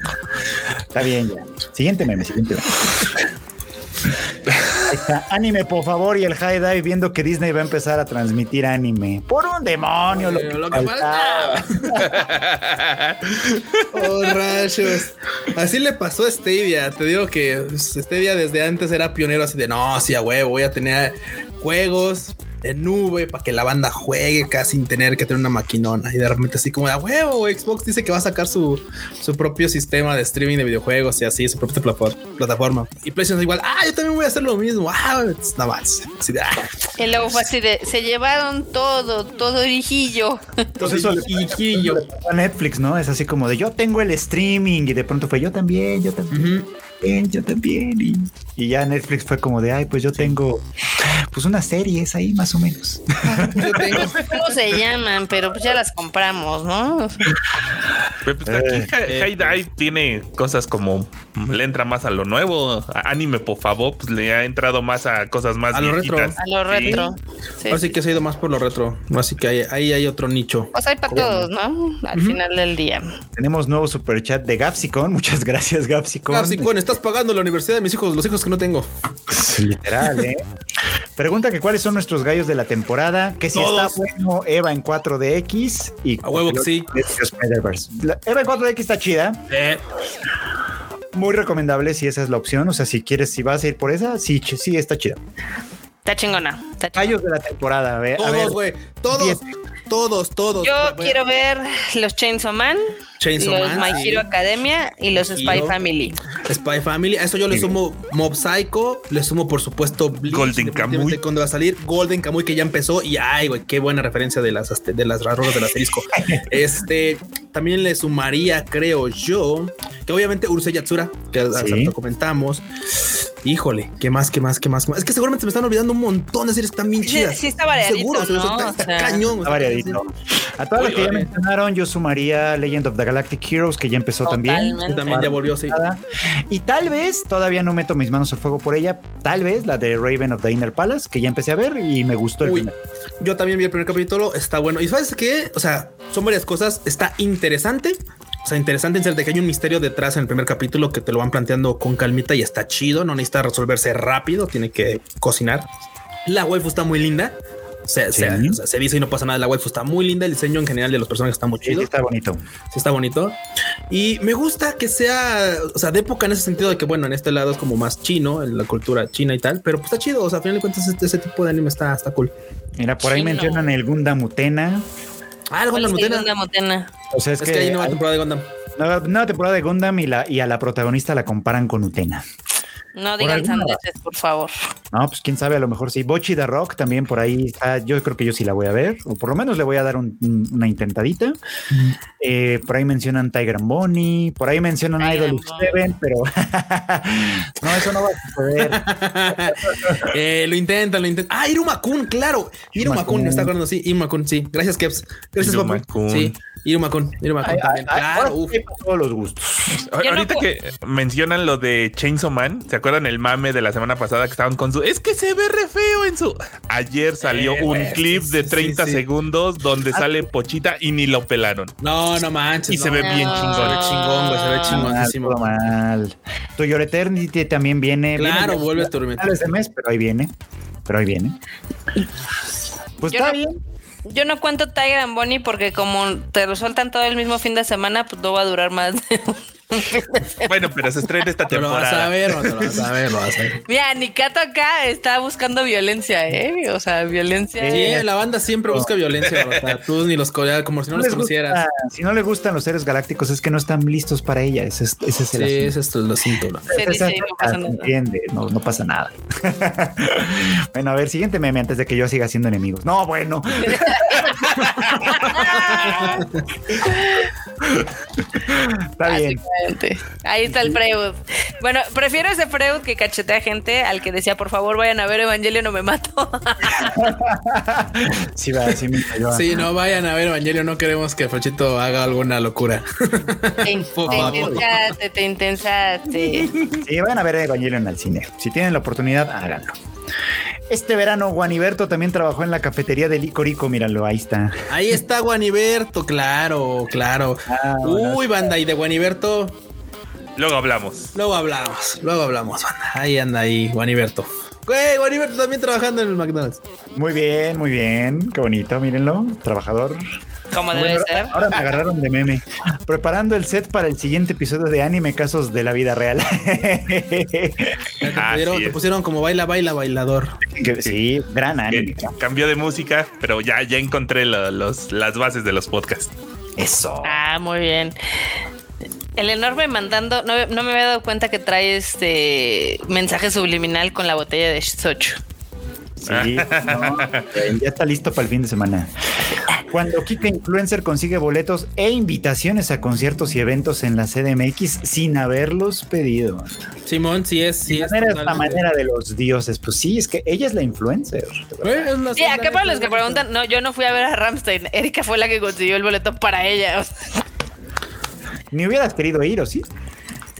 Está bien, ya. Siguiente meme, siguiente meme. Está, anime, por favor, y el High Dive viendo que Disney va a empezar a transmitir anime. Por un demonio, lo, Lo, que lo que faltaba. faltaba. Oh, rayos. Así le pasó a Stadia. Te digo que Stadia desde antes era pionero así de no, sí, a huevo, voy a tener juegos en nube para que la banda juegue casi sin tener que tener una maquinona. Y de repente así como de "A huevo, Xbox dice que va a sacar su, su propio sistema de streaming de videojuegos y así, su propia plataforma. plataforma. Y PlayStation es igual, ah, yo también voy a hacer lo mismo. Ah, nada más. Así de, ah. Y luego fue así de, se llevaron todo, todo hijillo. Entonces eso Hijillo. a Netflix, ¿no? Es así como de yo tengo el streaming y de pronto fue yo también, yo también, Ujú. yo también. Y, y ya Netflix fue como de, ay, pues yo tengo pues unas series ahí más o menos. Yo tengo. ¿Cómo se llaman? Pero pues ya las compramos, ¿no? Pero, pues, aquí Eh, Hi- High Dive tiene cosas como le entra más a lo nuevo. A- Anime, por favor, pues le ha entrado más a cosas más A lo retro. A lo retro. Sí. Ahora sí que se ha ido más por lo retro. Así que ahí, ahí hay otro nicho. Pues hay para todos, ¿no? Al final del día. Tenemos nuevo super chat de Gapsicon. Muchas gracias, Gapsicon. Capsicon, estás pagando la universidad de mis hijos, los hijos que no tengo. Literal, ¿eh? Pregunta que cuáles son nuestros gallos de la temporada. Que si Todos. está bueno Eva en 4DX y A huevo que sí. Eva en 4DX está chida. Muy recomendable si esa es la opción. O sea, si quieres, si vas a ir por esa, sí, sí está chida. Está chingona. Está chingona. De la temporada. A ver, a ver. Todos, güey. Todos. Todos, todos. Yo quiero ver los Chainsaw Man, Chainsaw los Man, My sí. Hero Academia y los Spy Hero. Family. Spy Family. A eso yo le sumo Mob Psycho. Le sumo, por supuesto, Bleach. Golden Kamuy. Cuando va a salir Golden Kamuy, que ya empezó. Y ay, güey, qué buena referencia de las, aste- de las rarolas del asterisco. este también le sumaría, creo yo, que obviamente Urusei Yatsura, que Sí. rato comentamos. Híjole, qué más, qué más, qué más, qué más. Es que seguramente se me están olvidando un montón de series que están bien Sí, chidas. sí está variadito, Seguro, está, O está sea, cañón. Está variadito. A todas las que ya mencionaron, yo sumaría Legend of the Galactic Heroes, que ya empezó también. Totalmente. Que también ya volvió, sí. Y tal vez, todavía no meto mis manos al fuego por ella, tal vez la de Raven of the Inner Palace, que ya empecé a ver y me gustó el Uy, final. yo también vi el primer capítulo, está bueno. Y sabes qué? O sea, son varias cosas. Está interesante. O sea, interesante en ser de que hay un misterio detrás en el primer capítulo que te lo van planteando con calmita y está chido. No necesita resolverse rápido, tiene que cocinar. La waifu está muy linda. O sea, Sí. se, o sea, se dice y no pasa nada. La waifu está muy linda. El diseño en general de los personajes está muy chido. sí, está bonito. Sí, está bonito. Y me gusta que sea, o sea, de época en ese sentido de que, bueno, en este lado es como más chino, en la cultura china y tal, pero pues está chido. O sea, a final de cuentas, este, ese tipo de anime está, está cool. Mira, por ahí mencionan el Gundam Utena. Ah, el ¿Cuál Gundam Utena. Gundam Utena? O sea, es, Es que, que hay nueva hay temporada de Gundam. nueva, nueva temporada de Gundam y, la, y a la protagonista la comparan con Utena. No digan sandeces, por favor. No, pues quién sabe, a lo mejor sí. Bochi the Rock también por ahí está. Yo creo que yo sí la voy a ver, o por lo menos le voy a dar un- un- una intentadita. Eh, por ahí mencionan Tiger and Bonnie, por ahí mencionan Tiger Idol. Seven, pero no, eso no va a suceder. Eh, lo intentan, lo intentan. Ah, Irumakun, claro. Irumakun, me está acordando, sí, Irumakun, sí. Gracias, Keps. Gracias, papu. Irumakun. Sí, Irumakun, Irumakun Ay, también. ay, Claro, uf. todos los gustos. Yo no Ahorita que mencionan lo de Chainsaw Man, ¿se acuerdan el mame de la semana pasada que estaban con su... Es que se ve re feo en su... Ayer salió Eh, un clip sí, de sí, 30 sí. segundos donde sale Pochita y ni lo pelaron. No, no manches. Y se no. ve bien No. Se chingón. ve chingón, güey, se ve todo mal. Tu Your Eternity también viene. Claro, viene vuelve a finales de mes, pero ahí viene. Pero ahí viene. Pues Yo está no- bien. Yo no cuento Tiger and Bonnie porque como te lo todo el mismo fin de semana, pues no va a durar más. de Bueno, pero se estrena esta Pero lo vas a temporada. ver, lo vas a ver, lo vas a ver. Mira, Nikato acá está buscando violencia, ¿eh? O sea, violencia. Sí, la banda siempre busca violencia, o sea, tú ni los coreanos, como si no, los les conocieras. gusta- si no les gustan los seres galácticos, es que no están listos para ella. Ese es, ese es el Sí, asunto. ese es. ¿no? Se dice y no pasa nada. entiende, no, no pasa nada. bueno, a ver, siguiente meme antes de que yo siga siendo enemigos. No, bueno. Está bien. Ahí está el Freud. Bueno, prefiero ese Freud que cachetea gente al que decía, por favor, vayan a ver Evangelio, no me mato. Sí, va, sí me cayó. Sí, no vayan a ver Evangelio, no queremos que Frochito haga alguna locura. te, Por te favor. intensaste, te intensaste. Sí, vayan a ver Evangelion al cine. Si tienen la oportunidad, háganlo. Este verano, Guaniberto también trabajó en la cafetería de Licorico. Míralo, ahí está. Ahí está Guaniberto, claro, claro. Ah, bueno. Uy, banda, y de Guaniberto, Luego hablamos. luego hablamos, luego hablamos, banda. Ahí anda ahí, Guaniberto. Güey, Guaniberto también trabajando en el McDonald's. Muy bien, muy bien. Qué bonito, mírenlo. Trabajador. Como debe Bueno, ser. ahora me agarraron de meme. Preparando el set para el siguiente episodio de anime casos de la vida real. Te, pusieron, te como baila, baila, bailador. Sí, gran anime. Cambió de música, pero ya, ya encontré lo- los, las bases de los podcasts. Eso. Ah, muy bien. El enorme mandando, no, no me había dado cuenta que trae este mensaje subliminal con la botella de Sochu. Sí, no, ya está listo para el fin de semana. Cuando Kika Influencer consigue boletos e invitaciones a conciertos y eventos en la CDMX sin haberlos pedido. Simón, sí es, sí es. manera, totalmente. manera de los dioses. Pues sí, es que ella es la influencer. Eh, la Sí, acá para los que preguntan, no, yo no fui a ver a Ramstein. Erika fue la que consiguió el boleto para ella. Ni hubieras querido ir, ¿o sí?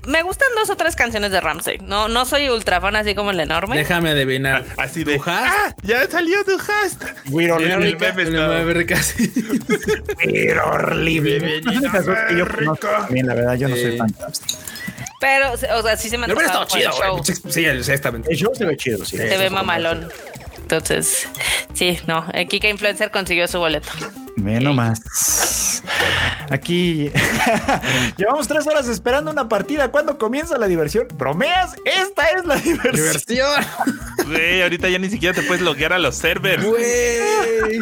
Me gustan dos o tres canciones de Ramstein. No, no soy ultra fan así como el enorme. Déjame adivinar. Así de. ¡Ah! ¡Ya salió tu hast! We're all living. We're all living. Yo conozco también, la verdad, yo no soy fan. Pero, o sea, sí se me antojaba estado chido, show. güey. Sí, exactamente. El show se ve chido, sí. Se ve mamalón. Entonces, sí, no. El Kika Influencer consiguió su boleto. Ve nomás. Aquí llevamos tres horas esperando una partida. ¿Cuándo comienza la diversión? ¿Bromeas? Esta es la diversión. Diversión. Güey, ahorita ya ni siquiera te puedes loguear a los servers. Güey.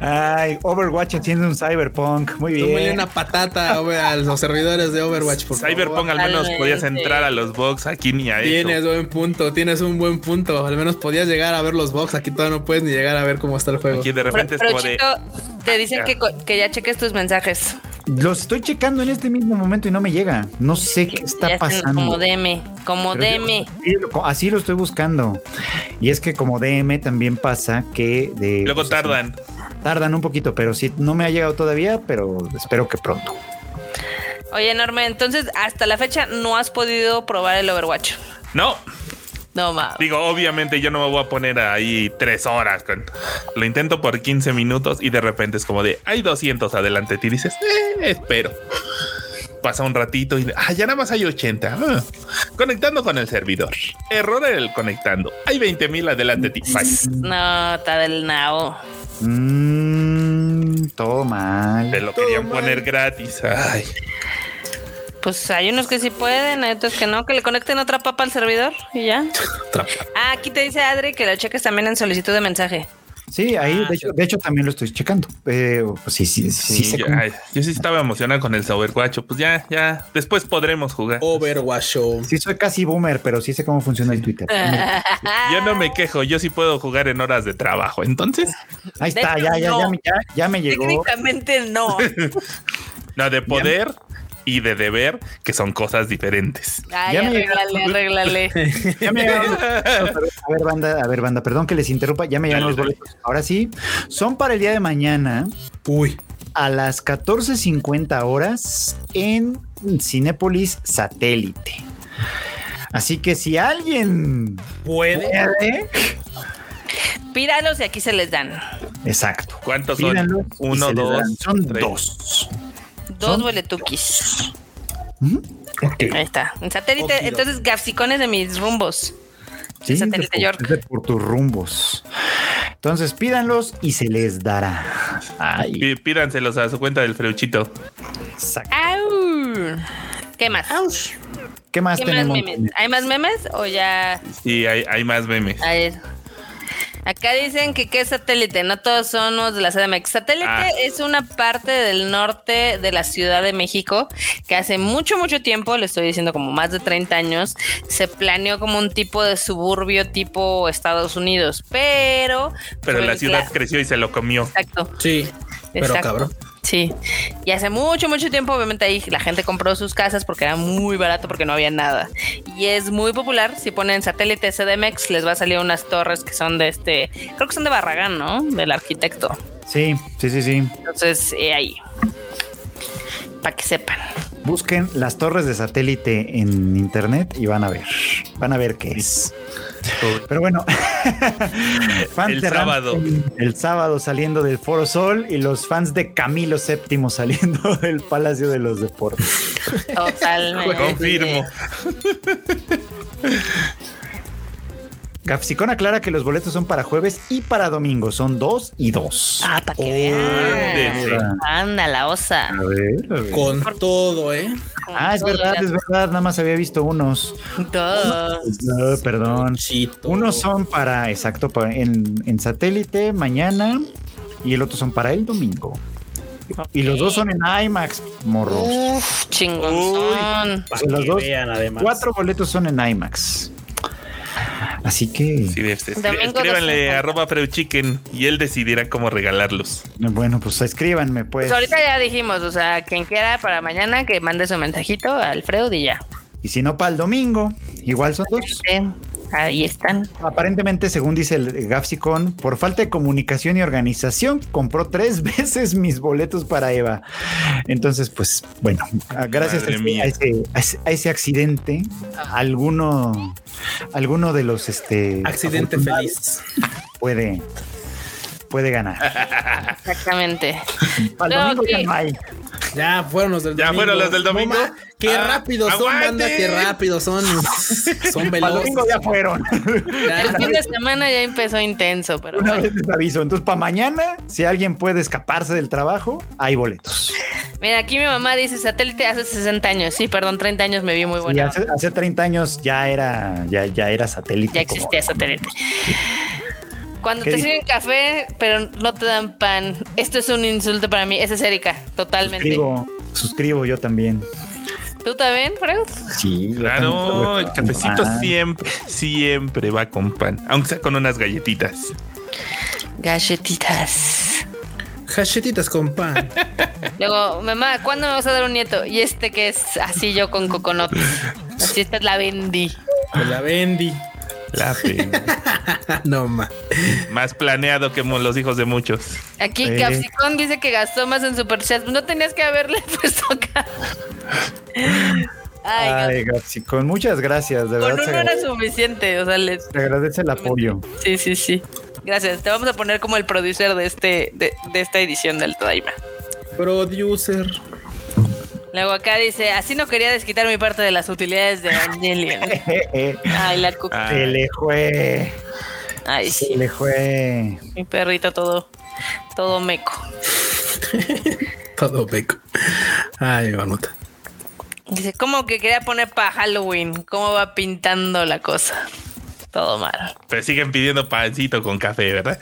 Ay, Overwatch haciendo un cyberpunk. Muy Tómale bien. una patata güey, a los servidores de Overwatch, por favor. Cyberpunk al menos podías entrar a los box, aquí ni a eso. Tienes buen punto, tienes un buen punto. Al menos podías llegar a ver los box. Aquí todavía no puedes ni llegar a ver cómo está el juego. Aquí de Pero, repente es como de. Te dicen que, que ya cheques tus mensajes. Los estoy checando en este mismo momento y no me llega. No sé qué está pasando. Como DM, como Pero DM. así lo estoy buscando. Y es que como DM también pasa que de Luego tardan. tardan un poquito, pero sí no me ha llegado todavía, pero espero que pronto. Oye, enorme. Entonces, hasta la fecha no has podido probar el Overwatch. No, No mames. digo, obviamente yo no me voy a poner ahí tres horas. con- Lo intento por 15 minutos y de repente es como de, hay 200 adelante. Y dices, eh, espero. Pasa un ratito y ah, ya nada más hay 80. Ah, conectando con el servidor. Error en el conectando. Hay 20 mil adelante. de ti. No, está del nao. Mmm, todo mal. Te lo querían poner gratis. Ay. Pues hay unos que sí pueden, hay otros que no, que le conecten otra papa al servidor y ya. Ah, aquí te dice Adri que lo cheques también en solicitud de mensaje. Sí, ahí Ah, de, hecho, de hecho también lo estoy checando. Eh, pues sí, sí, sí, Sí, sé ya, cómo- ay, yo sí estaba emocionado con el Overwatch. Pues ya, ya. Después podremos jugar. Overwatch sí soy casi boomer, pero sí sé cómo funciona el Twitter. Yo no me quejo, yo sí puedo jugar en horas de trabajo. Entonces, Ahí está, ya, ya, ya, no. me- ya, ya me llegó. Técnicamente no. no de poder y de deber, que son cosas diferentes. Ay, Ya me arréglale, arréglale. Ya me llegaron los boletos. A ver, banda, a ver, banda, perdón que les interrumpa. Ya me llegaron los boletos. Ahora sí, son para el día de mañana Uy. a las 14:50 horas en Cinépolis Satélite. Así que si alguien Puede. puede, Píralos y aquí se les dan. exacto. ¿Cuántos son? Uno, dos, son tres. dos. Dos ¿Son? boletuquis. Ujú. Ahí está. En satélite, entonces gafsicones de mis rumbos. Sí, Satélite de por- York. de por tus rumbos. Entonces pídanlos y se les dará. Ay, Pí- Pídanselos a su cuenta del freuchito. exacto. ¡Au! ¿Qué más? ¿Qué más ¿Qué más tenemos? memes? ¿Hay más memes o ya? Sí, hay, hay más memes. A ver. Acá dicen que qué es satélite, no todos son los de la CDMX. Satélite Ah. es una parte del norte de la Ciudad de México que hace mucho, mucho tiempo, le estoy diciendo como más de 30 años, se planeó como un tipo de suburbio tipo Estados Unidos, pero... Pero la ciudad creció y se lo comió. Exacto. Sí. Pero Exacto. cabrón. Sí, y hace mucho, mucho tiempo, obviamente ahí la gente compró sus casas porque era muy barato porque no había nada. Y es muy popular, si ponen satélite CDMX les va a salir unas torres que son de este, creo que son de Barragán, ¿no? Del arquitecto. Sí, sí, sí, sí. Entonces, eh, ahí, para que sepan. Busquen las torres de satélite en internet y van a ver. Van a ver qué es. Pero bueno, fans El de sábado. El sábado saliendo del Foro Sol y los fans de Camilo VII saliendo del Palacio de los Deportes. Totalmente. Confirmo. Gafsicón aclara que los boletos son para jueves y para domingo. Son dos y dos. Ah, para que vean. Anda, la osa. A ver, a ver. Con todo, ¿eh? Ah, es verdad, es verdad. Nada más había visto unos. Dos. No, perdón. Unos son para, exacto, para- en, en satélite mañana y el otro son para el domingo. Y los dos son en IMAX, morros. Uf, sea, los dos, vean, además. cuatro boletos son en IMAX. Así que, Sí, este, escríbanle 250. arroba Freuchicken y él decidirá cómo regalarlos. bueno, pues escríbanme, pues. Pues ahorita ya dijimos, o sea, quien quiera para mañana que mande su mensajito al Freud y ya. Y si no, para el domingo, igual son dos. Sí, ahí están. Aparentemente, según dice el Gafsicon, por falta de comunicación y organización, compró tres veces mis boletos para Eva. Entonces, pues, bueno, gracias a ese, a ese- a ese- a ese accidente, alguno, alguno de los este Accidente feliz. puede, puede ganar. Exactamente. Para el No, domingo ya sí. no hay. Ya fueron los del ¿Ya domingo. fueron los del domingo? No, ma, qué Ah, rápido son, aguante. banda, qué rápido son. Son Para el domingo veloces. ya fueron. Ya, El fin de semana ya empezó intenso, pero Una bueno. vez les aviso. Entonces, para mañana, si alguien puede escaparse del trabajo, hay boletos. Mira, aquí mi mamá dice satélite hace 60 años. Sí, perdón, 30 años me vi muy Sí, buena. hace, hace 30 años ya era, ya, ya era satélite. Ya como- existía satélite. Cuando ¿Qué te dice? sirven café, pero no te dan pan. Esto es un insulto para mí. Esa es Erika, totalmente. Suscribo, suscribo yo también. ¿Tú también, Freud? Sí, Claro, también el cafecito Ah, siempre, siempre va con pan, aunque sea con unas galletitas. Galletitas. Hachetitas con pan. Luego, mamá, ¿cuándo me vas a dar un nieto? Y este que es así yo con coconut. Así esta es la vendí. Pues la vendí. La. No ma. Más planeado que los hijos de muchos. Aquí Eh. Capsicón dice que gastó más en Superchat. No tenías que haberle puesto acá. Ay, Ay, Gapsicón, muchas gracias, de con verdad. uno era suficiente. O sea, les... se agradece el apoyo. sí, sí, sí. Gracias. Te vamos a poner como el producer de este de, de esta edición del Daima. Producer. Luego acá dice, así no quería desquitar mi parte de las utilidades de Evangelion. Ay, la cu- Ah. se le fue, Ay, se sí. le fue. Mi perrito todo, todo meco. Todo beco. Ay, Vanuta. Dice, ¿cómo que quería poner para Halloween? ¿Cómo va pintando la cosa? Todo mal. Pero siguen pidiendo pancito con café, ¿verdad?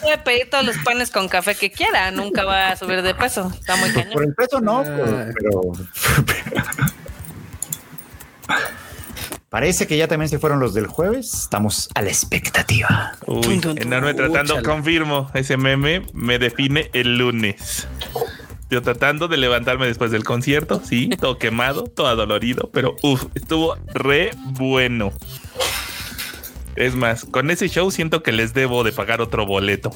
Puede pedir todos los panes con café que quiera, nunca va a subir de peso. Está muy Pues por cañón. el peso no, Ay. pero, Parece que ya también se fueron los del jueves. Estamos a la expectativa. Uy, enorme tratando, confirmo, ese meme me define el lunes. Yo tratando de levantarme después del concierto, sí, todo quemado, todo adolorido, pero uff, estuvo re bueno. Es más, con ese show siento que les debo de pagar otro boleto.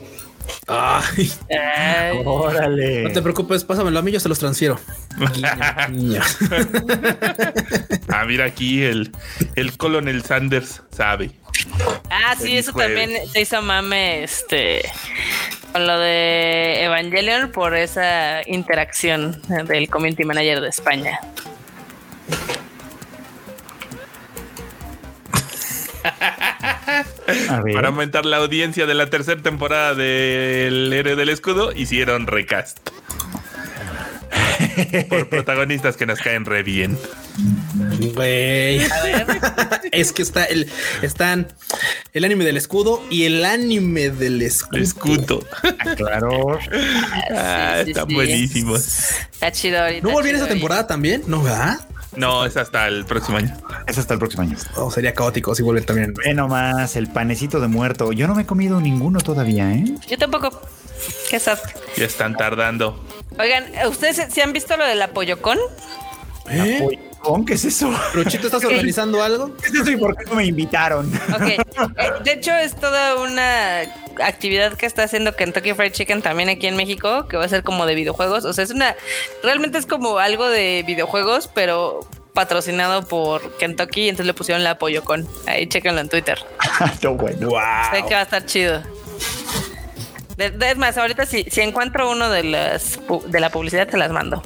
Ay, Ay, Órale. no te preocupes, pásamelo a mí, yo se los transfiero. Ah, mira aquí el, el Colonel Sanders sabe. Ah, sí, eso jueves. también se hizo mame, este, con lo de Evangelion por esa interacción del community manager de España. Para aumentar la audiencia de la tercera temporada del Héroe del Escudo, hicieron recast. Por protagonistas que nos caen re bien. Güey. Es que está el, están el anime del escudo y el anime del escudo. Escudo. Claro. Ah, Sí, sí, están sí. buenísimos. Está chido ahorita. ¿No volvieron esa temporada también? No, ¿verdad? No, es hasta el próximo año. Es hasta el próximo año. Oh, sería caótico si vuelven también. Ve nomás el panecito de muerto. Yo no me he comido ninguno todavía, ¿eh? Yo tampoco. Qué sad. Ya están tardando. Oigan, ¿ustedes se han visto lo del apoyocón? ¿Eh? ¿Qué es eso? Ruchito, ¿estás organizando algo? ¿Qué es eso y por qué no me invitaron? Ok. Eh, de hecho, es toda una actividad que está haciendo Kentucky Fried Chicken también aquí en México, que va a ser como de videojuegos. O sea, es una. Realmente es como algo de videojuegos, pero patrocinado por Kentucky. Y entonces le pusieron la apoyocón. Ahí chéquenlo en Twitter. no, bueno. Sé que va a estar chido. De- de- es más, ahorita si, si encuentro uno de las pu- de la publicidad, te las mando.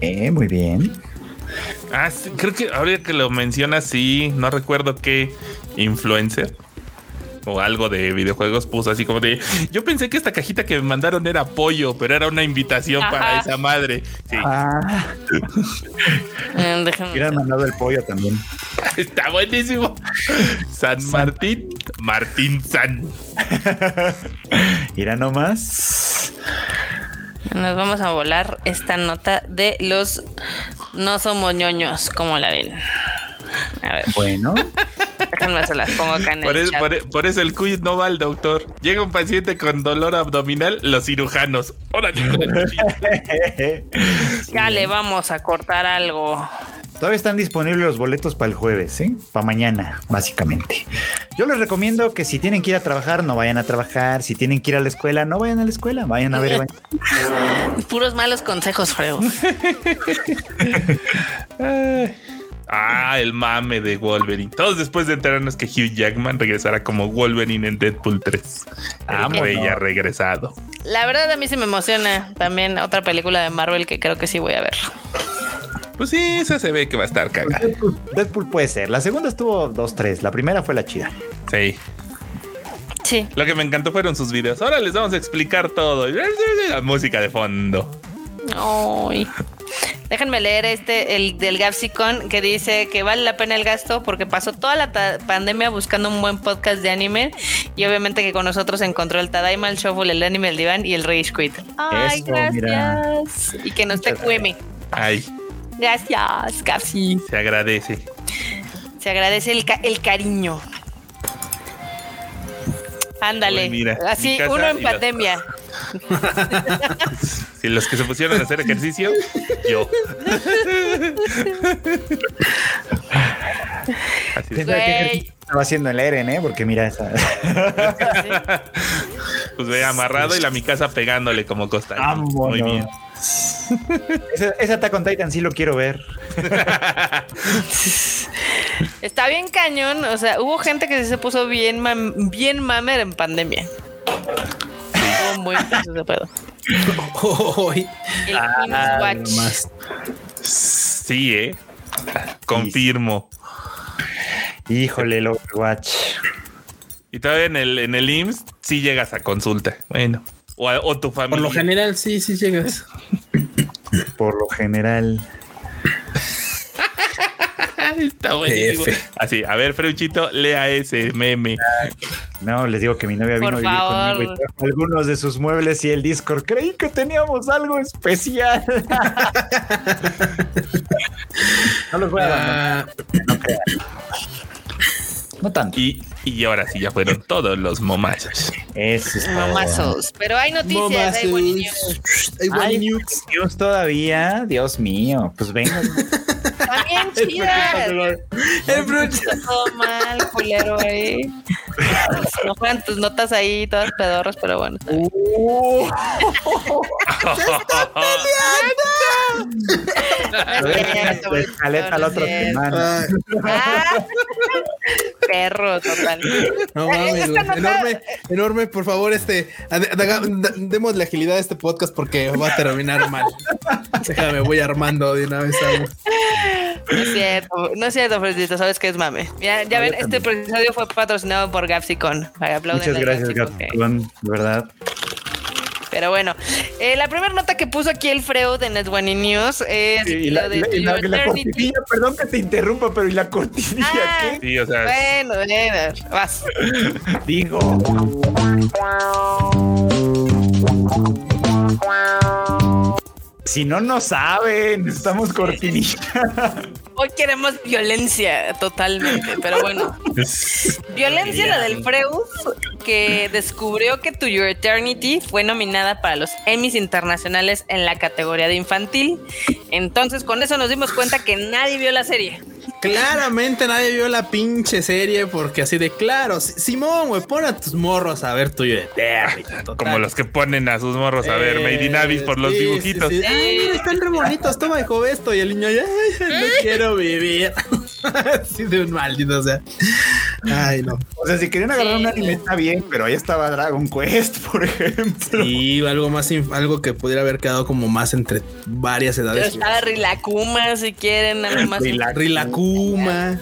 Eh, muy bien. Ah, sí, creo que ahora que lo mencionas, sí, no recuerdo qué influencer o algo de videojuegos puso así como de yo pensé que esta cajita que me mandaron era pollo, pero era una invitación para esa madre. Sí, Ah, Eh, déjame- hubieran mandado el pollo también. está buenísimo. San Martín, Martín San. Irá nomás. Nos vamos a volar esta nota de los no somos ñoños, como la ven. A ver, Bueno, déjenme se las pongo acá en Por, el es- chat. por por eso el quiz no va al doctor. Llega un paciente con dolor abdominal, los cirujanos. Órale. Ya le vamos a cortar algo. Todavía están disponibles los boletos para el jueves, ¿eh? Para mañana, básicamente. Yo les recomiendo que si tienen que ir a trabajar, no vayan a trabajar. Si tienen que ir a la escuela, no vayan a la escuela. Vayan a ver. Puros malos consejos, Freo. Ah, el mame de Wolverine. Todos después de enterarnos que Hugh Jackman regresará como Wolverine en Deadpool 3. El Vámonos. rey ha regresado. La verdad a mí sí me emociona también otra película de Marvel que creo que sí voy a ver. Pues sí, esa se ve que va a estar cagada. Deadpool, Deadpool puede ser. La segunda estuvo 2-3. La primera fue la chida. Sí. Sí. Lo que me encantó fueron sus videos. Ahora les vamos a explicar todo. La música de fondo. Ay. Déjenme leer este, el del Gapsicon, que dice que vale la pena el gasto porque pasó toda la pandemia buscando un buen podcast de anime y obviamente que con nosotros encontró el Tadaima, el Shuffle, el Anime, el Diván y el Rage Quit. Ay, Eso, mira. gracias. Y que nos te cueme. Ay, Gracias, Gapsi. se agradece. Se agradece el, ca- el cariño. Ándale. Uy, mira, Así, uno en pandemia. Si los que se pusieron a hacer ejercicio, yo. Así de, estaba haciendo el Eren, ¿eh? Porque mira esa. pues ve amarrado y la mi casa pegándole como costal. Muy bien. ese, ese Attack on Titan sí lo quiero ver. Está bien cañón. O sea, hubo gente que sí se puso bien, mam- bien mamer en pandemia. Estuvo muy intenso ese pedo. Hoy. El Ah, Watch. Más. Sí, eh. Confirmo. Híjole, el Overwatch. Y todavía en el, en el IMSS sí llegas a consulta. Bueno. O, a- o tu familia. Por lo general, sí, sí llegas. Por lo general. Está buenísimo. Así, a ver, Freuchito, lea ese meme. No, les digo que mi novia vino a vivir conmigo y trajo algunos de sus muebles y el Discord. Creí que teníamos algo especial. no los voy a abandonar. Ah, No tanto. Y, y ahora sí, ya fueron todos los momazos. Eso es todo. Mamazos. Pero hay noticias, hay buen news. Momazos. Hay buen Ay, news. Dios todavía. Dios mío. Pues venga. También chidas. El. Está todo mal, culero ahí. No fueran tus notas ahí todas pedorras, pero bueno. está. Uh, escaleta semana. Ay, Ah, perro, total. no mames, Esta güey. nota- Enorme, enorme, por favor, este, la agilidad a este podcast porque va a terminar mal. Déjame, voy armando de una vez. vamos. No es cierto, no es cierto, Fresito, sabes que es mame. Ya, ya este episodio fue patrocinado por Gapsicon. Aplauden Muchas gracias, Gapsicon. De verdad. Pero bueno, eh, la primera nota que puso aquí el Freud en Net One News es Y la, de la- y la- la cortinilla, perdón que te interrumpa, pero ¿y la cortinilla Ah. qué? Sí, o sea, Bueno, bueno, vas. Digo. Si no, no saben. Necesitamos cortinilla. Hoy queremos violencia totalmente, pero bueno. Violencia la del Freud, que descubrió que To Your Eternity fue nominada para los Emmys internacionales en la categoría de infantil. Entonces, con eso nos dimos cuenta que nadie vio la serie. Claramente nadie vio la pinche serie porque así de claro, Si- Simón, güey, pon a tus morros a ver tuyo de como los que ponen a sus morros a ver Made in Abyss por los dibujitos. Eh, Ay, mira, están re bonitos, toma hijo esto y el niño ya "Ay, no quiero vivir. Así de un maldito, o sea. Ay, no. O sea, si querían agarrar Sí. un anime está bien, pero ahí estaba Dragon Quest, por ejemplo. Y algo más, algo que pudiera haber quedado como más entre varias Pero edades. estaba Rilakuma, si quieren, algo más. Rila- Rilakuma.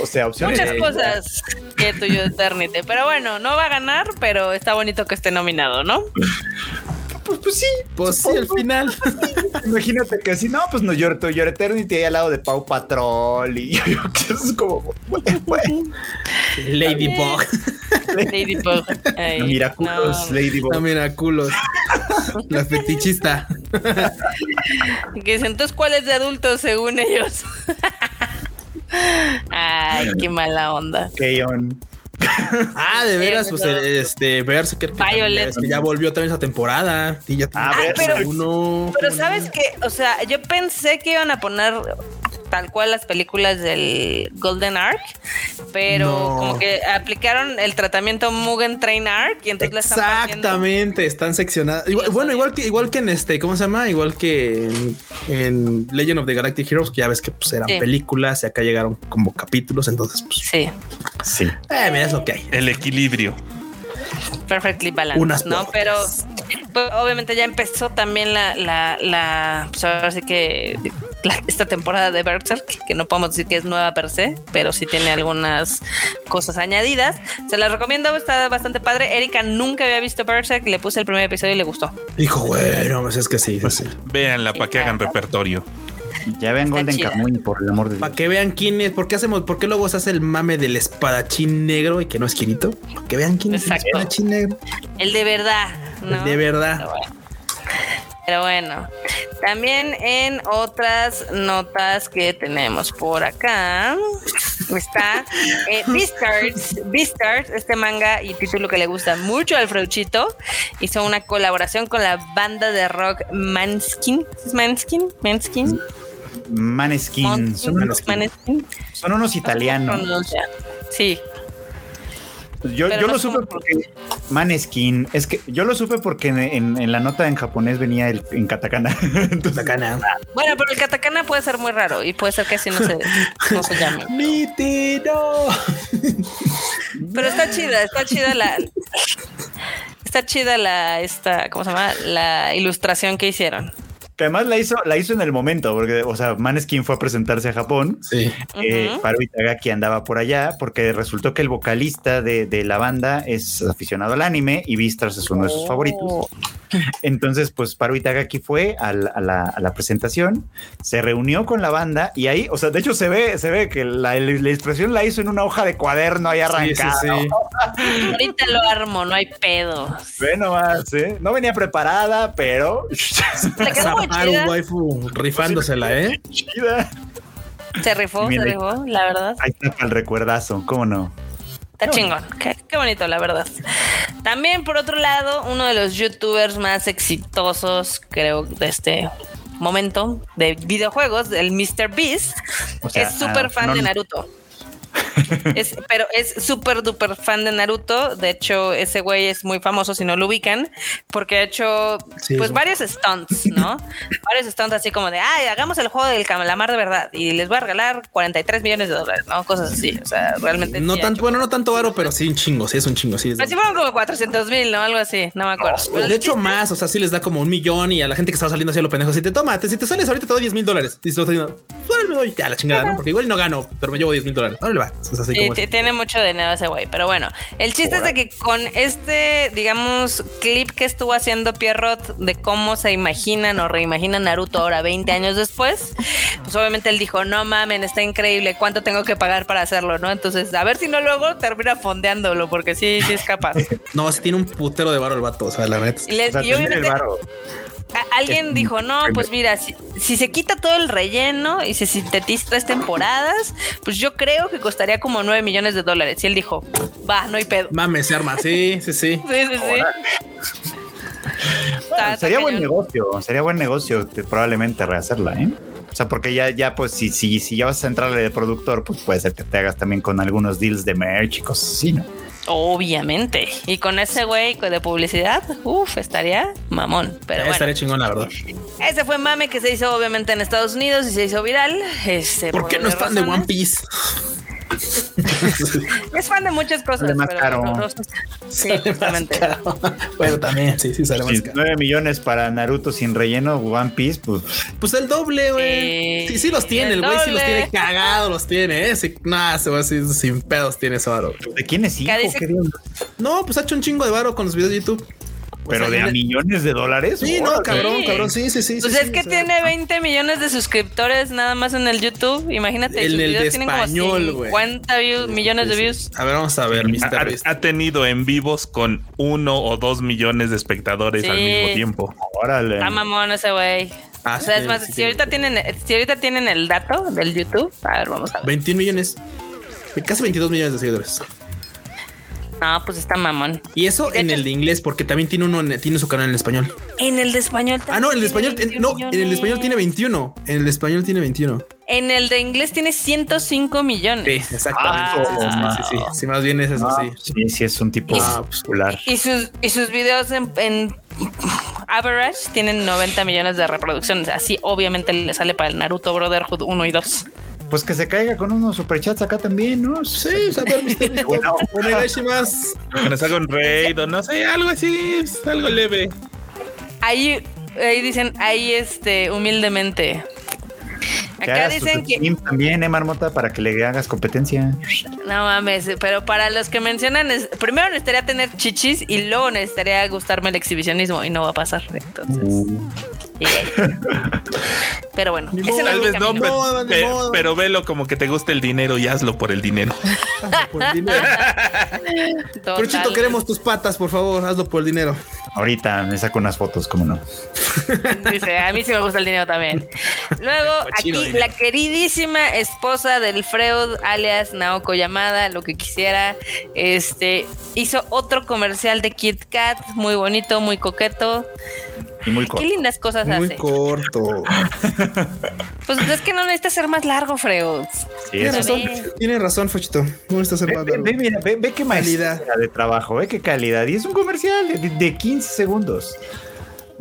O sea, opciones. Muchas cosas que tuyo Eternity. Pero bueno, no va a ganar, pero está bonito que esté nominado, ¿no? Pues, pues sí. Pues sí, al final. Imagínate que si no, pues no, Your, Your Eternity ahí al lado de Pau Patrol y yo, yo que es como. Ladybug. Ladybug. No. Ladybug. No, mira, culos. La fetichista. Que entonces, ¿cuál es de adultos según ellos? Ay, qué mala onda. Keyon. Ah, de veras, pues pero- este, Berserker. que que ya volvió otra vez esa temporada. Y ya Ah, pero- uno. Pero sabes que, o sea, yo pensé que iban a poner tal cual las películas del Golden Arc, pero No. como que aplicaron el tratamiento Mugen Train Arc y entonces la están. Exactamente, están seccionadas. Igual- bueno, igual que igual que en este, ¿cómo se llama? Igual que en, en Legend of the Galactic Heroes, que ya ves que pues, eran Sí. películas y acá llegaron como capítulos, entonces pues, Sí, Sí. eh, mira, es lo que hay. El equilibrio. perfectly balanced, Unas ¿no? Pero pues, obviamente ya empezó también la, la, la pues ahora sí que la- esta temporada de Berserk, que no podemos decir que es nueva per se, pero sí tiene algunas cosas añadidas. Se las recomiendo, está bastante padre. Erika nunca había visto Berserk, le puse el primer episodio y le gustó. Dijo, bueno, pues es que sí, sí. Véanla para que hagan repertorio. Ya vean Está Golden. Kamuy, por el amor de Para Dios. que vean quién es, ¿por qué hacemos, por qué luego se hace el mame del espadachín negro y que no es Kirito? Para que vean quién es el espadachín negro. El de verdad, ¿no? De verdad. Pero bueno. Pero bueno, también en otras notas que tenemos por acá está eh, Beastars, Beastars, este manga y título que le gusta mucho al Freuchito, hizo una colaboración con la banda de rock Manskin, ¿Es Manskin, Manskin, Maneskin. Son unos, Maneskin. son italianos. Sí, Yo, yo no lo supe porque Maneskin. Es que yo lo supe porque en, en- en la nota en japonés venía el, en katakana. Entonces, Sacana. bueno, pero el katakana puede ser muy raro y puede ser que así no se, no se llame. Pero está chida, está chida la. Está chida la esta, ¿cómo se llama? La ilustración que hicieron. Que además la hizo, la hizo en el momento, porque, o sea, Maneskin fue a presentarse a Japón. Sí. Eh. Paru Itagaki andaba por allá porque resultó que el vocalista de, de la banda es aficionado al anime y Vistars es uno de sus Oh. favoritos. Entonces, pues Paru Itagaki fue a la, a la- a la presentación, se reunió con la banda y ahí, o sea, de hecho se ve, se ve que la, la ilustración la hizo en una hoja de cuaderno ahí Sí, sí, arrancada. sí. Ahorita lo armo, no hay pedo. Ve nomás, ¿eh? No venía preparada, pero Le quedó muy Zaparu, chida. waifu, rifándosela, ¿eh? chida. Se rifó, se rifó, la verdad. Ahí está el recuerdazo, ¿cómo no? Está chingón. Qué, qué bonito, la verdad. También, por otro lado, uno de los youtubers más exitosos, creo, de este momento de videojuegos, el Mr. Beast, O sea, es súper ah, fan no- de Naruto. Es, pero es súper duper fan de Naruto. De hecho, ese güey es muy famoso si no lo ubican, porque ha hecho Sí, pues es- varios stunts, ¿no? varios stunts así como de, ay, hagamos el juego del calamar de verdad y les voy a regalar 43 millones de dólares, ¿no? Cosas así. O sea, realmente. No sí tanto, bueno, no tanto varo, pero sí un chingo, sí es un chingo, sí. es- Pero sí fueron como 400 mil, ¿no? Algo así, no me acuerdo. Pero de hecho, chiste- más, o sea, sí les da como un millón y a la gente que estaba saliendo así a lo pendejo, si te toma, te- si te sales ahorita te doy 10 mil dólares. Y se lo estoy diciendo, "Órale, me doy ya la chingada, ¿no? Porque igual no gano, pero me llevo 10 mil dólares. Órale, así como tiene mucho dinero ese güey, pero bueno, el chiste es de que con este, digamos, clip que estuvo haciendo Pierrot de cómo se imaginan o reimaginan Naruto ahora 20 años después, pues obviamente él dijo, no mamen, está increíble, ¿cuánto tengo que pagar para hacerlo? ¿no? Entonces, a ver si no luego termina fondeándolo, porque sí, sí es capaz. No, sí tiene un putero de varo el vato, o sea, la neta. Y, le- O sea, y tener el obviamente varo. Alguien dijo, no, pues mira, si, si se quita todo el relleno y se sintetiza tres temporadas, pues yo creo que costaría como 9 millones de dólares. Y él dijo, va, no hay pedo. Mames, se arma, sí, sí, sí. Sí, sí, sería buen negocio, sería buen negocio te- probablemente rehacerla, ¿eh? O sea, porque ya, ya, pues, si, si, si ya vas a entrarle de productor, pues puede ser que te hagas también con algunos deals de merch y cosas así, ¿no? Obviamente. Y con ese güey de publicidad, uff, estaría mamón. Pero bueno, Estaría chingón, la verdad. ese fue mame que se hizo obviamente en Estados Unidos y se hizo viral. Este, ¿Por qué no están de. One Piece? Es fan de muchas cosas. Sale más pero caro. no- no- sí, Sale más justamente. caro. bueno, también, sí, sí, sale más Si caro. 9 millones para Naruto sin relleno, One Piece, pues Pues el doble, güey. Sí, Sí, sí los tiene, el güey sí los tiene cagados, los tiene, eh. Sí, nada, se va así sin pedos tiene ese varo. ¿de quién es hijo? ¿Qué dios? No, pues ha hecho un chingo de varo con los videos de YouTube. Pero sea, de a millones de dólares. Sí, no, cabrón, Sí. cabrón, sí, sí, sí. Pues sí, es sí, que o sea, tiene 20 millones de suscriptores nada más en el YouTube. Imagínate, En sus el videos de tienen español, como güey. 50 views, millones de views. A ver, vamos a ver, Ha, Mr. Beast. ha tenido en vivos con uno o dos millones de espectadores al mismo tiempo. Órale. Está mamón ese güey. Ah, o sea, es más, sí, si ahorita tienen, si ahorita tienen el dato del YouTube, a ver, vamos a ver. 21 millones. Casi 22 millones de seguidores. No, pues está mamón. Y eso en hecho- el de inglés, porque también tiene uno, en- tiene su canal en español. En el de español Ah, no, en el español, tiene en- no, 21 en el español tiene millones. 21. En el español tiene 21. En el de inglés tiene 105 millones. Sí, exactamente. Ah. sí, sí, sí, sí. Más bien es eso, Ah, sí. sí, sí, es un tipo Ah, pues, popular. Y sus, y sus videos en, en average tienen 90 millones de reproducciones. Así obviamente le sale para el Naruto Brotherhood 1 y 2. Pues que se caiga con unos superchats acá también, ¿no? Sí, o sea, a ver, Mr. Beast. Bueno. Onegaishimasu. Que nos haga un raid o no sé, algo así, algo leve. Ahí, ahí dicen, ahí este, humildemente. Que Acá dicen que, también, eh, Marmota, para que le hagas competencia. no mames, pero para los que mencionan, es- primero necesitaría tener chichis y luego necesitaría gustarme el exhibicionismo y no va a pasar. Entonces, yeah. Pero bueno, Ni ese no es Tal vez no, camino. pe- modo, ni pe- modo. pero velo como que te gusta el dinero y hazlo por el dinero. Por el dinero. Pero Chito, Total. queremos tus patas, por favor, hazlo por el dinero. Ahorita me saco unas fotos, cómo no. Dice, a mí sí me gusta el dinero también. Luego, aquí dinero. la queridísima esposa del Freud, alias Naoko Yamada, lo que quisiera, este, hizo otro comercial de Kit Kat, muy bonito, muy coqueto. Y muy Qué corto. lindas cosas Muy hace. corto. Pues es que no necesita ser más largo, Freud. Sí, Tiene razón, tiene razón, Fochito. No necesita ser Ve, más ve, largo. ve, mira, ve, ve qué Calidad. de trabajo, ve qué calidad. Y es un comercial de, de 15 segundos.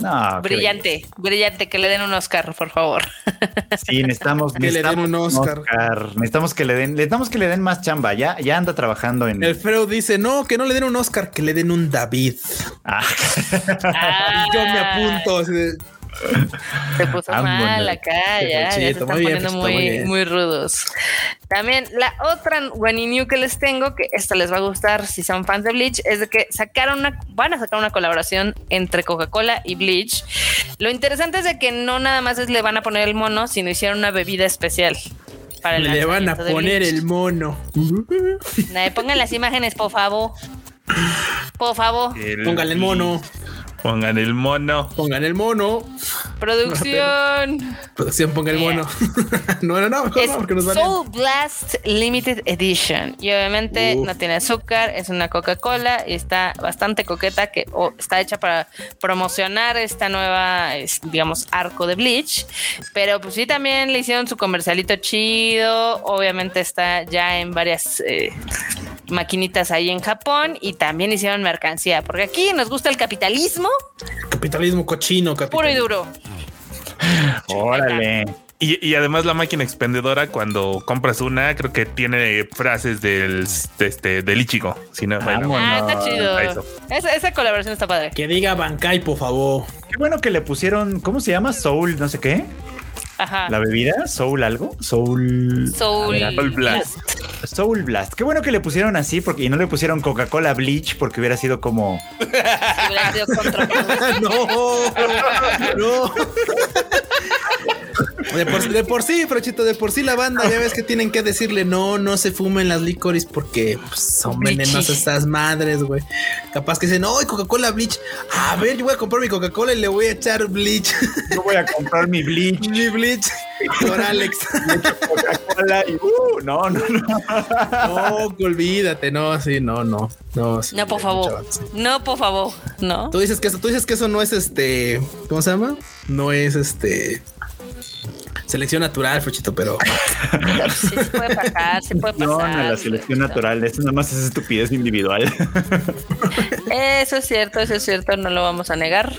No, Brillante, brillante, que le den un Oscar, por favor. Sí, necesitamos, Que le den un Oscar. Necesitamos que le den, necesitamos que le den más chamba. Ya, ya anda trabajando en. El Freud dice, no, que no le den un Oscar, que le den un David. Ah, Y yo me apunto. Se puso Vámonos. mal acá, ya, ya se están muy bien, poniendo Ponchito, muy, muy rudos. También la otra Wenny New que les tengo, que esta les va a gustar si son fans de Bleach, es de que sacaron una, van a sacar una colaboración entre Coca-Cola y Bleach. Lo interesante es de que no nada más es le van a poner el mono, sino hicieron una bebida especial. Para el Le van a poner el mono. Eh, Pongan las imágenes, por favor. Por favor. El- Pongan el mono. Pongan el mono. Pongan el mono. Producción. Producción, ponga el mono. no, no, no, mejor Es no, porque nos van a... Soul Blast Limited Edition. Y obviamente Uf. no tiene azúcar, es una Coca-Cola y está bastante coqueta que está hecha para promocionar esta nueva, es, digamos, arco de Bleach. Pero pues sí, también le hicieron su comercialito chido. Obviamente está ya en varias eh, maquinitas ahí en Japón y también hicieron mercancía. Porque aquí nos gusta el capitalismo Capitalismo cochino, puro y capitalismo. duro. órale. Y, y además la máquina expendedora, cuando compras una, creo que tiene frases del, de este, del Ichigo. Si no, bueno. Ah, está chido. Esa, esa colaboración está padre. Que diga Bankai, por favor. Qué bueno que le pusieron, ¿cómo se llama? Soul, no sé qué. Ajá. La bebida, Soul algo. Soul. Soul, A ver, Soul Blast. Soul Blast. Qué bueno que le pusieron así porque y no le pusieron Coca-Cola Bleach porque hubiera sido como hubiera sido contraproducente. no, no. De por, de por sí, Frochito, de por sí la banda, ya ves que tienen que decirle no, no se fumen las licores porque pues, son venenosas estas madres, güey. Capaz que dicen, no, Coca-Cola Bleach. A ver, yo voy a comprar mi Coca-Cola y le voy a echar Bleach. yo voy a comprar mi Bleach, mi Bleach por Alex. Coca-Cola y uh, no, no, no. No, olvídate, no, sí, no, no. No, sí, No, por favor. sí. No, por favor. No. Tú dices que eso, tú dices que eso no es este, ¿cómo se llama? No es este Selección natural, Fuchito, pero Sí, se puede pasar, se puede No, pasar. no, la selección natural, eso nada más es estupidez individual. Eso es cierto, eso es cierto, no lo vamos a negar.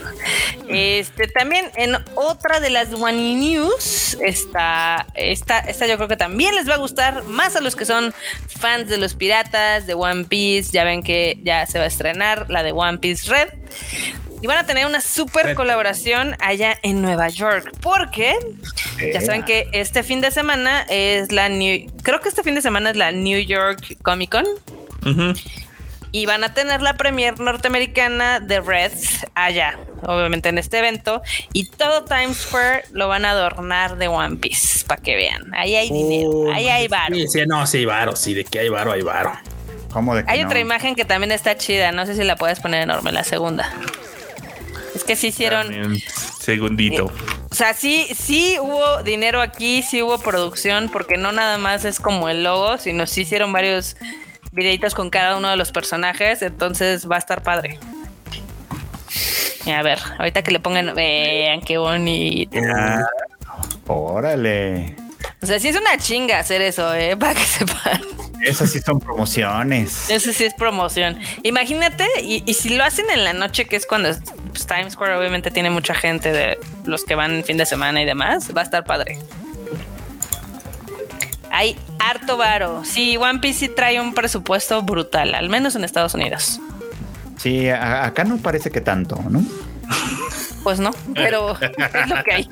Este también en otra de las One News está esta, esta yo creo que también les va a gustar más a los que son fans de los piratas, de One Piece. Ya ven que ya se va a estrenar la de One Piece Red. Y van a tener una super colaboración allá en Nueva York. Porque ya saben que este fin de semana es la New. Creo que este fin de semana es la New York Comic Con. Y van a tener la premier norteamericana de Reds allá, obviamente en este evento. Y todo Times Square lo van a adornar de One Piece, para que vean. Ahí hay dinero, Oh, ahí hay varo. Sí, sí, no, sí hay varo, sí, de que hay varo, hay varo. ¿Cómo de que Hay no? otra imagen que también está chida, no sé si la puedes poner enorme, la segunda. Es que sí hicieron, También, Segundito. o sea, sí, sí hubo dinero aquí, sí hubo producción, porque no nada más es como el logo, sino sí hicieron varios videitos con cada uno de los personajes, entonces va a estar padre. A ver, ahorita que le pongan, vean qué bonito. Ah, órale. O sea, sí es una chinga hacer eso, eh, para que sepan. Esas sí son promociones. Eso sí es promoción. Imagínate, y, y si lo hacen en la noche, que es cuando pues, Times Square obviamente tiene mucha gente de los que van fin de semana y demás, va a estar padre. Hay harto varo. Sí, One Piece sí trae un presupuesto brutal, al menos en Estados Unidos. Sí, acá no parece que tanto, ¿no? Pues no, pero es lo que hay.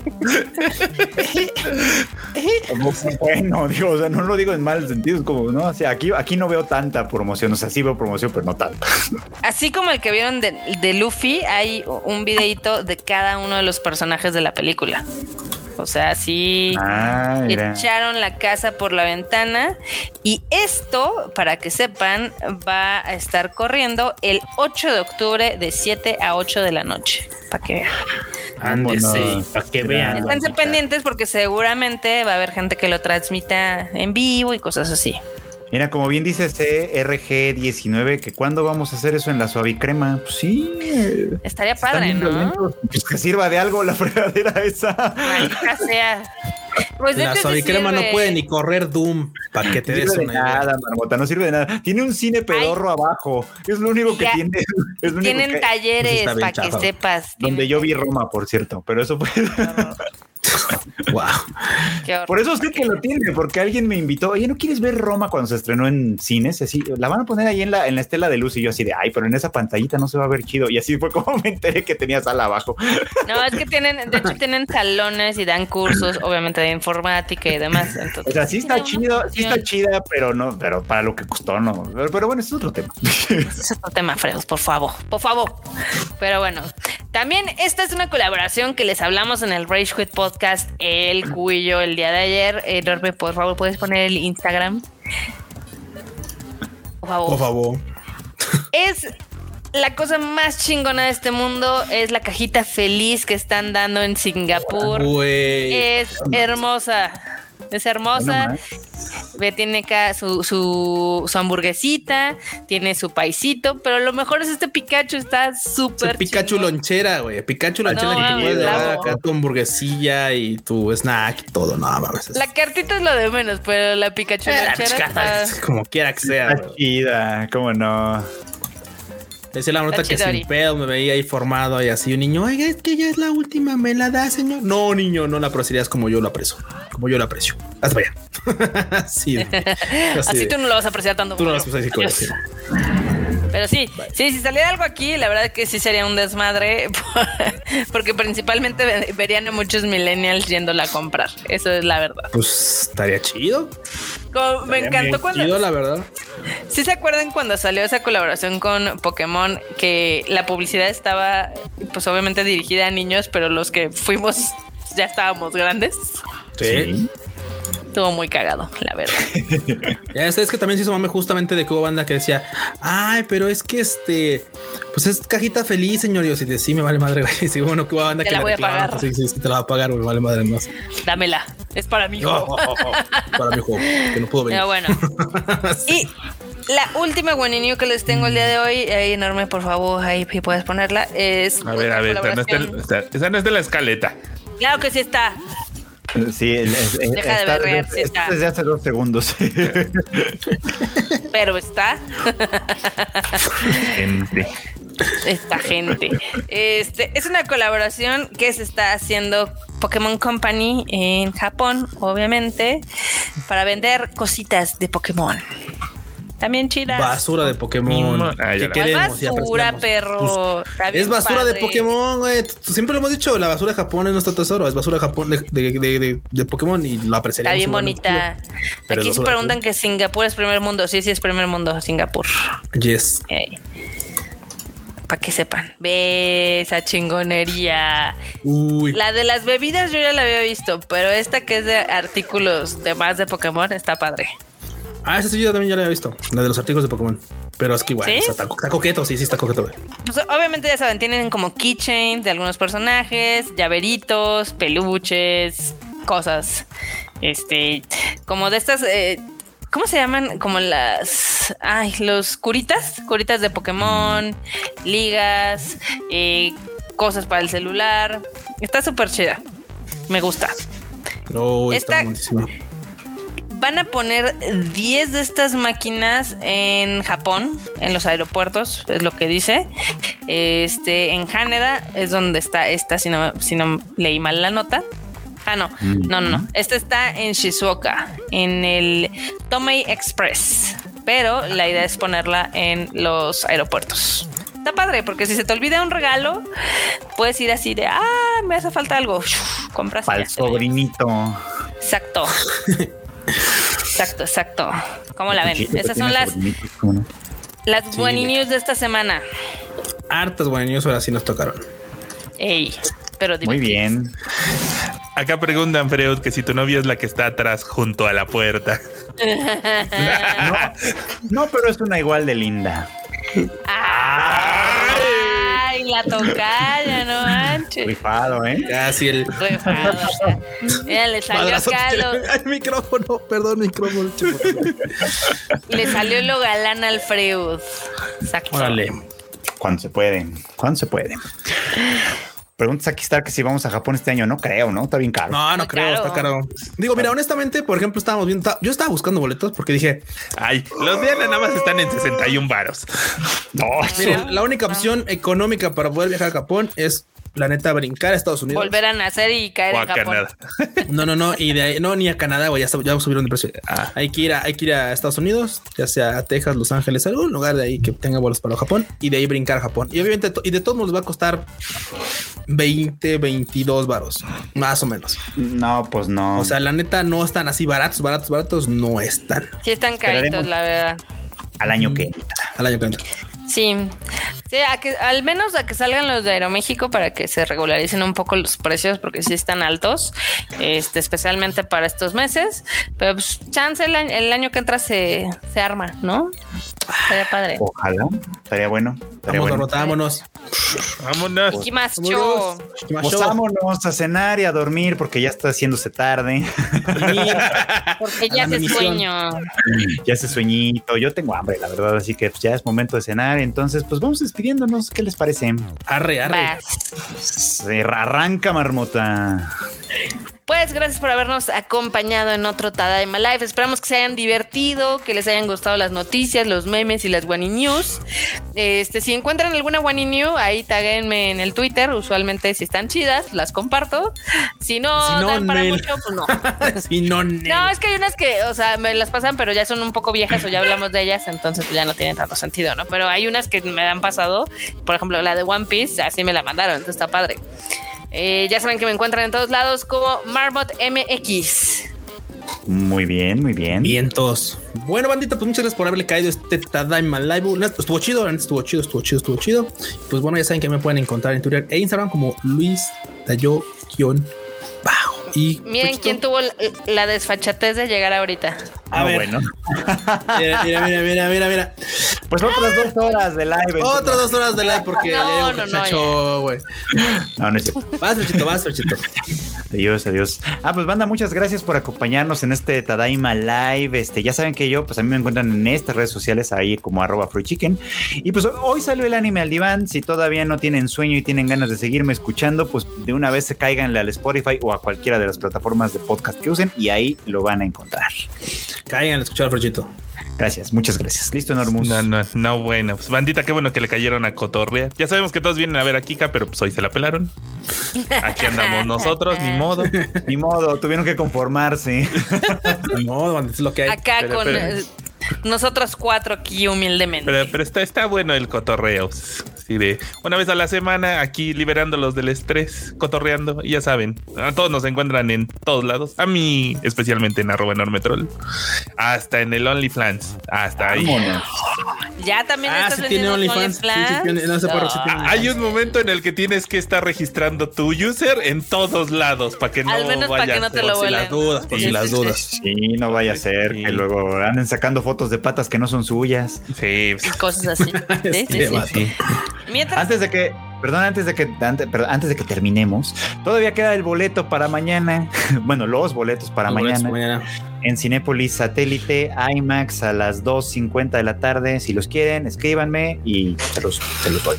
Bueno, digo, o sea, no lo digo en mal sentido, es como, no, o sea, aquí, aquí no veo tanta promoción, o sea, sí veo promoción, pero no tanta. Así como el que vieron de, de Luffy, hay un videito de cada uno de los personajes de la película. O sea, sí. Ah, echaron la casa por la ventana y esto, para que sepan, va a estar corriendo el 8 de octubre de 7 a 8 de la noche. Para que vean. Ándese, para que vean. Esténse pendientes porque seguramente va a haber gente que lo transmita en vivo y cosas así. Mira, como bien dice CRG19, que cuándo vamos a hacer eso en la suavicrema. Pues sí. eh, Estaría padre, ¿no? violentos. Pues que sirva de algo la fregadera esa. Maldita sea. Pues La sí suavicrema no puede ni correr Doom para que te No des sirve de idea. nada, Marmota, no sirve de nada. Tiene un cine pedorro abajo. Es lo único que Ya. tiene. Es lo único Tienen que, talleres bien para que sepas. donde Tienen- yo vi Roma, por cierto. Pero eso fue. Wow. Por eso sé que lo tiene, porque alguien me invitó. Oye, ¿no quieres ver Roma cuando se estrenó en cines? Así, la van a poner ahí en la, en la estela de luz. Y yo así de, ay, pero en esa pantallita no se va a ver chido. Y así fue como me enteré que tenía sala abajo. No, es que tienen, de hecho tienen salones y dan cursos, obviamente de informática y demás. Entonces, O sea, sí está chido, sí está chida, pero no, pero para lo que costó, no. Pero, pero bueno, es otro tema. Es otro tema, Fredos, por favor, por favor. Pero bueno, también esta es una colaboración que les hablamos en el Rage Quit Podcast, el cuyo el día de ayer. Eh, Norbe, por favor, puedes poner el Instagram. Por favor. Por favor. Es la cosa más chingona de este mundo. Es la cajita feliz que están dando en Singapur. Es hermosa. Es hermosa. Más. Ve, tiene acá su, su, su hamburguesita, tiene su paisito, pero lo mejor es este Pikachu, está Es súper. Pikachu chingón. lonchera, güey. Pikachu lonchera No, que te mames, puedes llevar bravo. acá tu hamburguesilla y tu snack y todo. No, mames. La cartita es lo de menos, pero la Pikachu Eh, la lonchera chica, está- Como quiera que sea. Está chida, cómo no. Decía la nota que sin pedo me veía ahí formado y así un niño, oiga, es que ya es la última, ¿me la da, señor? No, niño, no la apreciarías como yo la aprecio, como yo la aprecio. Haz vaya. así. de- Así de- tú no lo vas a apreciar tanto. tú no lo vas a apreciar Pero sí, sí, si saliera algo aquí, la verdad que sí sería un desmadre, porque principalmente ve- verían a muchos millennials yéndola a comprar. Eso es la verdad. Pues estaría chido. Como- me encantó bien cuando. Chido, la verdad. ¿Sí se acuerdan cuando salió esa colaboración con Pokémon? Que la publicidad estaba, pues obviamente dirigida a niños, pero los que fuimos ya estábamos grandes. Sí. Estuvo muy cagado, la verdad. Ya es que también se hizo mame justamente de que hubo banda que decía, ay, pero es que este, pues es cajita feliz, señor. Y yo, sí, de, sí, me vale madre, güey. Sí, bueno, que hubo banda Te que la voy a reclamaban, pagar. Sí, sí, sí, te la va a pagar, güey, me vale madre más. Dámela, es para mi hijo. Para mi juego, que no pudo venir. Pero bueno. Y la última New que les tengo el día de hoy, ahí enorme, por favor, ahí si puedes ponerla, es. A ver, a ver, esa no, está, no es de la escaleta. Claro que sí está. Sí, el- el- el- Deja de está- berrear, sí está está. desde hace dos segundos. Pero está. Gente. esta gente. Este es una colaboración que se está haciendo Pokémon Company en Japón, obviamente, para vender cositas de Pokémon. También chidas. Basura de Pokémon. Ah, ¿Qué la- queremos? basura, perro. Está Es basura de padre. Pokémon, güey. Siempre lo hemos dicho, la basura de Japón es nuestro tesoro. Es basura de Japón de, de, de- de- de Pokémon y lo apreciaríamos. Está bien bonita. Pero Aquí se de preguntan que Singapur es primer mundo. Sí, sí es primer mundo, Singapur. Yes. Para que sepan. Ve esa chingonería. Uy. La de las bebidas yo ya la había visto, pero esta que es de artículos de más de Pokémon está padre. Ah, esa sí yo también ya la había visto. La de los artículos de Pokémon. Pero es que igual, ¿Sí? o sea, está, co- está coqueto, sí, sí está coqueto. güey. Pues, obviamente ya saben, tienen como keychains de algunos personajes, llaveritos, peluches, cosas. Este, como de estas, eh, ¿cómo se llaman? Como las, ay, los curitas, curitas de Pokémon, ligas, eh, cosas para el celular. Está súper chida. Me gusta. No, está Esta- buenísimo. Van a poner 10 de estas máquinas en Japón, en los aeropuertos, es lo que dice. Este, en Haneda es donde está esta, si no, si no leí mal la nota. Ah, no, no, no, no. Esta está en Shizuoka, en el Tomei Express. Pero la idea es ponerla en los aeropuertos. Está padre, porque si se te olvida un regalo, puedes ir así de, ah, me hace falta algo. Compras Para el sobrinito. Exacto. exacto, exacto. ¿Cómo la ven? Esas son las, sobrinitos, ¿cómo no? las Sí. News de esta semana. Hartas buenas ahora sí nos tocaron. Ey, pero Muy bien. Acá preguntan, Freud, que si tu novia es la que está atrás junto a la puerta. No, pero es una igual de linda. Ay, la tocaya, no manches. Rifado, ¿eh? Casi el. Refado. Mira, le salió Madrazo acá que lo, le- Ay, micrófono, perdón, micrófono. chico. le salió lo galán al Freud. Exacto. Órale. Cuando se puede. Cuando se puede. Preguntas aquí Star que si vamos a Japón este año. No creo, ¿no? Está bien caro. No, no creo, caro. está caro. Digo, mira, honestamente, por ejemplo, estábamos viendo, yo estaba buscando boletos porque dije, Ay, los Diana nada más están en 61 varos. No, miren, la única opción económica para poder viajar a Japón es la neta brincar a Estados Unidos. Volver a nacer y caer O a en Japón. Canadá. No, no, no, y de ahí, no, ni a Canadá, güey, ya, ya subieron de precio. Ah. Hay que ir a, hay que ir a Estados Unidos, ya sea a Texas, Los Ángeles, algún lugar de ahí que tenga vuelos para Japón y de ahí brincar a Japón. Y obviamente, y de todos modos va a costar 20, 22 varos, más o menos. no, pues no. O sea, la neta no están así baratos, baratos, baratos, no están Sí están caritos, Esperaremos. la verdad. Al año que. al año que entra. Sí, sí, a que, al menos a que salgan los de Aeroméxico para que se regularicen un poco los precios, porque sí están altos, este, especialmente para estos meses. Pero pues, chance el año, el año que entra se, se arma, ¿no? Sería padre. Ojalá. Estaría bueno. Estaría bueno. Vámonos. Vámonos. ¿Qué más, Vámonos. Pues vámonos a cenar y a dormir porque ya está haciéndose tarde. Porque ya misión. sueño. ya hace sueñito. Yo tengo hambre, la verdad. Así que pues, ya es momento de cenar. Entonces, pues vamos despidiéndonos. ¿Qué les parece? Arre, arre. Vas. Se arranca, marmota. Pues gracias por habernos acompañado en otro Tadaima Live. Esperamos que se hayan divertido, que les hayan gustado las noticias, los memes y las Wani News. Este, si encuentran alguna Wani New, ahí taguenme en el Twitter. Usualmente, si están chidas, las comparto. Si no, Si no, dan para Nel. mucho, pues no. No, Nel. No, es que hay unas que, o sea, me las pasan, pero ya son un poco viejas o ya hablamos de ellas, entonces pues, ya no tienen tanto sentido, ¿no? Pero hay unas que me han pasado, por ejemplo, la de One Piece, así me la mandaron, entonces está padre. Eh, ya saben que me encuentran en todos lados como Marmot MX. Muy bien, muy bien. Vientos. Bueno, bandita, pues muchas gracias por haberle caído este Tadaima Live. Neta, Estuvo chido, estuvo chido, estuvo chido, estuvo chido. Pues bueno, ya saben que me pueden encontrar en Twitter e Instagram como Luis Dayo. Y Miren Puchito, quién tuvo la, la desfachatez de llegar ahorita. A Ah, ver. bueno. Mira, mira, mira, mira, mira, mira. Pues otras dos horas de live. Otras dos horas de live porque No, ya no, no, muchacho, güey. No, no es cierto. Vas, Luchito, vas, Luchito. Adiós, adiós. Ah, pues banda, muchas gracias por acompañarnos en este Tadaima Live. Este, ya saben que yo, pues a mí me encuentran en estas redes sociales ahí como arroba free chicken. Y pues hoy salió el anime al diván. Si todavía no tienen sueño y tienen ganas de seguirme escuchando, pues de una vez se caiganle al Spotify o a cualquiera de las plataformas de podcast que usen y ahí lo van a encontrar. Caigan a escuchar, Frochito. Gracias, muchas gracias. Listo, Normus. No, no, no, bueno. Pues bandita, qué bueno que le cayeron a Cotorrea. Ya sabemos que todos vienen a ver a Kika, pero pues hoy se la pelaron. Aquí andamos nosotros, ni modo. Ni modo, tuvieron que conformarse. No, es lo que hay. Acá Pero, con pero- eh, nosotros cuatro aquí humildemente. Pero, pero está, está bueno el cotorreo. Así de una vez a la semana aquí liberándolos del estrés, cotorreando. Y ya saben, a todos nos encuentran en todos lados. A mí, especialmente en arroba enorme troll. Hasta en el OnlyFans. Hasta ahí. Vámonos. ya también Ah, estás sí tiene OnlyFans. Sí, sí tiene- no sí tiene Ah, Hay un momento en el que tienes que estar registrando tu user en todos lados para que no Al menos para vaya que no a te ser- lo Por si las dudas, por Sí, si las sí, sí. dudas. Sí, no vaya a ser Sí. que luego anden sacando fotos de patas que no son suyas. Sí, y cosas así. Sí, sí, Este sí. Mientras Antes de que, perdón, antes de que, antes de que terminemos, todavía queda el boleto para mañana. Bueno, los boletos para mañana Mañana. en Cinépolis Satélite IMAX a las 2.50 de la tarde. Si los quieren, escríbanme y se los, se los doy.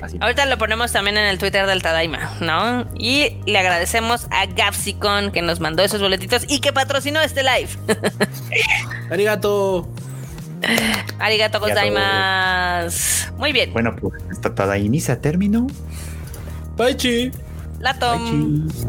Así. Ahorita lo ponemos también en el Twitter del Tadaima, ¿no? Y le agradecemos a Gapsicon que nos mandó esos boletitos y que patrocinó este live. Arigato. Arigato gozaimasu. Muy bien. Bueno, pues esta Tadaimisa terminó. Bye, chi. La Bye, tom. chis.